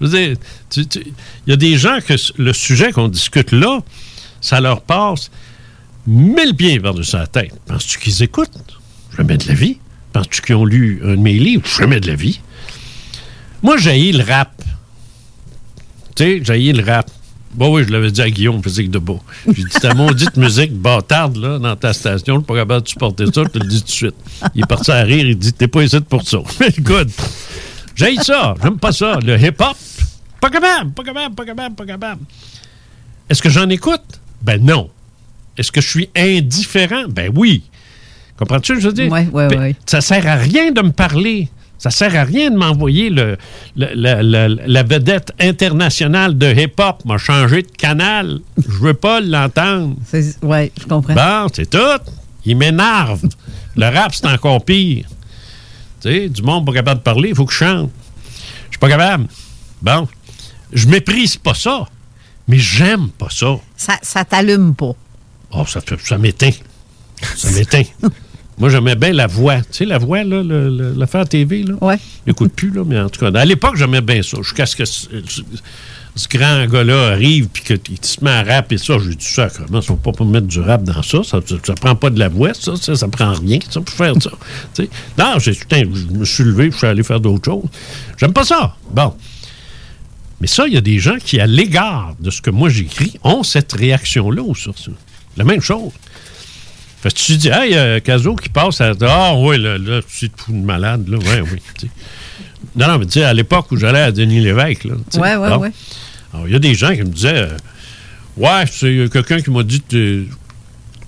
Il y a des gens que le sujet qu'on discute là, ça leur passe mille pieds par-dessus la tête. Penses-tu qu'ils écoutent? Jamais de la vie. Penses-tu qu'ils ont lu un de mes livres? Jamais de la vie. Moi, j'ai le rap. Tu sais, j'ai le rap. Bon, oui, je l'avais dit à Guillaume, physique de beau. J'ai dit, ta [laughs] maudite musique bâtarde, là, dans ta station, je suis pas capable de supporter ça, je te le dis tout de suite. Il est parti à rire, il dit, t'es pas ici pour ça. [laughs] Good. J'ai ça, j'aime pas ça. Le hip-hop, pas capable, pas capable, pas capable, pas capable. Est-ce que j'en écoute? Ben non. Est-ce que je suis indifférent? Ben oui. Comprends-tu ce que je veux dire? Ouais, ouais, ouais. Ça sert à rien de me parler. Ça sert à rien de m'envoyer le, le- la- la- la vedette internationale de hip-hop m'a changé de canal. Je veux pas l'entendre. Oui, je comprends. Bon, c'est tout. Il m'énerve. Le rap, c'est encore pire. Tu sais, du monde pas capable de parler, il faut que je chante. Je suis pas capable. Bon. Je méprise pas ça, mais j'aime pas ça. Ça, ça t'allume pas. Oh, ça, fait- ça m'éteint. Ça m'éteint. [laughs] Moi, j'aimais bien la voix. Tu sais, la voix, là, le- le- l'affaire TV, là. Ouais. J'écoute plus, là, mais en tout cas, à l'époque, j'aimais bien ça. Jusqu'à ce que ce, grand gars-là arrive puis qu'il se met à rapper ça. J'ai dit, sacrément, ils sont pas pour mettre du rap dans ça. Ça, ça, ça prend pas de la voix, ça. Ça, ça prend rien, ça, pour faire ça. [laughs] Tu sais. Non, j'ai, putain, je me suis levé, je suis allé faire d'autres choses. J'aime pas ça. Bon. Mais ça, il y a des gens qui, à l'égard de ce que moi j'écris, ont cette réaction-là sur ça. La même chose. Fait que tu te dis, hey, euh, Caso qui passe à. Ah, oui, là, là c'est tout de malade, là. Ouais, oui. Non, non, mais tu sais, à l'époque où j'allais à Denis Lévesque, là. tu sais, Ouais, ouais, bon. ouais. Alors, il y a des gens qui me disaient, euh, ouais, c'est euh, quelqu'un qui m'a dit,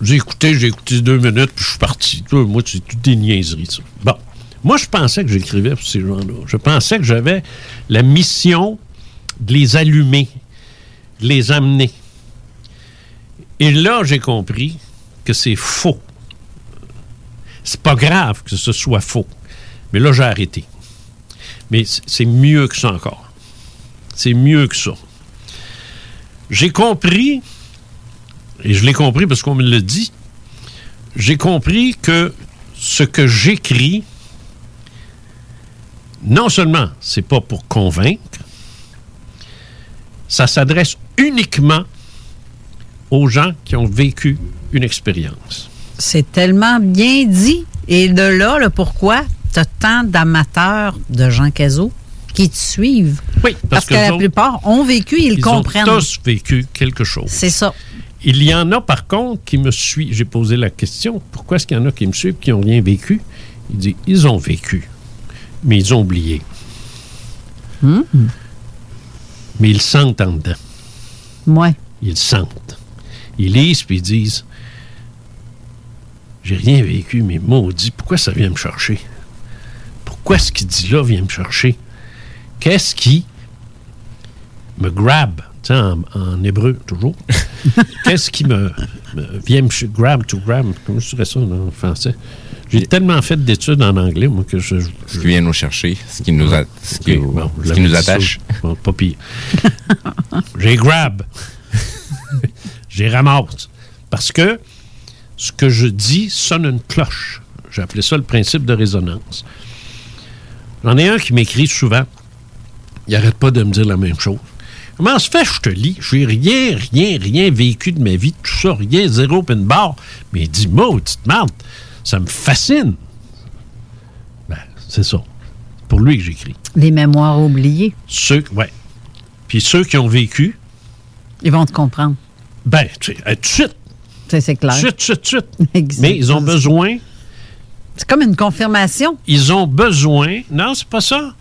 j'ai écouté, j'ai écouté deux minutes, puis je suis parti. Moi, c'est toutes des niaiseries, ça. Bon. Moi, je pensais que j'écrivais pour ces gens-là. Je pensais que j'avais la mission de les allumer, de les amener. Et là, j'ai compris que c'est faux. C'est pas grave que ce soit faux. Mais là, j'ai arrêté. Mais c'est mieux que ça encore. C'est mieux que ça. J'ai compris, et je l'ai compris parce qu'on me l'a dit, j'ai compris que ce que j'écris, non seulement c'est pas pour convaincre, ça s'adresse uniquement aux gens qui ont vécu une expérience. C'est tellement bien dit. Et de là, le pourquoi tu as tant d'amateurs de Jean Cazot qui te suivent? Oui, parce, que, la autres, plupart ont vécu, ils, Ils comprennent. ont tous vécu quelque chose. C'est ça. Il y en a, par contre, qui me suivent. J'ai posé la question pourquoi est-ce qu'il y en a qui me suivent qui n'ont rien vécu? Il dit ils ont vécu, mais ils ont oublié. Hmm. Mais ils sentent en dedans. Ouais. Ils sentent. Ils lisent puis ils disent J'ai rien vécu, mais maudit, pourquoi ça vient me chercher? Pourquoi ce qu'il dit là vient me chercher? Qu'est-ce qui me grab tu sais, en, en hébreu, toujours. [laughs] Qu'est-ce qui me, me vient me grab to grab Comment je dirais ça en français? J'ai tellement fait d'études en anglais, moi, que je. Ce qui vient nous chercher, ce qui nous, a- ce qui, Ok, bon, je ce qui l'avais nous dit attache. Bon, pas pire. [laughs] J'ai grab. J'ai ramasse. Parce que ce que je dis sonne une cloche. J'ai appelé ça le principe de résonance. J'en ai un qui m'écrit souvent il arrête pas de me dire la même chose. Comment se fait, je te lis? J'ai rien, rien, rien vécu de ma vie, tout ça, rien, zéro pin barre. Mais il dit, maudite merde, ça me fascine. Ben, c'est ça. C'est pour lui que j'écris. Les mémoires oubliées. Ceux, ouais. Puis ceux qui ont vécu, Ils vont te comprendre. Ben, tu sais, tout de suite. C'est clair. Tout de suite, tout de suite. [laughs] Mais ils ont besoin, C'est comme une confirmation. ils ont besoin. Non, c'est pas ça.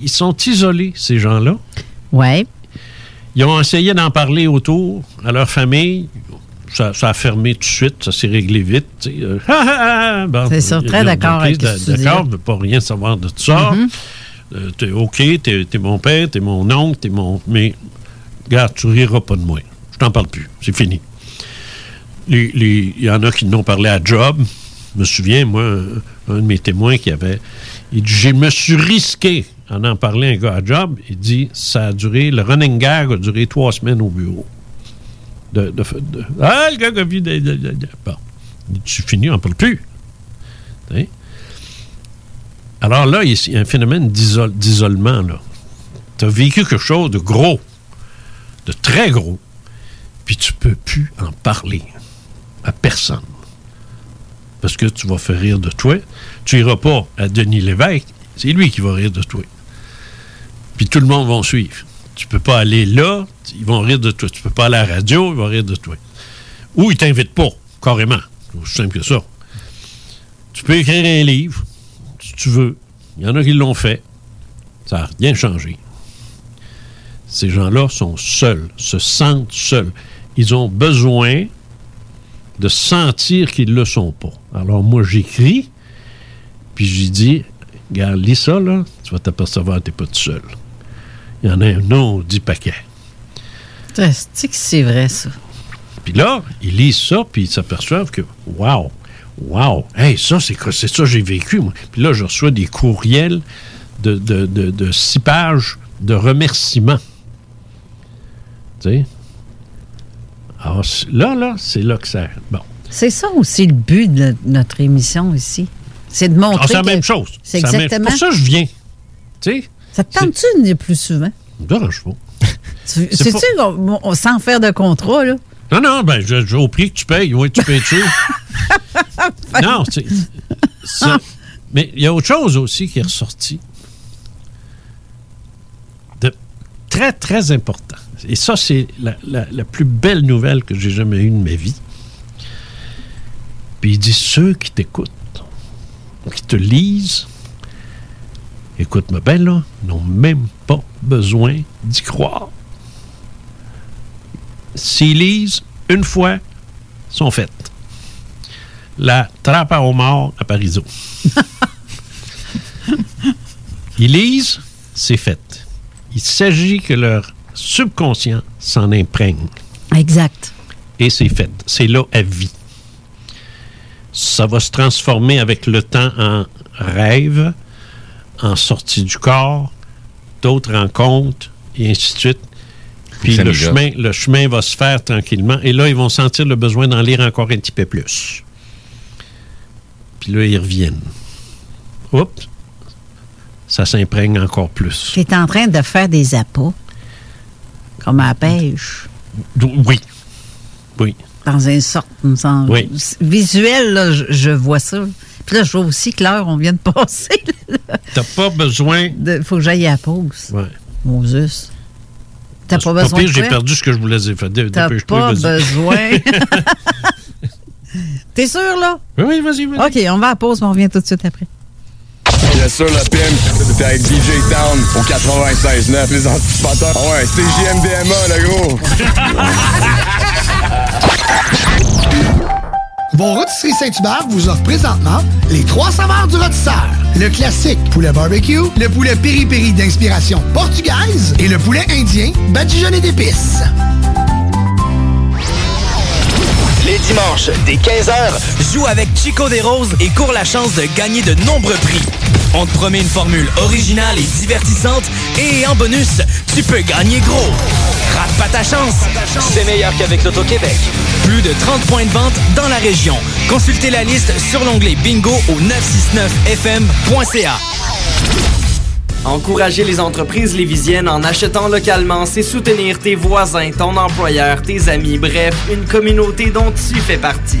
Ils sont isolés, ces gens-là. Ouais. Ils ont essayé d'en parler autour à leur famille. Ça, ça a fermé tout de suite, ça s'est réglé vite. Euh, [laughs] ah, ah, ah, bon, C'est ça, très d'accord avec D'accord, là. je veux pas rien savoir de ça. Mhm. Euh, t'es OK, t'es es mon père, t'es mon oncle, t'es mon. Mais, regarde, tu riras pas de moi. Je t'en parle plus. C'est fini. Il y en a qui n'ont parlé à Job. Je me souviens, moi, un, de mes témoins qui avait. Il dit Je me suis risqué à en parler à un gars à Job. Il dit Ça a duré, le running gag a duré trois semaines au bureau. Ah, le gars a vu. de- Bon. Tu finis, on n'en parle plus. Sais? Alors là, il y a un phénomène d'isol- d'isolement. Tu as vécu quelque chose de gros, de très gros, puis tu peux plus en parler à personne. Parce que tu vas faire rire de toi. Tu iras pas à Denis Lévesque, c'est lui qui va rire de toi. Puis tout le monde va suivre. Tu peux pas aller là, ils vont rire de toi. Tu peux pas aller à la radio, ils vont rire de toi. Ou ils t'invitent pas, carrément. C'est aussi simple que ça. Tu peux écrire un livre, si tu veux. Il y en a qui l'ont fait. Ça n'a rien changé. Ces gens-là sont seuls, se sentent seuls. Ils ont besoin de sentir qu'ils ne le sont pas. Alors moi, j'écris, puis j'ai dit, regarde, lis ça, là, tu vas t'apercevoir que tu n'es pas tout seul. Il y en a un autre paquet. C'est que c'est vrai, ça? Puis là, ils lisent ça, puis ils s'aperçoivent que, wow, wow, hey, ça, c'est ça que j'ai vécu, moi. Puis là, je reçois des courriels de, de, de, de six pages de remerciements. Tu sais? Alors, là, là, c'est là que ça. Bon. C'est ça aussi le but de notre émission ici. C'est de montrer. Ah, c'est la même chose. C'est la même- exactement. pour ça que je viens. Tu sais? Ça te tente-tu de venir plus souvent? Me dérange [laughs] pas. Tu- C'est C'est-tu pas- sans faire de contrat, là? Non, non, ben, je, je- au prix que tu payes, oui, tu payes dessus. [laughs] non, c'est. ça- Mais il y a autre chose aussi qui est ressorti. De très, très important. Et ça, c'est la, la- la plus belle nouvelle que j'ai jamais eue de ma vie. Puis il dit ceux qui t'écoutent, qui te lisent, écoute-moi bien là, n'ont même pas besoin d'y croire. S'ils lisent une fois, sont faites. La trappe à homard à Parisot. [laughs] Ils lisent, c'est fait. Il s'agit que leur subconscient s'en imprègne. Exact. Et c'est fait. C'est là à vie. Ça va se transformer avec le temps en rêve, en sortie du corps, d'autres rencontres, et ainsi de suite. Puis le chemin, le chemin va se faire tranquillement. Et là, ils vont sentir le besoin d'en lire encore un petit peu plus. Puis là, ils reviennent. Oups! Ça s'imprègne encore plus. Tu es en train de faire des appâts, comme à la pêche, Oui. Oui. dans un sorte une sens- Oui. visuel, là, je, je vois ça. Puis là, je vois aussi que l'heure, on vient de [laughs] passer. T'as pas besoin. Il faut que j'aille à la pause. Ouais. Moses. T'as pas besoin pire, de j'ai perdu ce que je voulais dire. T'as pas besoin. [laughs] T'es sûr, là? Oui, oui, vas-y, vas-y. OK, on va à la pause, mais on revient tout de suite après. Bien sûr, le pimp, t'es avec DJ Town au 96.9, les anticipateurs. Ah ouais, c'est JMDMA, le gros. [laughs] Vos rôtisseries Saint-Hubert vous offrent présentement les trois saveurs du rôtisseur. Le classique poulet barbecue, le poulet piri-piri d'inspiration portugaise et le poulet indien badigeonné d'épices. Les dimanches, dès 15h, joue avec Chico des Roses et cours la chance de gagner de nombreux prix. On te promet une formule originale et divertissante et en bonus, tu peux gagner gros. Rate pas ta chance. C'est meilleur qu'avec l'Auto-Québec. Plus de 30 points de vente dans la région. Consultez la liste sur l'onglet bingo au 969fm.ca. En Encourager les entreprises lévisiennes en achetant localement, c'est soutenir tes voisins, ton employeur, tes amis, bref, une communauté dont tu fais partie.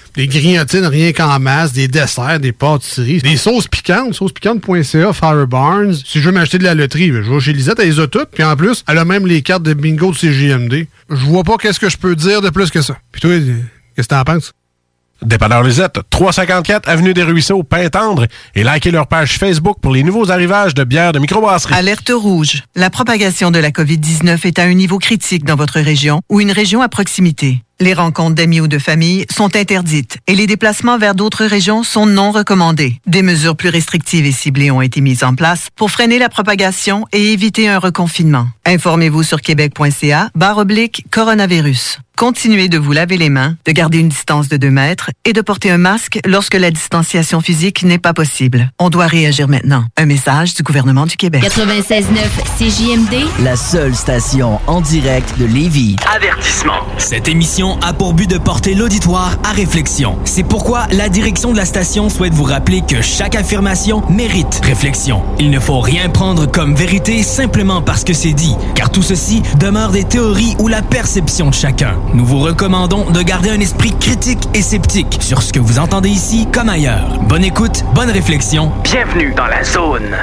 des grignotines rien qu'en masse, des desserts, des pâtisseries, des sauces piquantes, saucespiquante.ca, Fire Barnes. Si je veux m'acheter de la loterie, je vais chez Lisette, elle les a toutes. Puis en plus, elle a même les cartes de bingo de CGMD. Je vois pas qu'est-ce que je peux dire de plus que ça. Puis toi, qu'est-ce que t'en penses? Dépanneur Lisette, 354 Avenue des Ruisseaux, Pintendre, et likez leur page Facebook pour les nouveaux arrivages de bières de microbrasserie. Alerte rouge. La propagation de la COVID-19 est à un niveau critique dans votre région ou une région à proximité. Les rencontres d'amis ou de famille sont interdites et les déplacements vers d'autres régions sont non recommandés. Des mesures plus restrictives et ciblées ont été mises en place pour freiner la propagation et éviter un reconfinement. Informez-vous sur québec.ca barre oblique coronavirus. Continuez de vous laver les mains, de garder une distance de 2 mètres et de porter un masque lorsque la distanciation physique n'est pas possible. On doit réagir maintenant. Un message du gouvernement du Québec. 96.9 CJMD, La seule station en direct de Lévis. Avertissement. Cette émission a pour but de porter l'auditoire à réflexion. C'est pourquoi la direction de la station souhaite vous rappeler que chaque affirmation mérite réflexion. Il ne faut rien prendre comme vérité simplement parce que c'est dit, car tout ceci demeure des théories ou la perception de chacun. Nous vous recommandons de garder un esprit critique et sceptique sur ce que vous entendez ici comme ailleurs. Bonne écoute, bonne réflexion. bienvenue dans la zone.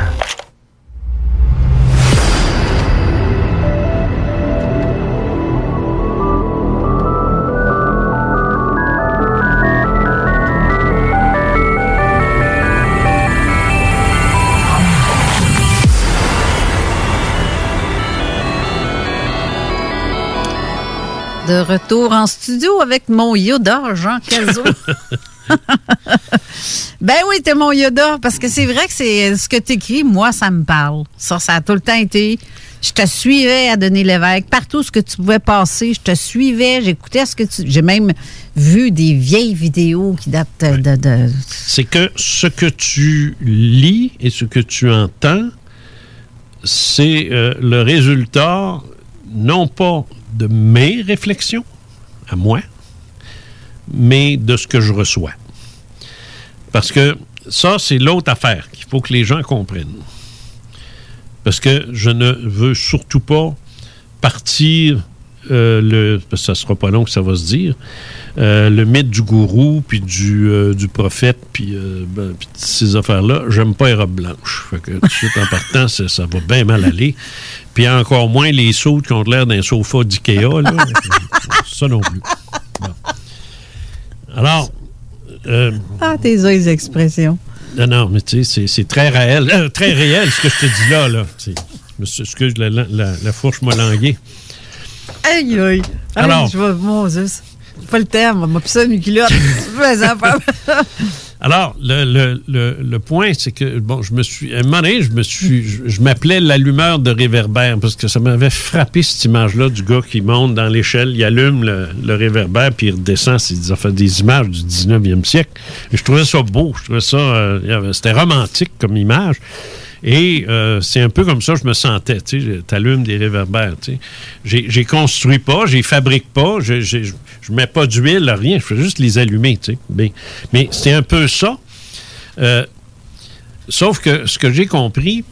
De retour en studio avec mon Yoda, Jean Cazot. [laughs] [laughs] ben oui, t'es mon Yoda, parce que c'est vrai que c'est ce que t'écris, moi, ça me parle. Ça, ça a tout le temps été. Je te suivais à Denis Lévesque. Partout ce que tu pouvais passer, je te suivais, j'écoutais ce que tu. J'ai même vu des vieilles vidéos qui datent de. de- C'est que ce que tu lis et ce que tu entends, c'est euh, le résultat non pas de mes réflexions, à moi, mais de ce que je reçois. Parce que ça, c'est l'autre affaire qu'il faut que les gens comprennent. Parce que je ne veux surtout pas partir euh, le. Parce que ça sera pas long que ça va se dire. euh, le mythe du gourou, puis du, euh, du prophète, puis euh, ben, puis ces affaires-là. J'aime pas les robes blanches. Fait que tout de suite en partant, ça, ça va bien mal aller. Puis encore moins les sauts qui ont l'air d'un sofa d'IKEA. là. [laughs] ça non plus. Bon. Alors. euh, Ah, tes les expressions. non, non, mais tu sais, c'est- très réel. euh, très réel, ce que je te dis là. là. Excuse, la, la, la- la fourche m'a langué. Aïe, aïe. Alors. Aïe, je vais, mon Dieu. J'ai pas le terme. M'a une culotte. [laughs] Alors, le, le, le, le point, c'est que, bon, je me suis. À un moment donné, je me suis. Je, je m'appelais l'allumeur de réverbère parce que ça m'avait frappé cette image-là du gars qui monte dans l'échelle, il allume le, réverbère, puis il redescend. C'est des, des images du 19e siècle. Et je trouvais ça beau. Je trouvais ça. euh, C'était romantique comme image. Et euh, c'est un peu comme ça que je me sentais. Tu sais, t'allumes des réverbères. J'ai, construit pas, j'ai fabrique pas, je, je mets pas d'huile, rien. Je fais juste les allumer. Tu sais. Mais, mais c'est un peu ça. Euh, sauf que ce que j'ai compris,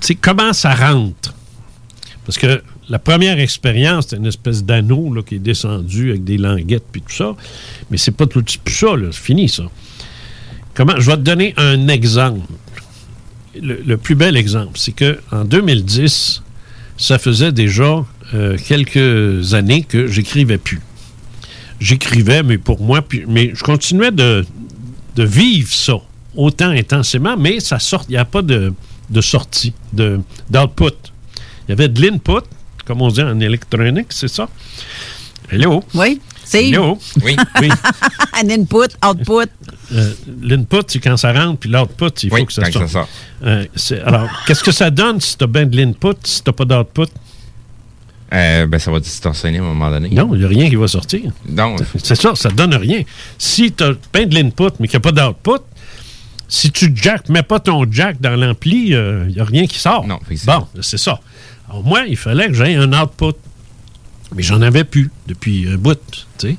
c'est comment ça rentre. Parce que la première expérience, c'était une espèce d'anneau qui est descendu avec des languettes puis tout ça. Mais c'est pas tout c'est plus ça. C'est fini, ça. Comment, je vais te donner un exemple. Le, plus bel exemple, c'est que en 2010, ça faisait déjà euh, quelques années que j'écrivais plus. J'écrivais, mais pour moi, mais je continuais de, de vivre ça autant intensément, mais ça sort, il n'y a pas de, de sortie, d'output. Il y avait de l'input, comme on dit en électronique, c'est ça? Hello? Oui. Steve? Yo. Oui. [laughs] oui. Un input, output? Euh, L'input, c'est quand ça rentre, puis l'output, il faut Oui, que ça sorte. ça sort. Euh, alors, qu'est-ce que ça donne si tu as bien de l'input, si tu pas d'output? Euh, ben, ça va distorsionner à un moment donné. Non, il n'y a rien qui va sortir. Non. [laughs] C'est ça, ça donne rien. Si tu as bien de l'input, mais qu'il n'y a pas d'output, si tu jack, mets pas ton jack dans l'ampli, il n'y a rien qui sort. Non, Bon, c'est ça. Alors, moi, il fallait que j'aie un output. Mais j'en avais plus depuis un bout, tu sais.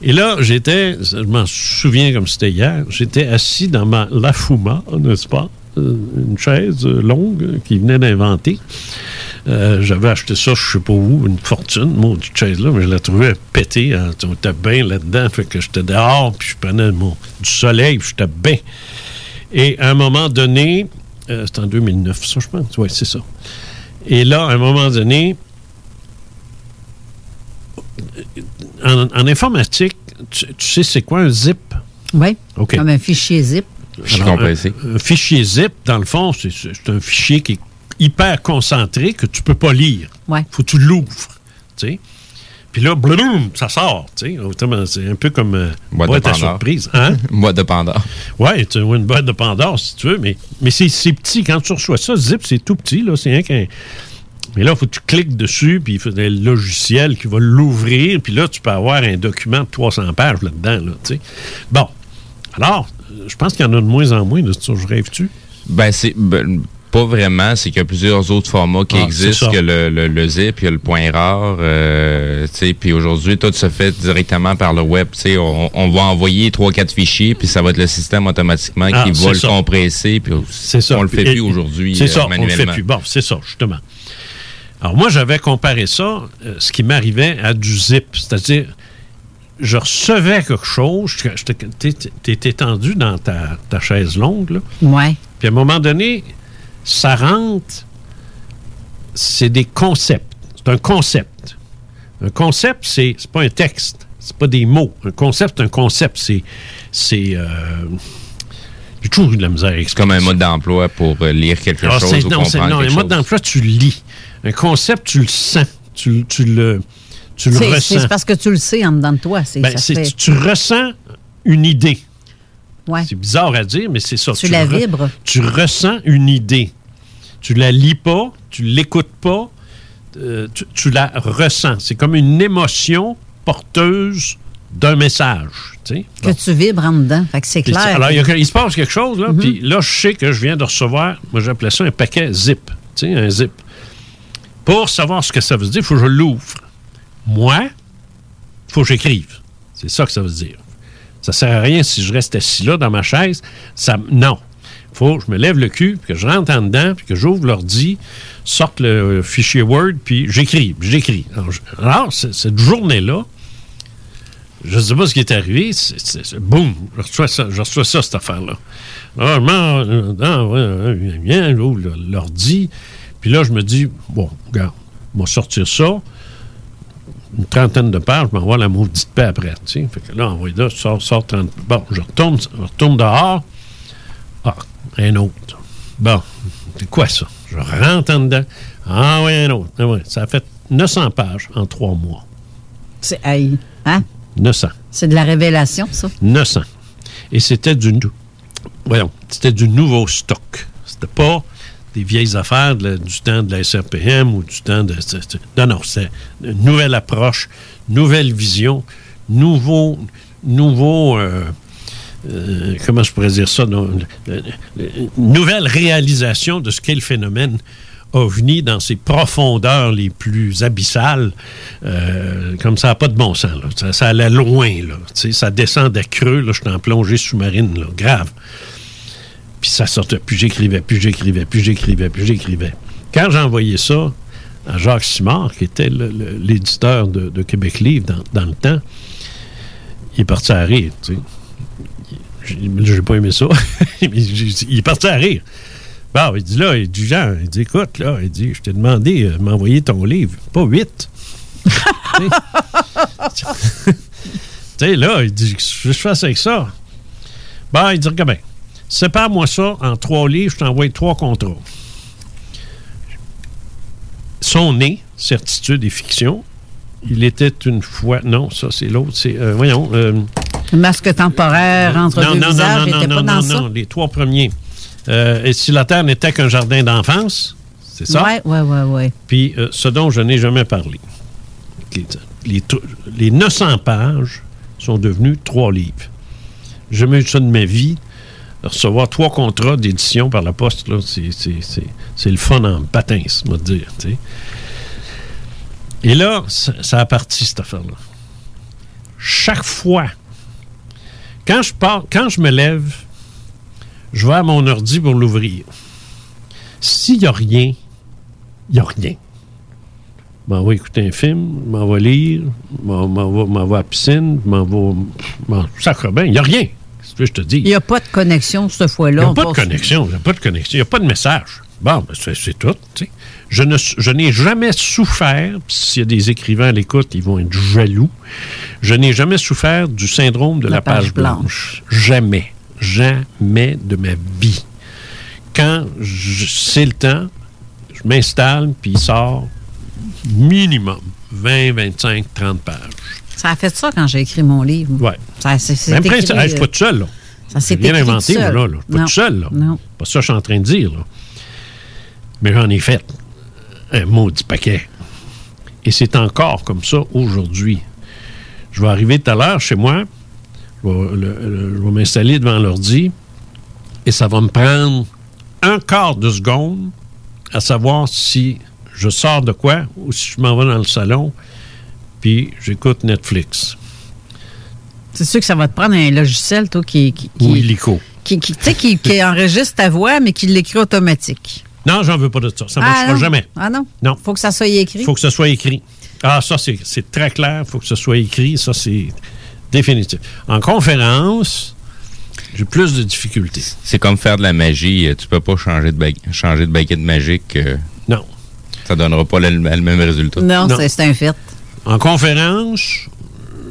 Et là, j'étais, je m'en souviens comme c'était hier, j'étais assis dans ma Lafuma, n'est-ce pas? Euh, Une chaise euh, longue euh, qui venait d'inventer. Euh, J'avais acheté ça, je sais pas où, une fortune, maudite chaise-là, mais je la trouvais pétée. hein. On était là-dedans, fait que j'étais dehors, puis je prenais mon, du soleil, puis j'étais bien. Et à un moment donné, euh, c'était en 2009, ça, je pense. Oui, c'est ça. Et là, à un moment donné, en, en informatique, tu, tu sais c'est quoi un zip? Oui. OK. Comme un fichier zip. Alors, un, un fichier zip, dans le fond, c'est un fichier qui est hyper concentré que tu peux pas lire. Ouais. faut que tu l'ouvres. tu sais. Puis là, bloum, ça sort. tu sais. Autrement, C'est un peu comme euh, Boîte boîte de à surprise. Hein? [laughs] boîte de Pandore. Oui, tu as une boîte de Pandore si tu veux, mais, mais c'est petit. Quand tu reçois ça, zip, c'est tout petit. là. C'est rien qu'un. Mais là, il faut que tu cliques dessus, puis il faut un logiciel qui va l'ouvrir, puis là, tu peux avoir un document de 300 pages là-dedans. Là, tu sais. bon. Alors, je pense qu'il y en a de moins en moins de ça. Je rêve-tu? Ben, c'est. ben, pas vraiment, c'est qu'il y a plusieurs autres formats qui Ah, existent, que le, le, le zip, il y a le point rare, euh, tu sais, puis aujourd'hui, tout se fait directement par le web, tu sais, on, on va envoyer trois, quatre fichiers, puis ça va être le système automatiquement Ah, qui va le compresser, puis C'est ça. on le fait Et- plus aujourd'hui C'est euh, ça, on le fait manuellement. plus. Bon, c'est ça, justement. Alors, moi, j'avais comparé ça, euh, ce qui m'arrivait à du zip. C'est-à-dire, je recevais quelque chose, t'es t'es étendu dans ta, ta chaise longue, là. Ouais. Puis à un moment donné, ça rentre, c'est des concepts. C'est un concept. Un concept, c'est c'est pas un texte. C'est pas des mots. Un concept, c'est un concept. C'est. C'est. euh, J'ai toujours eu de la misère à C'est comme un mode d'emploi pour euh, lire quelque Ah, chose ou non, comprendre non, quelque un mode d'emploi, tu lis. Un concept, tu le sens. Tu, tu le, tu le ressens. C'est parce que tu le sais en dedans de toi. c'est- Ben, ça fait- tu, tu ressens une idée. Ouais. C'est bizarre à dire, mais c'est ça. Tu la re- vibres. Tu ressens une idée. Tu la lis pas, tu l'écoutes pas, euh, tu, la ressens. C'est comme une émotion porteuse d'un message. tu sais. Que tu vibres en dedans. Fait que c'est clair. Alors, il, y a- il se passe quelque chose, là. Mhm. Puis là, je sais que je viens de recevoir, moi, j'appelais ça un paquet zip. Tu sais, un zip. Pour savoir ce que ça veut dire, il faut que je l'ouvre. Moi, il faut que j'écrive. C'est ça que ça veut dire. Ça sert à rien si je reste assis là dans ma chaise. Ça, non. Il faut que je me lève le cul, puis que je rentre en dedans, puis que j'ouvre l'ordi, sorte le fichier Word, puis j'écris. J'écris. Alors, cette journée-là, je ne sais pas ce qui est arrivé. boum, je reçois ça, je reçois ça, cette affaire-là. Alors, je m'en- j'ouvre l'ordi. Puis là, je me dis, bon, regarde, on va sortir ça. Une trentaine de pages, je m'envoie la maudite paix après. tu sais. Fait que là, envoie là, je sors, sors 30. Bon, je retourne, je retourne dehors. Ah, un autre. Bon, c'est quoi ça? Je rentre en dedans. Ah oui, un autre. Ah ça a fait 900 pages en trois mois. C'est hey, hein? 900. C'est de la révélation, ça? 900. Et c'était du, voyons, c'était du nouveau stock. C'était pas des vieilles affaires du temps de la SRPM ou du temps de... Non, non, c'est une nouvelle approche, nouvelle vision, nouveau... nouveau euh, euh, comment je pourrais dire ça? le- nouvelle réalisation de ce qu'est le phénomène ovni dans ses profondeurs les plus abyssales. Euh, comme ça n'a pas de bon sens. Ça, allait loin. Là. Ça descendait creux. Là, j'étais en plongée sous-marine. Grave. Puis ça sortait. Puis j'écrivais, puis j'écrivais, puis j'écrivais, puis j'écrivais. Quand j'ai envoyé ça à Jacques Simard, qui était l'éditeur de, Québec Livre dans, le temps, il est parti à rire. Tu sais. J'ai pas aimé ça. [laughs] Il est parti à rire. Bon, il dit là, il dit Jean, il dit écoute, là, il dit, je t'ai demandé euh, de m'envoyer ton livre, pas huit. [laughs] [laughs] tu sais, là, il dit, qu'est-ce que je fasse avec ça? Bon, il dit, regarde bien, sépare-moi ça en trois livres, je t'envoie trois contrats. Son nez, certitude et fiction, Il était une fois. Non, ça, c'est l'autre. C'est. euh, voyons. euh, masque temporaire entre non, deux non, visages, non, non, non, pas dans non, ça? non, les trois premiers. Euh, et si la Terre n'était qu'un jardin d'enfance, c'est ça? Ouais, ouais, ouais, ouais. Puis euh, ce dont je n'ai jamais parlé. Les, tr- les 900 pages sont devenues trois livres. Jamais eu ça de ma vie. Recevoir trois contrats d'édition par la poste, c'est, le fun en patins, on va dire. Et là, ça, ça a parti, cette affaire-là. Chaque fois, quand je, pars, quand je me lève, je vais à mon ordi pour l'ouvrir. S'il n'y a rien, il n'y a rien. Je m'en vais écouter un film, je m'en vais lire, je m'en vais, à la piscine, je m'en vais. Sacre bien, il n'y a rien. Qu'est-ce que je te dis? Il n'y a pas de connexion cette Il fois-là. n'y a pas de connexion, il n'y a pas de connexion, il n'y a pas de message. Bon, ben, c'est tout. Je ne je n'ai jamais souffert, s'il y a des écrivains à l'écoute, ils vont être jaloux. Je n'ai jamais souffert du syndrome de la, page, blanche. Jamais. Jamais de ma vie. Quand c'est le temps, je m'installe, puis il sort minimum 20, 25, 30 pages. Ça a fait ça quand j'ai écrit mon livre. Ouais. Ça, c'est, c'est Même écrit, principe, hey, je suis euh, pas tout seul, là. Ça s'est écrit inventé, moi, là. Je suis pas tout seul, là. Non. Pas ça que je suis en train de dire, là. Mais j'en ai fait un maudit paquet. Et c'est encore comme ça aujourd'hui. Je vais arriver tout à l'heure chez moi, je vais, le- le- je vais m'installer devant l'ordi et ça va me prendre un quart de seconde à savoir si je sors de quoi ou si je m'en vais dans le salon puis j'écoute Netflix C'est sûr que ça va te prendre un logiciel, toi, qui, qui, ou qui, illico. qui, qui- tu sais, qui- qui [laughs] enregistre ta voix, mais qui l'écrit automatique. Non, j'en veux pas de ça. Ça ne Ah, marchera non? jamais. Ah non? Non. faut que ça soit écrit? Il faut que ce soit écrit. Ah, ça, c'est c'est très clair. Il faut que ce soit écrit. Ça, c'est définitif. En conférence, j'ai plus de difficultés. C'est comme faire de la magie. euh, Tu peux pas changer de, changer de baguette magique. euh, non. Ça donnera pas le, le même résultat. Non, c'est- c'est un fait. En conférence,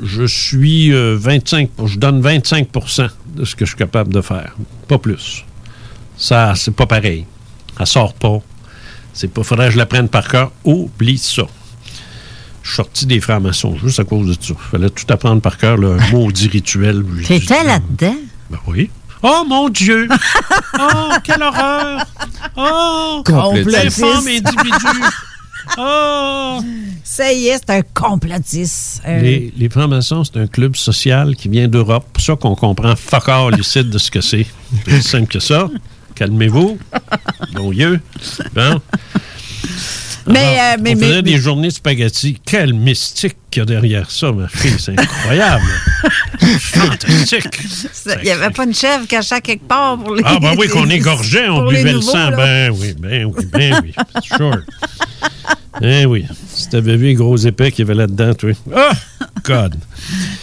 je suis euh, 25, je donne 25% de ce que je suis capable de faire. Pas plus. Ça, c'est pas pareil. Ça sort pas. C'est pas, faudrait que je l'apprenne par cœur. Oublie ça. Je suis sorti des francs-maçons juste à cause de ça. Il fallait tout apprendre par cœur, un [laughs] maudit rituel. T'étais là-dedans? Ben oui. Oh mon Dieu! [laughs] Oh, quelle horreur! Oh! Individu! [laughs] Oh! Ça y est, c'est un complotiste. Les, les francs-maçons, c'est un club social qui vient d'Europe. C'est pour ça qu'on comprend fuck all ici de ce que c'est. C'est simple que ça. Calmez-vous. [laughs] Bon Dieu. Bon. Mais, Alors, euh, mais- on mais- faisait mais- des journées spaghetti. Quel mystique qu'il y a derrière ça, ma fille. C'est incroyable. [laughs] Fantastique. Il n'y avait pas une chèvre cachée quelque part pour les. Ah, ben oui, qu'on [laughs] égorgeait, on buvait le sang. là. Ben oui, ben oui, ben oui. Sure. Ben oui. Si t'avais vu les gros épais qu'il y avait là-dedans, toi. Ah! God.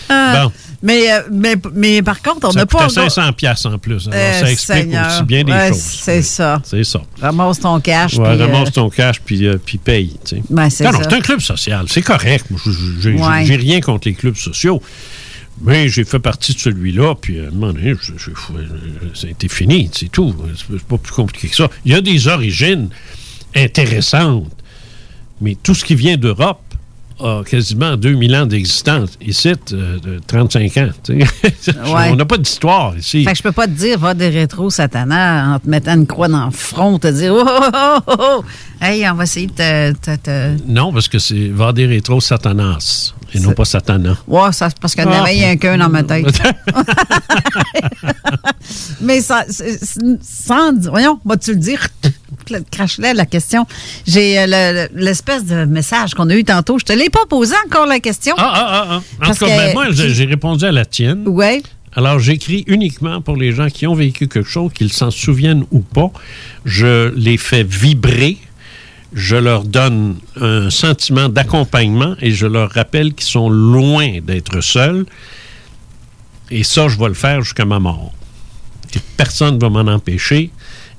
Ah, Bon. Mais, euh, mais, mais par contre, on n'a pas. coûtait 500 piastres en plus. Alors, Euh, ça explique Seigneur. aussi bien des Ouais, choses. C'est ça. C'est ça. Ramasse ton cash. Ouais, puis, euh, ramasse ton cash puis, euh, puis paye. tu sais. Ben, c'est un club social. C'est correct. J'ai Ouais. rien contre les clubs sociaux. Mais j'ai fait partie de celui-là, puis à un moment donné, été fini, c'est tout. C'est pas plus compliqué que ça. Il y a des origines intéressantes, mais tout ce qui vient d'Europe a quasiment 2000 ans d'existence. Ici, euh, de 35 ans. tu sais. [laughs] Ouais. On n'a pas d'histoire ici. Fait que je peux pas te dire, va des rétro satana en te mettant une croix dans le front, te dire, oh, oh, oh, oh, oh. Hey, on va essayer de te. te- te- Non, parce que c'est Vader Rétro Satanas et non pas Satana. Ouais, ça, parce qu'il y en Ah. avait un qu'un dans ma tête. [laughs] [laughs] Mais ça, sans. Voyons, vas-tu le dire? Crache-là la question. J'ai euh, le- le- l'espèce de message qu'on a eu tantôt. Je te l'ai pas posé encore la question. Ah, ah, ah, ah. En Parce tout cas, que- ben, moi, j'ai répondu à la tienne. Ouais. Alors, j'écris uniquement pour les gens qui ont vécu quelque chose, qu'ils s'en souviennent ou pas. Je les fais vibrer. Je leur donne un sentiment d'accompagnement et je leur rappelle qu'ils sont loin d'être seuls. Et ça, je vais le faire jusqu'à ma mort. Et personne ne va m'en empêcher.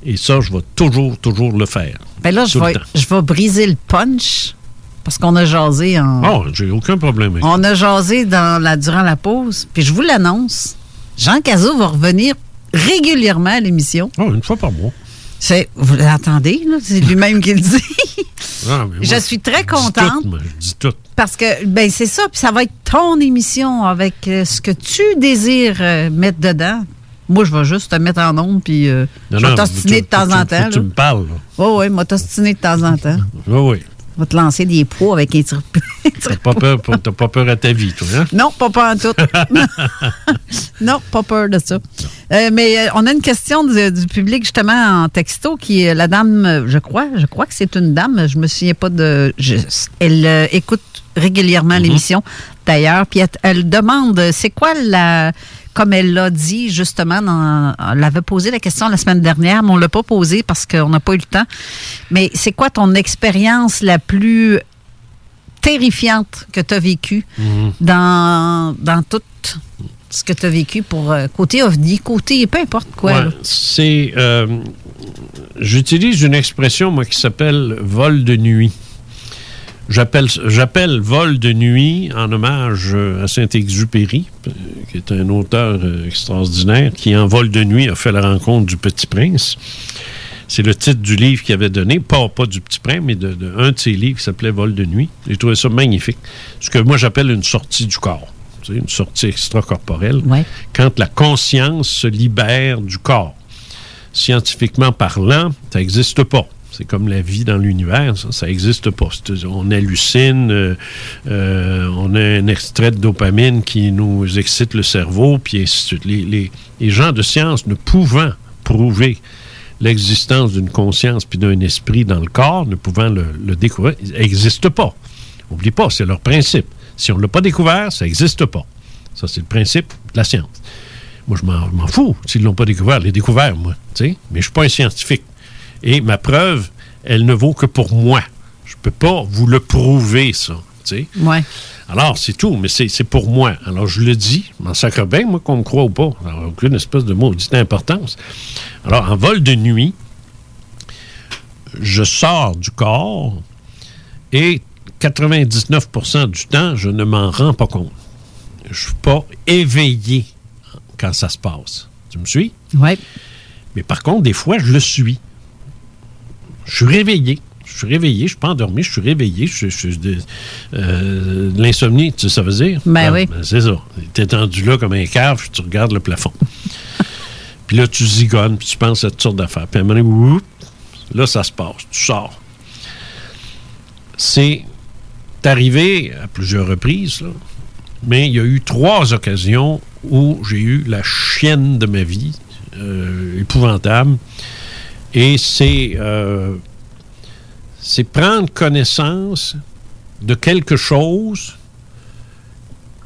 Et ça, je vais toujours, toujours le faire. Ben là, je vais, je vais briser le punch parce qu'on a jasé en. Oh, j'ai aucun problème avec On a jasé dans la, durant la pause. Puis je vous l'annonce. Jean Cazot va revenir régulièrement à l'émission. Oh, une fois par mois. C'est, vous l'entendez, là? C'est lui-même qui le dit. [laughs] Ah, Je suis très dis contente. tout, moi, je dis tout. Parce que, ben, c'est ça. Puis ça va être ton émission avec euh, ce que tu désires euh, mettre dedans. Moi, je vais juste te mettre en onde, puis euh, Non, je vais t'ostiner tu- de temps tu- en temps. Tu me parles. là. Oui, oui, moi, t'ostiner de temps en temps. [laughs] Oui, oui. Je vais te lancer des poids avec un tir- [laughs] T'as pas peur, pas peur à ta vie, toi, hein? Non, pas peur en tout. [laughs] non, pas peur de ça. Euh, mais euh, on a une question du, du public justement en texto qui est la dame, je crois, je crois que c'est une dame, je me souviens pas de. je- elle euh, écoute régulièrement l'émission d'ailleurs, puis elle, elle demande c'est quoi la. Comme elle l'a dit justement, dans, elle avait posé la question la semaine dernière, mais on l'a pas posée parce qu'on n'a pas eu le temps. Mais c'est quoi ton expérience la plus terrifiante que tu as vécue dans, dans tout ce que tu as vécu pour euh, côté OVNI, côté peu importe quoi. Ouais, c'est. euh, J'utilise une expression, moi, qui s'appelle vol de nuit. J'appelle, j'appelle vol de nuit en hommage à Saint-Exupéry, qui est un auteur euh, extraordinaire, qui en vol de nuit a fait la rencontre du Petit Prince. C'est le titre du livre qu'il avait donné, pas, pas du Petit Prince, mais de, de un de ses livres qui s'appelait Vol de nuit. J'ai trouvé ça magnifique. Ce que moi j'appelle une sortie du corps, tu sais, une sortie extracorporelle. Quand la conscience se libère du corps. Scientifiquement parlant, ça n'existe pas. C'est comme la vie dans l'univers, ça n'existe pas. On hallucine, euh, euh, on a un extrait de dopamine qui nous excite le cerveau, puis ainsi de suite. Les, gens de science ne pouvant prouver l'existence d'une conscience puis d'un esprit dans le corps, ne pouvant le, découvrir, n'existe pas. Oublie pas, c'est leur principe. Si on ne l'a pas découvert, ça n'existe pas. Ça, c'est le principe de la science. Moi, je m'en fous s'ils ne l'ont pas découvert. Je l'ai découvert, moi. Mais je ne suis pas un scientifique. Et ma preuve, elle ne vaut que pour moi. Je ne peux pas vous le prouver, ça. Ouais. Alors, c'est tout, mais c'est pour moi. Alors, je le dis, m'en sacre bien, moi, qu'on me croit ou pas. N'a aucune espèce de maudite importance. Alors, en vol de nuit, je sors du corps et 99% du temps, je ne m'en rends pas compte. Je ne suis pas éveillé quand ça se passe. Tu me suis? Oui. Mais par contre, des fois, je le suis. Je suis réveillé. Je suis réveillé, je ne suis pas endormi, je suis réveillé. Je, de- euh, de l'insomnie, tu sais, ça veut dire? Ben Ah, oui. c'est ça. Tu es tendu là comme un cave, tu regardes le plafond. [laughs] puis là, tu zigonnes, puis tu penses à toutes sortes d'affaires. Puis à un moment donné, whoop, là, ça se passe. Tu sors. C'est arrivé à plusieurs reprises, là, mais il y a eu trois occasions où j'ai eu la chienne de ma vie, euh, épouvantable. Et c'est euh, c'est prendre connaissance de quelque chose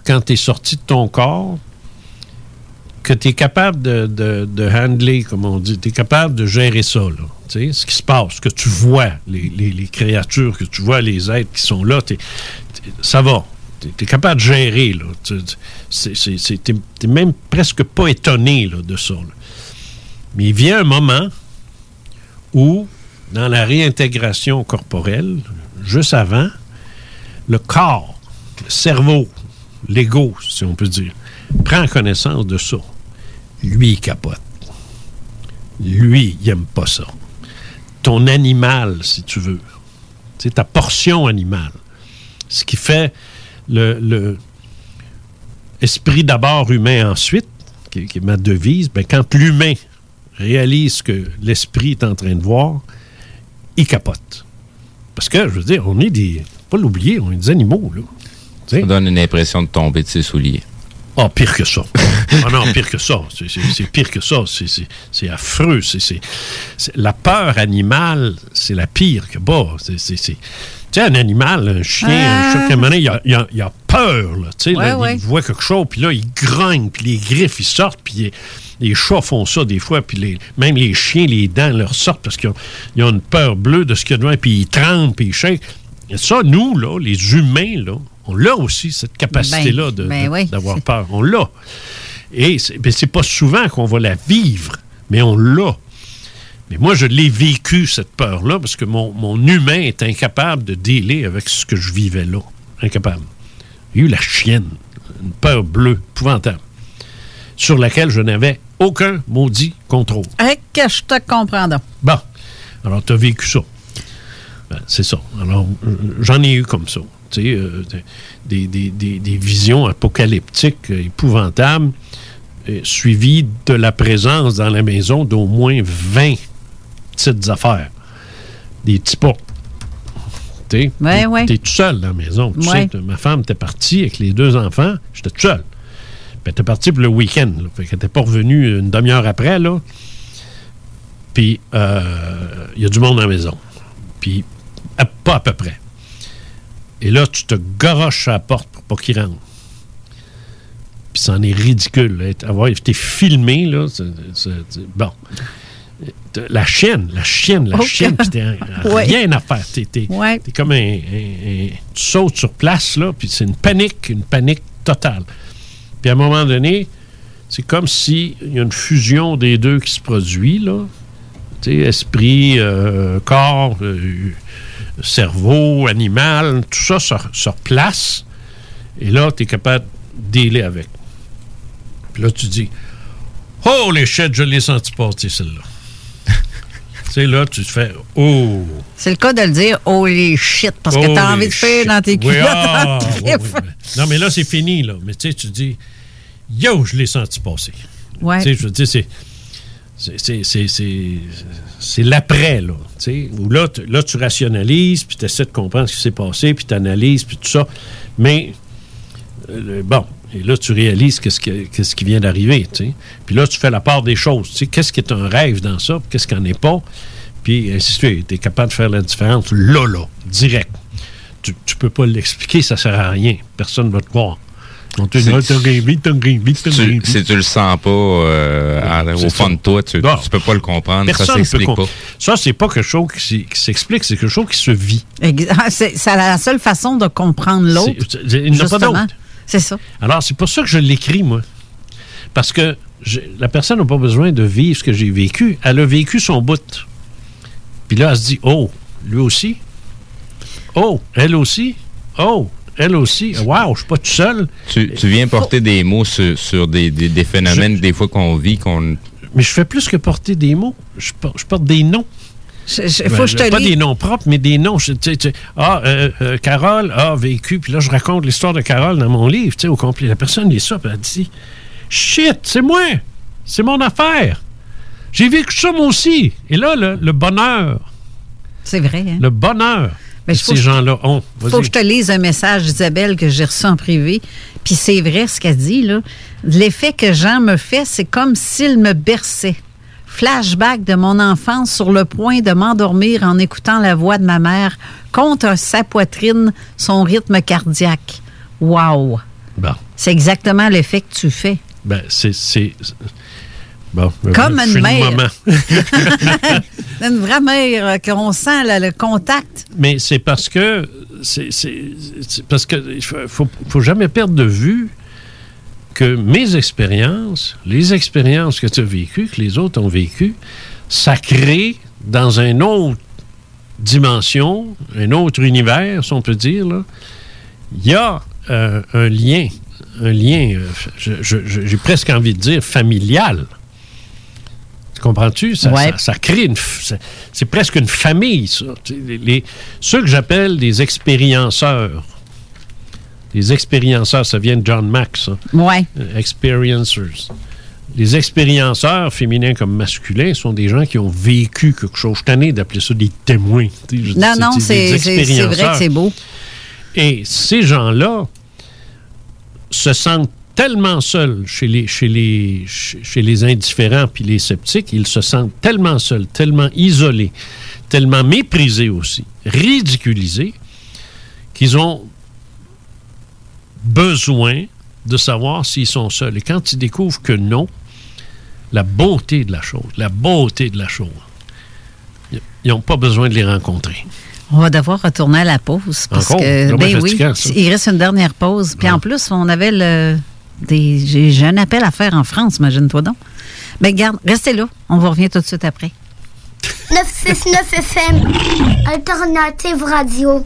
quand tu es sorti de ton corps que tu es capable de, de, de handler, comme on dit. Tu es capable de gérer ça, là. Ce qui se passe, que tu vois, les, les- créatures, que tu vois les êtres qui sont là, ça va. Tu es, capable de gérer. Tu n'es même presque pas étonné là, de ça. Mais il vient un moment où, dans la réintégration corporelle, juste avant, le corps, le cerveau, l'ego, si on peut dire, prend connaissance de ça. Lui, il capote. Lui, il n'aime pas ça. Ton animal, si tu veux. C'est ta portion animale. Ce qui fait le, esprit d'abord, humain ensuite, qui, qui est ma devise, ben, quand l'humain réalise ce que l'esprit est en train de voir, il capote. Parce que, je veux dire, on est des. Pas l'oublier, on est des animaux, là. Ça donne une impression de tomber de ses souliers. Oh, pire que ça. Ah non, pire que ça. C'est- pire que ça. C'est- affreux. C'est La peur animale, c'est la pire que c'est- c'est- Tu sais, un animal, un chien, un chat, moment donné, il a, il a- il a peur. Là, tu sais, Ouais, là, ouais. Il voit quelque chose, puis là, il grogne, puis les griffes, ils sortent, puis les, chats font ça des fois, puis les, même les chiens, les dents leur sortent parce qu'ils ont, ils ont une peur bleue de ce qu'il y a devant, puis ils tremblent, puis ils shake. Et ça, nous, là, les humains, là, on l'a aussi, cette capacité-là ben oui, d'avoir peur. On l'a. Et c'est ben, c'est pas souvent qu'on va la vivre, mais on l'a. Mais moi, je l'ai vécu, cette peur-là, parce que mon, mon humain est incapable de dealer avec ce que je vivais là. Incapable. J'ai eu la chienne, une peur bleue, épouvantable, sur laquelle je n'avais aucun maudit contrôle. Hey, que je te comprends donc? Bon. Alors, tu as vécu ça. Ben, c'est ça. Alors, j'en ai eu comme ça. Tu sais, euh, des, des- des- des visions apocalyptiques euh, épouvantables, euh, suivies de la présence dans la maison d'au moins 20 petites affaires. Des petits pots. Tu sais, Ouais, t'es- ouais. t'es tout seul dans la maison. Tu Ouais. sais, ma femme était partie avec les deux enfants. J'étais tout seul. Elle était partie pour le week-end. là. Fait qu'elle n'était pas revenue une demi-heure après. là. Puis euh, il y a du monde dans la maison. Puis à- pas à peu près. Et là, tu te garoches à la porte pour pas qu'il rentre. Puis c'en est ridicule. là. Avoir été filmé, là, c'est- c'est- c'est- bon. La chienne, la chienne, la chienne, puis t'as [laughs] Ouais. rien à faire. T'es, Ouais. comme un, un- un- Tu sautes sur place, là, puis c'est une panique, une panique totale. Puis à un moment donné, c'est comme s'il y a une fusion des deux qui se produit, là. Tu sais, esprit, euh, corps, euh, cerveau, animal, tout ça se, se replace. Et là, tu es capable de dealer avec. Puis là, tu dis Oh, les shit, je l'ai senti passer, celle-là. Tu sais, là, tu te fais Oh. C'est le cas de le dire holy shit parce que t'as envie de faire dans tes culottes. ah, oui, oui, Non, mais là, c'est fini, là. Mais tu sais, tu dis, yo, je l'ai senti passer. Ouais. Tu sais, je veux dire, c'est. c'est- l'après, là. Tu sais, où là, tu- là, tu rationalises, puis tu essaies de comprendre ce qui s'est passé, puis tu analyses, puis tout ça. Mais, euh, bon, et là, tu réalises qu'est-ce qui, qu'est-ce qui vient d'arriver, tu sais. Puis là, tu fais la part des choses. Tu sais, qu'est-ce qui est un rêve dans ça, qu'est-ce qui n'en est pas? Puis, ainsi de suite. Tu es capable de faire la différence là, là, direct. Tu, tu peux pas l'expliquer, ça sert à rien. Personne ne va te croire. Ah, t'as Tu- rêvé. si tu le sens pas euh, au ça. fond de toi, tu, tu peux pas le comprendre. ça Personne ne peut s'explique pas. Ça, c'est pas quelque chose qui, s'explique, c'est quelque chose qui se vit. Ex- C'est c'est la seule façon de comprendre l'autre. C'est- c'est- il n'y en a pas justement. d'autre. C'est ça. Alors, c'est pour ça que je l'écris, moi. Parce que je- la personne n'a pas besoin de vivre ce que j'ai vécu. Elle a vécu son bout. Puis là, elle se dit, oh, lui aussi? Oh, elle aussi? Oh, elle aussi? Wow, je suis pas tout seul. Tu, tu viens porter des mots sur, sur des, des- des phénomènes, des fois qu'on vit, qu'on. Mais je fais plus que porter des mots. Je porte, je porte des noms. Ben, faut que je te pas des noms propres, mais des noms. Je- tu sais, tu sais, ah, euh, euh, Carole a vécu, puis là, je raconte l'histoire de Carole dans mon livre, tu sais, au complet. La personne lit ça, puis elle dit Shit, c'est moi! C'est mon affaire! J'ai vécu ça, moi aussi! Et là, le, le bonheur, C'est vrai. Hein? le bonheur Mais que faut ces gens-là ont. faut Vas-y. que je te lise un message d'Isabelle que j'ai reçu en privé. Puis c'est vrai ce qu'elle dit, là. L'effet que Jean me fait, c'est comme s'il me berçait. Flashback de mon enfance sur le point de m'endormir en écoutant la voix de ma mère contre sa poitrine, son rythme cardiaque. Wow! Bon. C'est exactement l'effet que tu fais. Ben, c'est. c'est- Bon, Comme je une suis mère. maman. [laughs] Une vraie mère euh, qu'on sent là, le contact. Mais c'est parce que c'est parce que faut jamais perdre de vue que mes expériences, les expériences que tu as vécues, que les autres ont vécues, ça crée dans une autre dimension, un autre univers, si on peut dire, il y a euh, un lien, un lien, euh, j'ai presque envie de dire familial. Tu comprends-tu? Ça, Ouais. ça- ça crée une. c'est- presque une famille, ça. Les- ceux que j'appelle des expérienceurs. Les expérienceurs, ça vient de John Max. ça. Ouais. Euh, Experiencers. Les expérienceurs, féminins comme masculins, sont des gens qui ont vécu quelque chose. Je suis d'appeler ça des témoins. dis, Non, non, c'est vrai que c'est beau. Et ces gens-là se sentent tellement seuls chez les, chez les, chez les indifférents puis les sceptiques, ils se sentent tellement seuls, tellement isolés, tellement méprisés aussi, ridiculisés, qu'ils ont besoin de savoir s'ils sont seuls. Et quand ils découvrent que non, la beauté de la chose, la beauté de la chose, ils n'ont pas besoin de les rencontrer. On va devoir retourner à la pause. Parce Encore? que, C'est ben oui, il reste une dernière pause. Puis en plus, on avait le. Des, j'ai, j'ai un appel à faire en France, imagine-toi donc. Mais garde, restez là. On vous revient tout de suite après. 969 FM, Alternative Radio.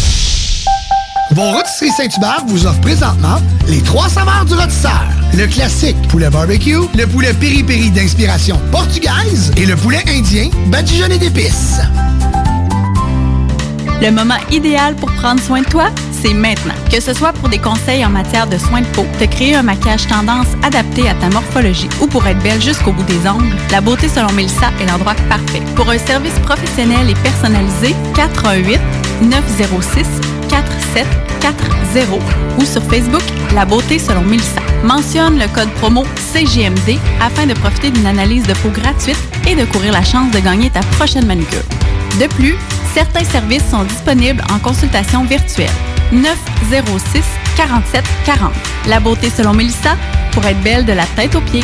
Vos rôtisseries Saint-Hubert vous offrent présentement les trois saveurs du rôtisseur. Le classique poulet barbecue, le poulet piri-piri d'inspiration portugaise et le poulet indien badigeonné d'épices. Le moment idéal pour prendre soin de toi, c'est maintenant. Que ce soit pour des conseils en matière de soins de peau, te créer un maquillage tendance adapté à ta morphologie ou pour être belle jusqu'au bout des ongles, la beauté selon Mélissa est l'endroit parfait. Pour un service professionnel et personnalisé, 418 906 4740 ou sur Facebook La beauté selon Mélissa. Mentionne le code promo CGMD afin de profiter d'une analyse de peau gratuite et de courir la chance de gagner ta prochaine manucure. De plus, certains services sont disponibles en consultation virtuelle. 906 47 40. La beauté selon Mélissa pour être belle de la tête aux pieds.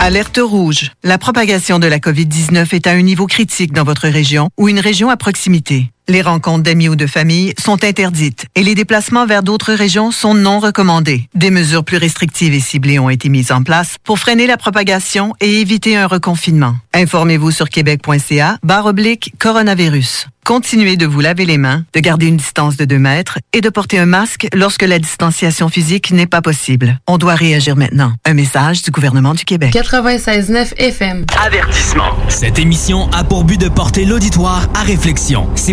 Alerte rouge. La propagation de la COVID-19 est à un niveau critique dans votre région ou une région à proximité. Les rencontres d'amis ou de famille sont interdites et les déplacements vers d'autres régions sont non recommandés. Des mesures plus restrictives et ciblées ont été mises en place pour freiner la propagation et éviter un reconfinement. Informez-vous sur québec.ca barre oblique coronavirus. Continuez de vous laver les mains, de garder une distance de 2 mètres et de porter un masque lorsque la distanciation physique n'est pas possible. On doit réagir maintenant. Un message du gouvernement du Québec. 96.9 FM. Avertissement. Cette émission a pour but de porter l'auditoire à réflexion. C'est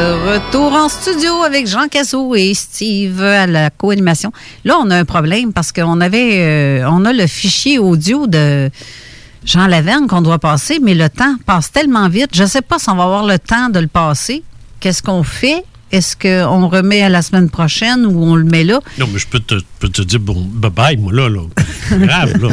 Retour en studio avec Jean Cazot et Steve à la co-animation. Là, on a un problème parce qu'on avait, euh, on a le fichier audio de Jean Lavergne qu'on doit passer, mais le temps passe tellement vite. Je ne sais pas si on va avoir le temps de le passer. Qu'est-ce qu'on fait? Est-ce qu'on remet à la semaine prochaine ou on le met là? Non, mais je peux te, peux te dire bon, bye-bye, moi, là. là. Grave, là.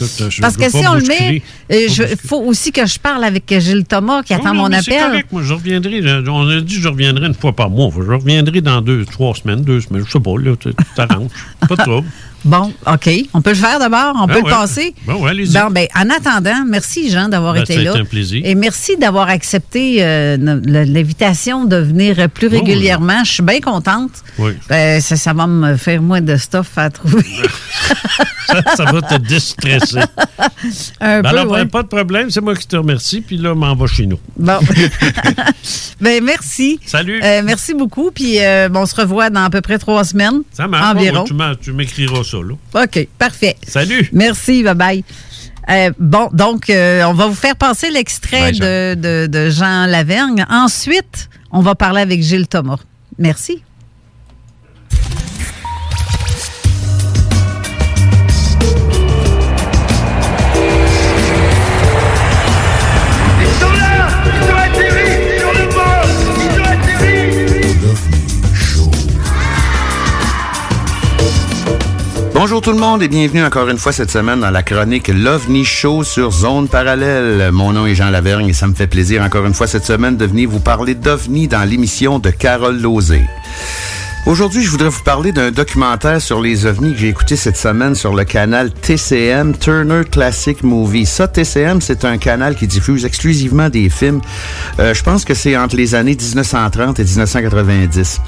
Je Parce que si on le met, il faut aussi que je parle avec Gilles Thomas qui Non, attend non, mon mais C'est appel. correct, moi, je reviendrai. euh, On a dit que je reviendrai une fois par mois. Je reviendrai dans deux, trois semaines, deux semaines. Je sais pas, là, tu t'arranges. Pas de trouble. Bon, OK. On peut le faire d'abord? On Ben peut ouais. le passer? Ben ouais, allez-y. Bon, ben, en attendant, merci, Jean, d'avoir Ben, été là. un plaisir. Et merci d'avoir accepté euh, l'invitation de venir plus oui. régulièrement. Je suis bien contente. Oui. Ben, ça, ça va me faire moins de stuff à trouver. [laughs] ça, ça va te déstresser. [laughs] Un Ben peu, alors, ouais. pas de problème, c'est moi qui te remercie. Puis là, m'en va chez nous. Bon. [laughs] ben, merci. Salut. Euh, merci beaucoup. Puis, euh, bon, on se revoit dans à peu près trois semaines. Ça marche. Environ. Tu m'écriras ça, là. OK, parfait. Salut. Merci, bye bye. Euh, bon, donc, euh, on va vous faire passer l'extrait de Jean Lavergne. Ensuite, on va parler avec Gilles Thomas. Merci. Bonjour tout le monde et bienvenue encore une fois cette semaine dans la chronique l'OVNI Show sur Zone Parallèle. Mon nom est Jean Lavergne et ça me fait plaisir encore une fois cette semaine de venir vous parler d'OVNI dans l'émission de Carole Lozé. Aujourd'hui, je voudrais vous parler d'un documentaire sur les ovnis que j'ai écouté cette semaine sur le canal TCM, Turner Classic Movie. Ça, TCM, c'est un canal qui diffuse exclusivement des films. Euh, je pense que c'est entre les années 1930 et 1990.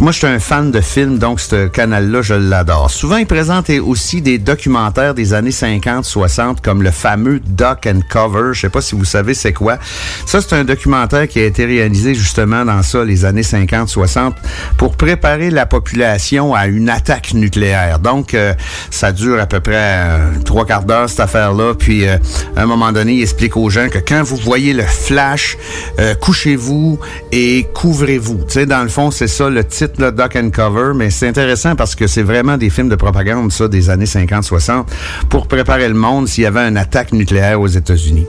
Moi, je suis un fan de films, donc ce canal-là, je l'adore. Souvent, il présente aussi des documentaires des années 50-60, comme le fameux Duck and Cover. Je sais pas si vous savez c'est quoi. Ça, c'est un documentaire qui a été réalisé justement dans ça, les années 50-60, pour préparer la population à une attaque nucléaire. Donc, euh, ça dure à peu près euh, trois quarts d'heure, cette affaire-là. Puis, euh, à un moment donné, il explique aux gens que quand vous voyez le flash, euh, couchez-vous et couvrez-vous. Tu sais, dans le fond, c'est ça le titre, là, Duck and Cover. Mais c'est intéressant parce que c'est vraiment des films de propagande, ça, des années 50-60, pour préparer le monde s'il y avait une attaque nucléaire aux États-Unis.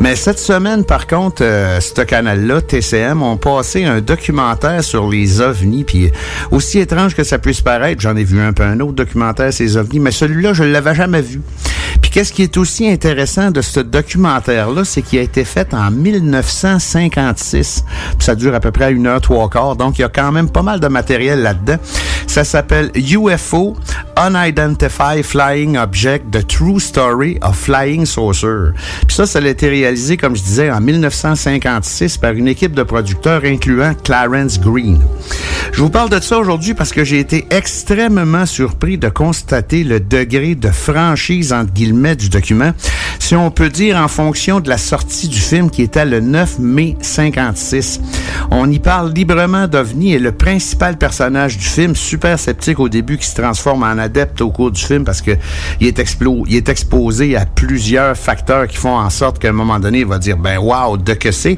Mais cette semaine, par contre, ce canal-là, TCM, ont passé un documentaire sur les ovnis. Puis aussi étrange que ça puisse paraître, j'en ai vu un peu un autre documentaire les ovnis, mais celui-là, je l'avais jamais vu. Puis qu'est-ce qui est aussi intéressant de ce documentaire-là, c'est qu'il a été fait en 1956. Puis ça dure à peu près une heure, trois quarts. Donc, il y a quand même pas mal de matériel là-dedans. Ça s'appelle UFO, Unidentified Flying Object, The True Story of Flying Saucer. Puis ça, ça a été réalisé, comme je disais, en 1956 par une équipe de producteurs incluant Clarence Green. Je vous parle de ça aujourd'hui parce que j'ai été extrêmement surpris de constater le degré de franchise, entre guillemets, du document, si on peut dire en fonction de la sortie du film qui était le 9 mai 56. On y parle librement d'OVNI et le principal personnage du film, super sceptique au début, qui se transforme en adepte au cours du film parce que il est, exposé à plusieurs facteurs qui font en sorte qu'à un moment donné, il va dire, ben wow, de que c'est.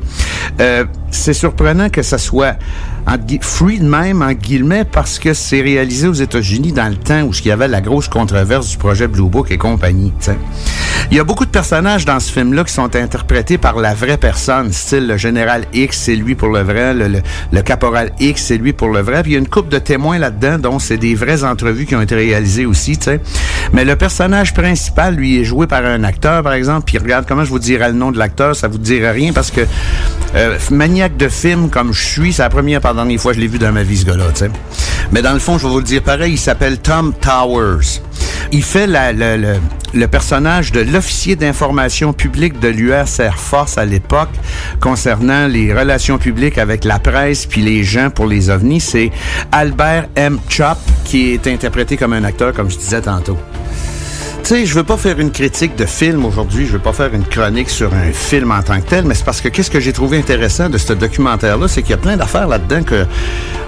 Euh, c'est surprenant que ça soit free de même, en guillemets, parce que c'est réalisé aux États-Unis dans le temps où il y avait la grosse controverse du projet Blue Book et compagnie. t'sais. Il y a beaucoup de personnages dans ce film-là qui sont interprétés par la vraie personne, style le général X, c'est lui pour le vrai, le, le- caporal X, c'est lui pour le vrai. Puis il y a une couple de témoins là-dedans, dont c'est des vraies entrevues qui ont été réalisées aussi. t'sais. Mais le personnage principal, lui, est joué par un acteur, par exemple. Puis regarde comment je vous dirais le nom de l'acteur, ça vous dirait rien parce que euh, maniaque de film comme je suis, c'est la première par dernière fois que je l'ai vu dans ma vie, ce gars-là. t'sais. Mais dans le fond, je vais vous le dire pareil, il s'appelle Tom Towers. Il fait la- le- le personnage de l'officier d'information publique de l'US Air Force à l'époque concernant les relations publiques avec la presse puis les gens pour les ovnis. C'est Albert M. Chop qui est interprété comme un acteur, comme je disais tantôt. Tu sais, je veux pas faire une critique de film aujourd'hui, je veux pas faire une chronique sur un film en tant que tel, mais c'est parce que qu'est-ce que j'ai trouvé intéressant de ce documentaire-là, c'est qu'il y a plein d'affaires là-dedans que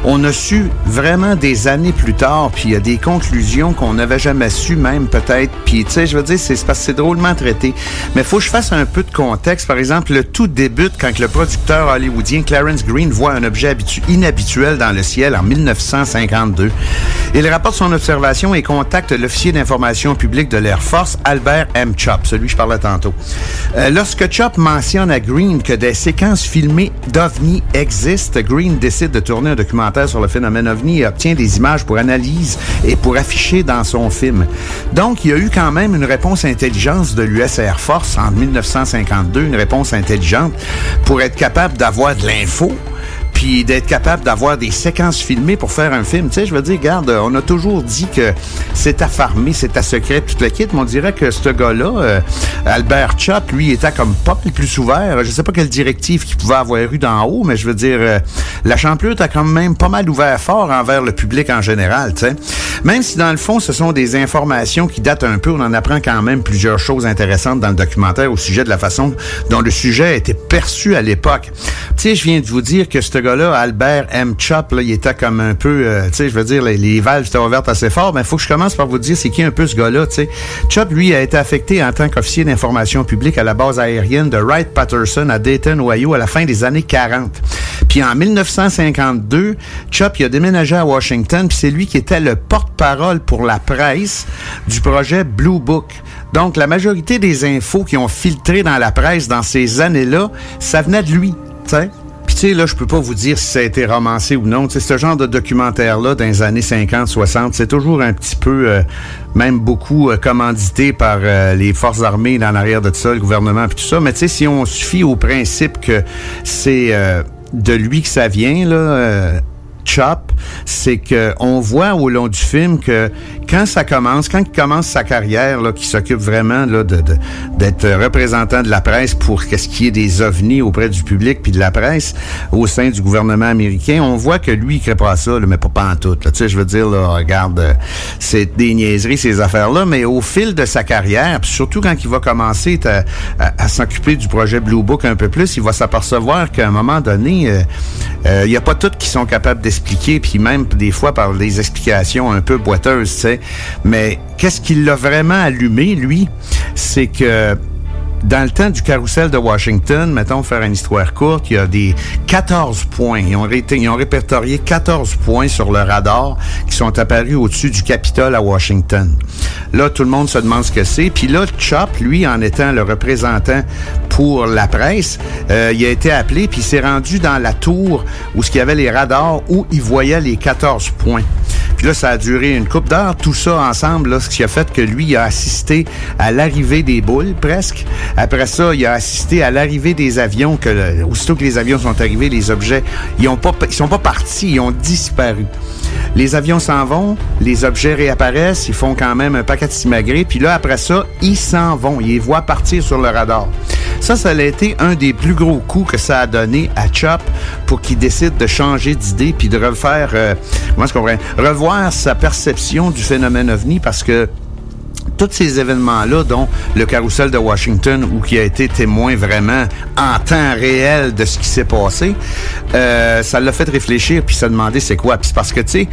on a su vraiment des années plus tard, puis il y a des conclusions qu'on n'avait jamais su même peut-être, puis tu je veux dire, c'est parce que c'est drôlement traité. Mais faut que je fasse un peu de contexte. Par exemple, le tout débute quand le producteur hollywoodien Clarence Green voit un objet habitu- inhabituel dans le ciel en 1952. Il rapporte son observation et contacte l'officier d'information publique de l'Air Force, Albert M. Chop, celui que je parlais tantôt. Euh, lorsque Chop mentionne à Green que des séquences filmées d'OVNI existent, Green décide de tourner un documentaire sur le phénomène OVNI et obtient des images pour analyse et pour afficher dans son film. Donc, il y a eu quand même une réponse intelligente de l'US Air Force en 1952, une réponse intelligente pour être capable d'avoir de l'info d'être capable d'avoir des séquences filmées pour faire un film. Tu sais, je veux dire, regarde, on a toujours dit que c'est à farmer, c'est à secret, tout le kit, mais on dirait que ce gars-là, euh, Albert Chop, lui, était comme pas le plus ouvert. Je sais pas quelle directive qu'il pouvait avoir eu d'en haut, mais je veux dire, euh, la Champlure a quand même pas mal ouvert fort envers le public en général, tu sais. Même si dans le fond, ce sont des informations qui datent un peu, on en apprend quand même plusieurs choses intéressantes dans le documentaire au sujet de la façon dont le sujet a été perçu à l'époque. Tu sais, je viens de vous dire que ce gars-là, Albert M. Chop, là, il était comme un peu, euh, tu sais, je veux dire, les, valves étaient ouvertes assez fort, mais il faut que je commence par vous dire c'est qui un peu ce gars-là, tu sais. Chop, lui, a été affecté en tant qu'officier d'information publique à la base aérienne de Wright-Patterson à Dayton, Ohio, à la fin des années 40. Puis en 1952, Chop, il a déménagé à Washington, puis c'est lui qui était le porte-parole pour la presse du projet Blue Book. Donc, la majorité des infos qui ont filtré dans la presse dans ces années-là, ça venait de lui, tu sais. Puis tu sais, là, je peux pas vous dire si ça a été romancé ou non. Tu ce genre de documentaire-là, dans les années 50, 60, c'est toujours un petit peu, euh, même beaucoup euh, commandité par euh, les forces armées dans l'arrière de tout ça, le gouvernement, puis tout ça. Mais tu sais, si on se fie au principe que c'est de lui que ça vient, là... euh, Chop, c'est que on voit au long du film que quand ça commence, quand il commence sa carrière, là, qui s'occupe vraiment là, de, d'être représentant de la presse pour qu'est-ce qui est des ovnis auprès du public puis de la presse au sein du gouvernement américain, on voit que lui il crée pas ça, là, mais pas, en tout. Tu sais, je veux dire, là, regarde, euh, c'est des niaiseries ces affaires-là, mais au fil de sa carrière, puis surtout quand il va commencer à, à- s'occuper du projet Blue Book un peu plus, il va s'apercevoir qu'à un moment donné, euh, Euh, Il n'y a pas toutes qui sont capables d'expliquer, puis même des fois par des explications un peu boiteuses, tu sais. Mais qu'est-ce qui l'a vraiment allumé, lui? C'est que dans le temps du carrousel de Washington, mettons, faire une histoire courte, il y a des 14 points. Ils ont, répertorié 14 points sur le radar qui sont apparus au-dessus du Capitole à Washington. Là, tout le monde se demande ce que c'est. Puis là, Chop, lui, en étant le représentant pour la presse, euh, il a été appelé, puis il s'est rendu dans la tour où ce y avait les radars, où il voyait les 14 points. Puis là, ça a duré une coupe d'heures, tout ça ensemble, là, ce qui a fait que lui, a assisté à l'arrivée des boules, presque. Après ça, il a assisté à l'arrivée des avions, que aussitôt que les avions sont arrivés, les objets, ils ont pas, ils sont pas partis, ils ont disparu. Les avions s'en vont, les objets réapparaissent, ils font quand même un paquet de simagrées, puis là, après ça, ils s'en vont, ils les voient partir sur le radar. Ça, ça a été un des plus gros coups que ça a donné à Chop pour qu'il décide de changer d'idée puis de refaire, euh, comment est-ce qu'on revoir sa perception du phénomène ovni parce que tous ces événements-là, dont le carrousel de Washington, où qui a été témoin vraiment en temps réel de ce qui s'est passé, euh, ça l'a fait réfléchir puis se demander c'est quoi. Puis parce que, tu sais,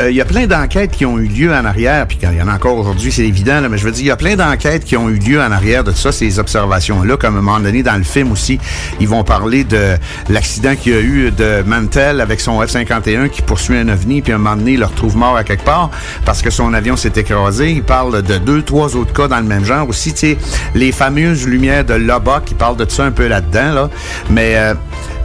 euh, il y a plein d'enquêtes qui ont eu lieu en arrière, puis il y en a encore aujourd'hui, c'est évident, mais je veux dire, il y a plein d'enquêtes qui ont eu lieu en arrière de ça, ces observations-là, comme à un moment donné dans le film aussi, ils vont parler de l'accident qu'il y a eu de Mantel avec son F-51 qui poursuit un ovni, puis à un moment donné, il le retrouve mort à quelque part parce que son avion s'est écrasé. Il parle de deux, trois autres cas dans le même genre aussi, tu sais, les fameuses lumières de Lubbock, qui parlent de ça un peu là-dedans, là, mais... euh,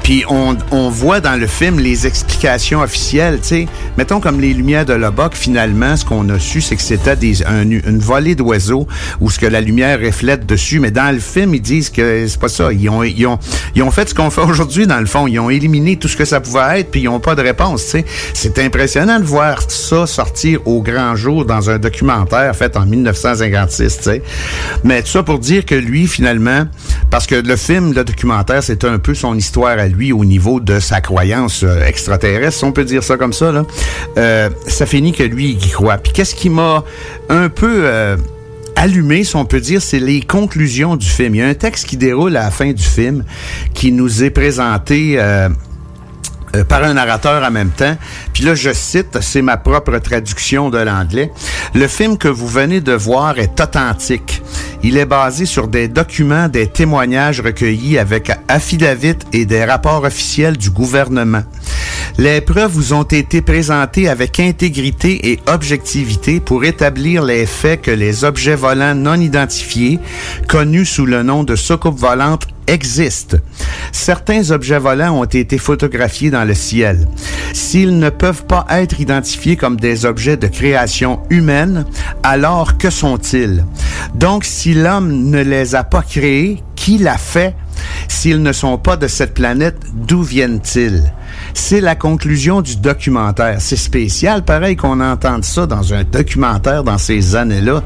puis on, on voit dans le film les explications officielles, tu sais. Mettons comme les lumières de Lubbock, finalement, ce qu'on a su, c'est que c'était des, un- une volée d'oiseaux où ce que la lumière reflète dessus. Mais dans le film, ils disent que c'est pas ça. Ils ont, ils ont, ils ont fait ce qu'on fait aujourd'hui, dans le fond. Ils ont éliminé tout ce que ça pouvait être, puis ils ont pas de réponse, tu sais. C'est impressionnant de voir ça sortir au grand jour dans un documentaire fait en 1956, tu sais. Mais tout ça pour dire que lui, finalement, parce que le film, le documentaire, c'est un peu son histoire à lui au niveau de sa croyance euh, extraterrestre, on peut dire ça comme ça, là. Euh, ça finit que lui, il croit. Puis qu'est-ce qui m'a un peu... euh, allumé, si on peut dire, c'est les conclusions du film. Il y a un texte qui déroule à la fin du film qui nous est présenté euh, par un narrateur en même temps. Puis là, je cite, c'est ma propre traduction de l'anglais. Le film que vous venez de voir est authentique. Il est basé sur des documents, des témoignages recueillis avec affidavit et des rapports officiels du gouvernement. Les preuves vous ont été présentées avec intégrité et objectivité pour établir les faits que les objets volants non identifiés, connus sous le nom de soucoupes volantes, existent. Certains objets volants ont été photographiés dans le ciel. S'ils ne peuvent pas être identifiés comme des objets de création humaine, alors que sont-ils? Donc, si l'homme ne les a pas créés, qui l'a fait? S'ils ne sont pas de cette planète, d'où viennent-ils? C'est la conclusion du documentaire. C'est spécial, pareil qu'on entende ça dans un documentaire dans ces années-là.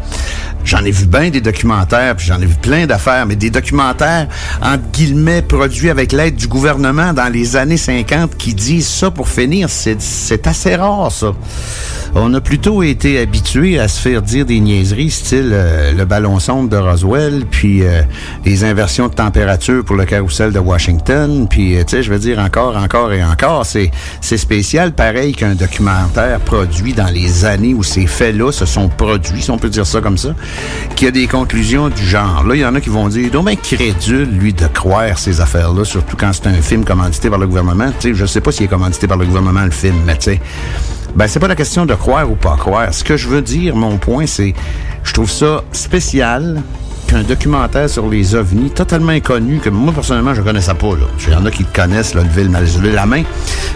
J'en ai vu bien des documentaires, puis j'en ai vu plein d'affaires, mais des documentaires, entre guillemets, produits avec l'aide du gouvernement dans les années 50 qui disent ça pour finir, c'est assez rare, ça. On a plutôt été habitués à se faire dire des niaiseries, style euh, le ballon sonde de Roswell, puis euh, les inversions de température pour le carrousel de Washington, puis euh, tu sais, je veux dire encore, encore et encore, c'est c'est spécial, pareil qu'un documentaire produit dans les années où ces faits-là se sont produits, si on peut dire ça comme ça, qui a des conclusions du genre. Là, il y en a qui vont dire, donc ben crédule, lui, de croire ces affaires-là, surtout quand c'est un film commandité par le gouvernement. Tu sais, je sais pas s'il est commandité par le gouvernement, le film, mais tu sais, ben, c'est pas la question de croire ou pas croire. Ce que je veux dire, mon point, c'est, je trouve ça spécial qu'un documentaire sur les ovnis totalement inconnu, que moi, personnellement, je connaissais pas. Il y en a qui le connaissent, là, le mal- lever la main.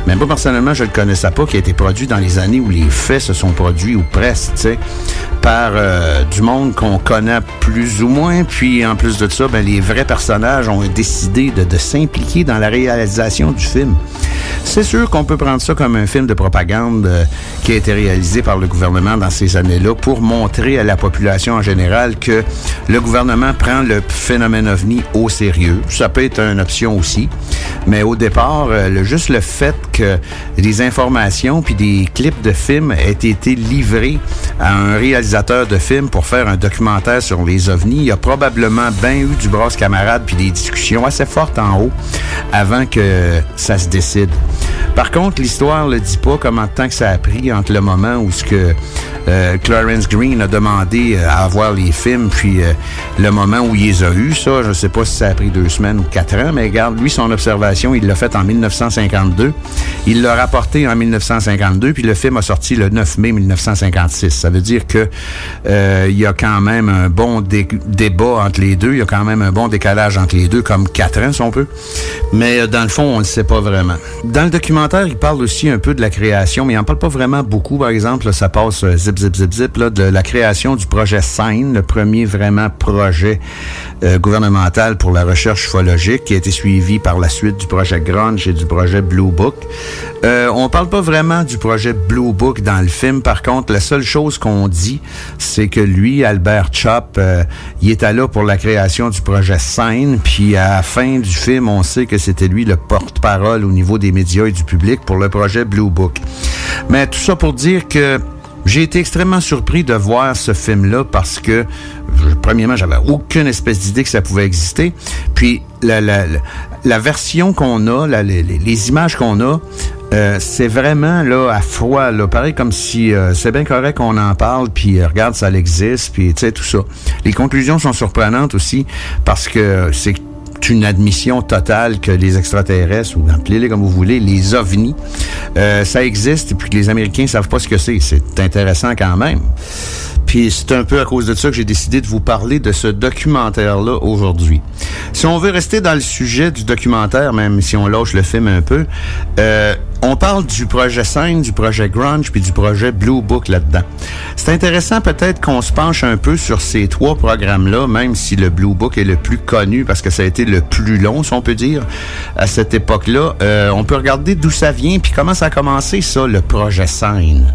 Mais moi, personnellement, je le connaissais pas, qui a été produit dans les années où les faits se sont produits, ou presque, par euh, du monde qu'on connaît plus ou moins. Puis, en plus de ça, ben, les vrais personnages ont décidé de, de s'impliquer dans la réalisation du film. C'est sûr qu'on peut prendre ça comme un film de propagande euh, qui a été réalisé par le gouvernement dans ces années-là pour montrer à la population en général que le gouvernement prend le phénomène ovni au sérieux. Ça peut être une option aussi. Mais au départ, euh, le- juste le fait que des informations puis des clips de films aient été livrés à un réalisateur de film pour faire un documentaire sur les ovnis, il y a probablement bien eu du brasse camarade puis des discussions assez fortes en haut avant que ça se décide. Par contre, l'histoire ne dit pas comment de temps que ça a pris entre le moment où ce que euh, Clarence Green a demandé euh, à avoir les films, puis le moment où il les a eus. Ça, je sais pas si ça a pris deux semaines ou quatre ans, mais regarde, lui, son observation, il l'a faite en 1952. Il l'a rapporté en 1952, puis le film a sorti le 9 mai 1956. Ça veut dire que euh, il y a quand même un bon dé- débat entre les deux. Il y a quand même un bon décalage entre les deux, comme quatre ans, si on peut. Mais euh, dans le fond, on ne sait pas vraiment. Dans le documentaire, il parle aussi un peu de la création, mais il n'en parle pas vraiment beaucoup. Par exemple, là, ça passe euh, zip, zip, zip, zip, là, de la création du projet SIGN, le premier vraiment projet euh, gouvernemental pour la recherche ufologique, qui a été suivi par la suite du projet Grunge et du projet Blue Book. Euh, on parle pas vraiment du projet Blue Book dans le film. Par contre, la seule chose qu'on dit, c'est que lui, Albert Chop, euh, il était là pour la création du projet Scène. Puis à la fin du film, on sait que c'était lui le porte-parole au niveau des médias et du public pour le projet Blue Book. Mais tout ça pour dire que j'ai été extrêmement surpris de voir ce film-là parce que, premièrement, j'avais aucune espèce d'idée que ça pouvait exister. Puis, la, version qu'on a, les, images qu'on a, euh, c'est vraiment là à froid, là, pareil comme si euh, c'est bien correct qu'on en parle, puis euh, regarde, ça existe, puis tu sais, tout ça. Les conclusions sont surprenantes aussi parce que c'est une admission totale que les extraterrestres, ou appelez-les comme vous voulez, les ovnis, ça existe, et puis que les Américains savent pas ce que c'est. C'est intéressant quand même. C'est un peu à cause de ça que j'ai décidé de vous parler de ce documentaire-là aujourd'hui. Si on veut rester dans le sujet du documentaire, même si on lâche le film un peu, euh, on parle du projet Scène, du projet Grunge, puis du projet Blue Book là-dedans. C'est intéressant peut-être qu'on se penche un peu sur ces trois programmes-là, même si le Blue Book est le plus connu parce que ça a été le plus long, si on peut dire, à cette époque-là. Euh, on peut regarder d'où ça vient, puis comment ça a commencé, ça, le projet Scène.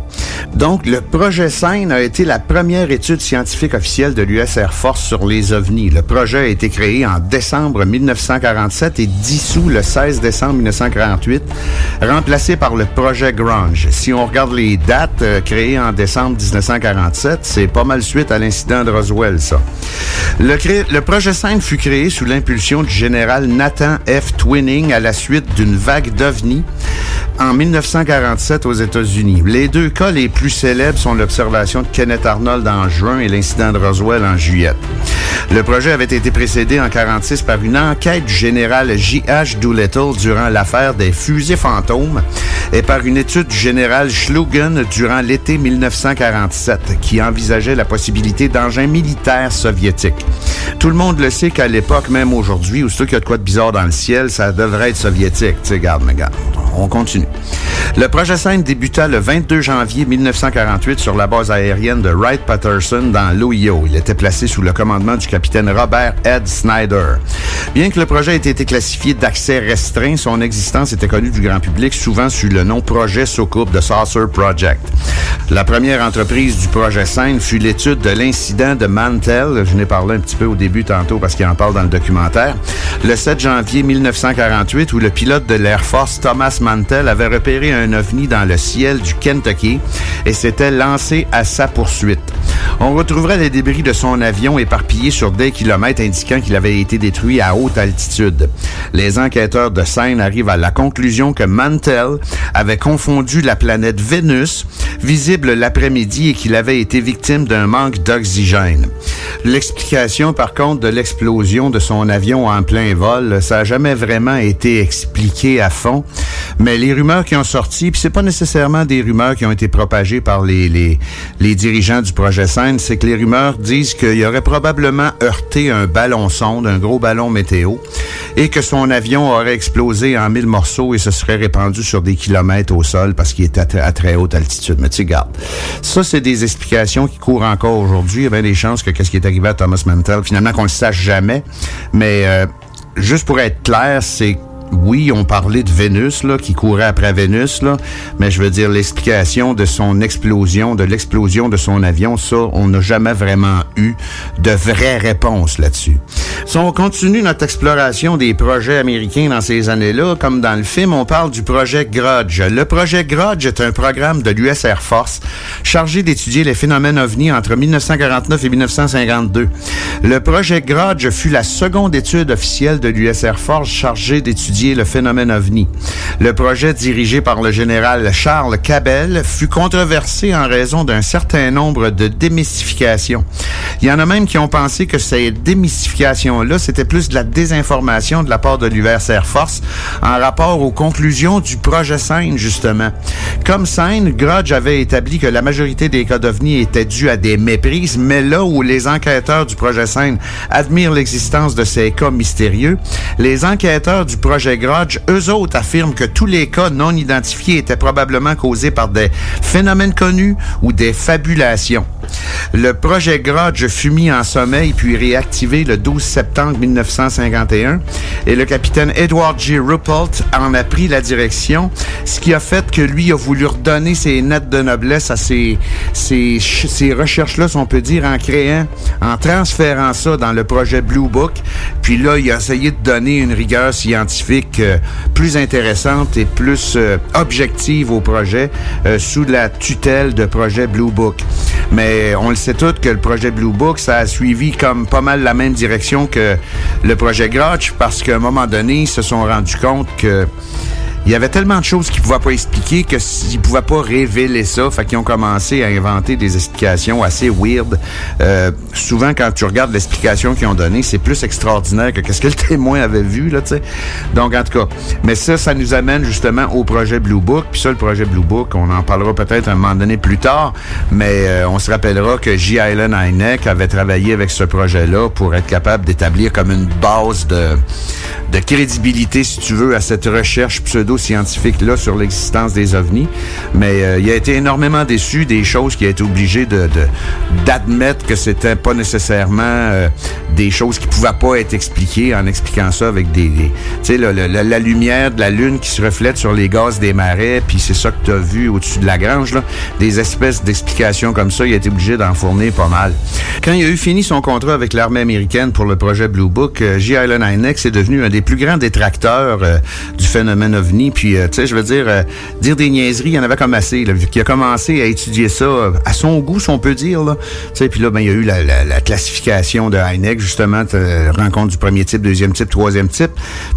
Donc, le projet Scène a été la première étude scientifique officielle de l'US Air Force sur les ovnis. Le projet a été créé en décembre 1947 et dissous le 16 décembre 1948, remplacé par le projet Grunge. Si on regarde les dates euh, créées en décembre 1947, c'est pas mal suite à l'incident de Roswell, ça. Le, projet Scène fut créé sous l'impulsion du général Nathan F. Twinning à la suite d'une vague d'ovnis en 1947 aux États-Unis. Les deux cas les plus célèbres sont l'observation de Kenneth Arnold en juin et l'incident de Roswell en juillet. Le projet avait été précédé en 46 par une enquête du général J.H. Doolittle durant l'affaire des fusées fantômes et par une étude du général Schlugen durant l'été 1947 qui envisageait la possibilité d'engins militaires soviétiques. Tout le monde le sait qu'à l'époque, même aujourd'hui, c'est qu'il y a de quoi de bizarre dans le ciel, ça devrait être soviétique. Tu sais, garde, mais garde. On continue. Le projet Scène débuta le 22 janvier 1948 sur la base aérienne de Wright-Patterson dans l'Ohio. Il était placé sous le commandement du capitaine Robert Ed Snyder. Bien que le projet ait été classifié d'accès restreint, son existence était connue du grand public, souvent sous le nom Projet Soucoupe de Saucer Project. La première entreprise du projet Scène fut l'étude de l'incident de Mantel. Je n'ai parlé un petit peu au début tantôt parce qu'il en parle dans le documentaire. Le 7 janvier 1948, où le pilote de l'Air Force Thomas Mantel avait repéré un ovni dans le ciel du Kentucky et s'était lancé à sa poursuite. On retrouverait les débris de son avion éparpillés sur des kilomètres indiquant qu'il avait été détruit à haute altitude. Les enquêteurs de Seine arrivent à la conclusion que Mantel avait confondu la planète Vénus, visible l'après-midi, et qu'il avait été victime d'un manque d'oxygène. L'explication, par contre, de l'explosion de son avion en plein vol, ça n'a jamais vraiment été expliqué à fond. Mais les rumeurs qui ont sorti, puis c'est pas nécessairement des rumeurs qui ont été propagées par les, les, dirigeants du projet Scène, c'est que les rumeurs disent qu'il aurait probablement heurté un ballon sonde, un gros ballon météo, et que son avion aurait explosé en mille morceaux et se serait répandu sur des kilomètres au sol parce qu'il était à, tr- à très haute altitude. Mais tu garde, ça c'est des explications qui courent encore aujourd'hui. Il y a bien des chances que qu'est-ce qui est arrivé à Thomas Mantel, finalement qu'on le sache jamais. Mais euh, juste pour être clair, c'est oui, on parlait de Vénus, là, qui courait après Vénus, là, mais je veux dire, l'explication de son explosion, de l'explosion de son avion, ça, on n'a jamais vraiment eu de vraie réponse là-dessus. Si on continue notre exploration des projets américains dans ces années-là, comme dans le film, on parle du projet Grudge. Le projet Grudge est un programme de l'US Air Force chargé d'étudier les phénomènes ovnis entre 1949 et 1952. Le projet Grudge fut la seconde étude officielle de l'US Air Force chargée d'étudier le phénomène ovni. Le projet dirigé par le général Charles Cabell fut controversé en raison d'un certain nombre de démystifications. Il y en a même qui ont pensé que ces démystifications-là, c'était plus de la désinformation de la part de l'US Air Force en rapport aux conclusions du projet Scène, justement. Comme Scène, Grudge avait établi que la majorité des cas d'OVNI étaient dus à des méprises, mais là où les enquêteurs du projet Scène admirent l'existence de ces cas mystérieux, les enquêteurs du projet Grudge, eux autres, affirment que tous les cas non identifiés étaient probablement causés par des phénomènes connus ou des fabulations. Le projet Grudge fut mis en sommeil puis réactivé le 12 septembre 1951 et le capitaine Edward G. Ruppelt en a pris la direction, ce qui a fait que lui a voulu redonner ses nettes de noblesse à ces, ces, recherches-là, si on peut dire, en créant, en transférant ça dans le projet Blue Book. Puis là, il a essayé de donner une rigueur scientifique euh, plus intéressante et plus euh, objective au projet euh, sous la tutelle de projet Blue Book. Mais on le sait tous que le projet Blue Book, ça a suivi comme pas mal la même direction que le projet Grotch parce qu'à un moment donné, ils se sont rendus compte que il y avait tellement de choses qu'ils pouvaient pas expliquer que s'ils pouvaient pas révéler ça, fait qu'ils ont commencé à inventer des explications assez weird. Euh, souvent, quand tu regardes l'explication qu'ils ont donnée, c'est plus extraordinaire que qu'est-ce que le [laughs] témoin avait vu, là, tu. Donc, en tout cas, mais ça, ça nous amène justement au projet Blue Book. Puis ça, le projet Blue Book, on en parlera peut-être un moment donné plus tard, mais euh, on se rappellera que J. Allen Hynek avait travaillé avec ce projet-là pour être capable d'établir comme une base de, de crédibilité, si tu veux, à cette recherche pseudo-scientifique là sur l'existence des ovnis. Mais euh, il a été énormément déçu des choses qu'il a été obligé de d'admettre que c'était pas nécessairement euh, des choses qui pouvaient pas être expliquées en expliquant ça avec des, tu sais la, lumière de la lune qui se reflète sur les gaz des marais, puis c'est ça que tu as vu au-dessus de la grange là, des espèces d'explications comme ça, il a été obligé d'en fournir pas mal. Quand il a eu fini son contrat avec l'armée américaine pour le projet Blue Book, euh, J. Allen Hynek est devenu un des plus grands détracteurs du phénomène ovni. Puis, euh, tu sais, je veux dire, euh, dire des niaiseries, il y en avait comme assez. Là, qui a commencé à étudier ça euh, à son goût, si on peut dire. Tu sais, puis là, ben, il y a eu la, la, la classification de Hynek, justement, rencontre du premier type, deuxième type, troisième type.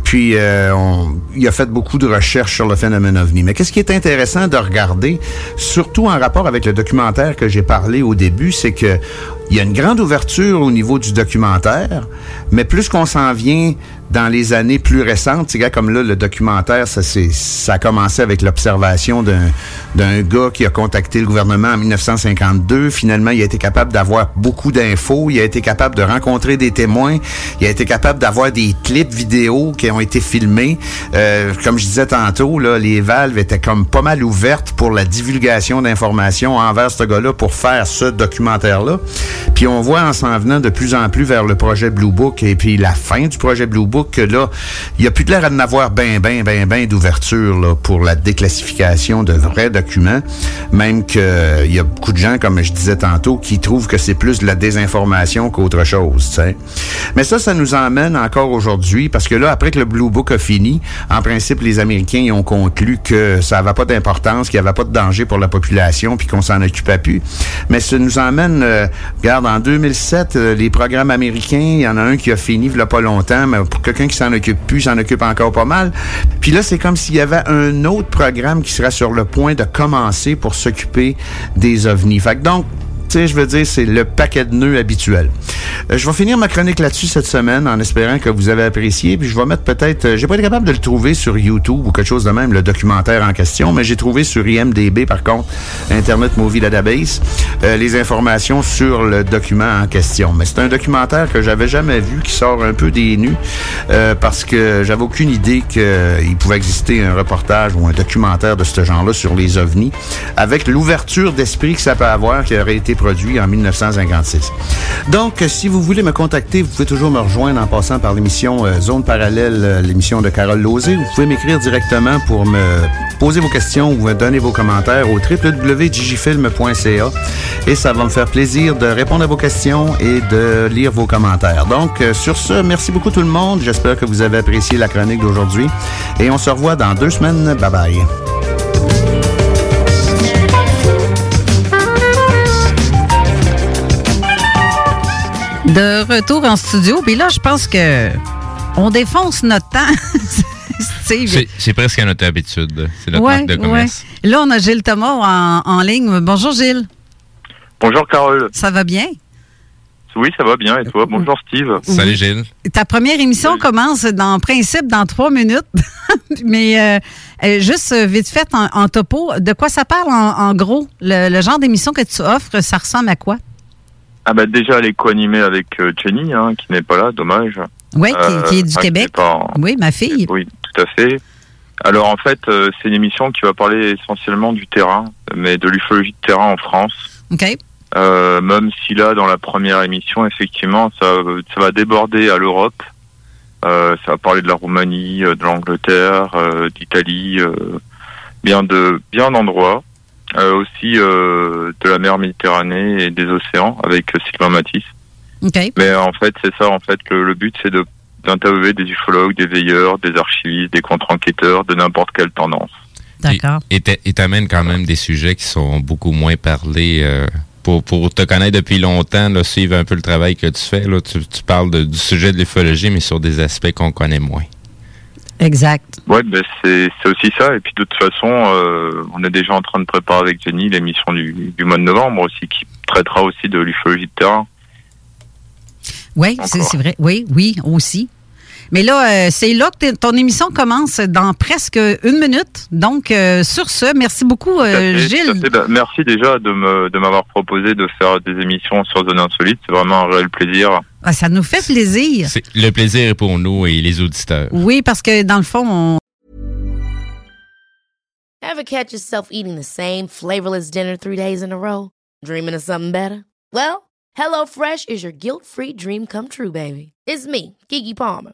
Puis, on, il a fait beaucoup de recherches sur le phénomène ovni. Mais qu'est-ce qui est intéressant de regarder, surtout en rapport avec le documentaire que j'ai parlé au début, c'est que il y a une grande ouverture au niveau du documentaire, mais plus qu'on s'en vient dans les années plus récentes, c'est comme là, le documentaire, ça, ça a commencé avec l'observation d'un, d'un gars qui a contacté le gouvernement en 1952. Finalement, il a été capable d'avoir beaucoup d'infos, il a été capable de rencontrer des témoins, il a été capable d'avoir des clips vidéo qui ont été filmés. Euh, comme je disais tantôt, là, les valves étaient comme pas mal ouvertes pour la divulgation d'informations envers ce gars-là pour faire ce documentaire-là. Puis on voit en s'en venant de plus en plus vers le projet Blue Book et puis la fin du projet Blue Book que là, il y a plus de l'air à avoir ben, ben, ben, ben d'ouverture pour la déclassification de vrais documents. Même que il y a beaucoup de gens, comme je disais tantôt, qui trouvent que c'est plus de la désinformation qu'autre chose. T'sais. Mais ça, ça nous emmène encore aujourd'hui, parce que là, après que le Blue Book a fini, en principe, les Américains ils ont conclu que ça n'avait pas d'importance, qu'il n'y avait pas de danger pour la population, puis qu'on s'en occupait plus. Mais ça nous emmène, euh, regarde, en 2007, euh, les programmes américains, il y en a un qui a fini il n'y a pas longtemps, mais pour quelqu'un qui s'en occupe plus, s'en occupe encore pas mal. Puis là, c'est comme s'il y avait un autre programme qui serait sur le point de commencer pour s'occuper des ovnis. Fait donc, je veux dire, c'est le paquet de nœuds habituel. Euh, je vais finir ma chronique là-dessus cette semaine en espérant que vous avez apprécié. Puis je vais mettre peut-être, euh, j'ai pas été capable de le trouver sur YouTube ou quelque chose de même, le documentaire en question, mais j'ai trouvé sur IMDB par contre, Internet Movie Database, euh, les informations sur le document en question. Mais c'est un documentaire que j'avais jamais vu, qui sort un peu des nus, euh, parce que j'avais aucune idée qu'il pouvait exister un reportage ou un documentaire de ce genre-là sur les ovnis, avec l'ouverture d'esprit que ça peut avoir, qui aurait été produit en 1956. Donc, si vous voulez me contacter, vous pouvez toujours me rejoindre en passant par l'émission euh, Zone Parallèle, euh, l'émission de Carole Lozé. Vous pouvez m'écrire directement pour me poser vos questions ou me donner vos commentaires au www.digifilm.ca et ça va me faire plaisir de répondre à vos questions et de lire vos commentaires. Donc, euh, sur ce, merci beaucoup tout le monde. J'espère que vous avez apprécié la chronique d'aujourd'hui et on se revoit dans deux semaines. Bye bye. De retour en studio, puis là, je pense que on défonce notre temps. [laughs] Steve. C'est- presque à notre habitude. C'est notre Ouais, marque de ouais. commerce. Là, on a Gilles Thomas en, en ligne. Bonjour, Gilles. Bonjour Carole. Ça va bien? Oui, ça va bien et toi? Bonjour Steve. Salut Gilles. Ta première émission commence dans en principe dans trois minutes. [laughs] Mais euh, euh, juste euh, vite fait en, en topo, de quoi ça parle en, en gros? Le, le genre d'émission que tu offres, ça ressemble à quoi? Ah bah déjà elle est co-animée avec euh, Jenny, hein, qui n'est pas là, dommage. Oui, qui, qui est du Québec. pas Oui, ma fille. Oui, tout à fait. Alors en fait, euh, c'est une émission qui va parler essentiellement du terrain, mais de l'ufologie de terrain en France. OK. Euh, même si là, dans la première émission, effectivement, ça, ça va déborder à l'Europe. Euh, ça va parler de la Roumanie, euh, de l'Angleterre, euh, d'Italie, euh, bien de bien d'endroits. Euh, aussi euh, de la mer Méditerranée et des océans avec euh, Sylvain Matisse. OK. Mais en fait, c'est ça. En fait, que le but, c'est de d'interviewer des ufologues, des veilleurs, des archivistes, des contre-enquêteurs de n'importe quelle tendance. D'accord. Et t'a- et t'amènes quand même des sujets qui sont beaucoup moins parlés. euh, pour, pour te connaître depuis longtemps, là, suivre un peu le travail que tu fais, là, tu, tu parles de- du sujet de l'ufologie, mais sur des aspects qu'on connaît moins. Exact. Ouais, ben c'est c'est aussi ça. Et puis de toute façon, euh, on est déjà en train de préparer avec Jenny l'émission du, du mois de novembre aussi, qui traitera aussi de l'ufologie de terrain. Oui, c'est vrai. Oui, oui, aussi. Mais là, euh, c'est là que ton émission commence dans presque une minute. Donc, euh, sur ce, merci beaucoup, euh, fait, Gilles. fait. Ben, merci déjà de me de m'avoir proposé de faire des émissions sur Zone Insolite. C'est vraiment un réel plaisir. Ah, ça nous fait plaisir. Le plaisir est pour nous et les auditeurs. Oui, parce que dans le fond, on, Ever catch yourself eating the same flavorless dinner three days in a row? Dreaming of something better? Well, HelloFresh is your guilt-free dream come true, baby. It's me, Kiki Palmer.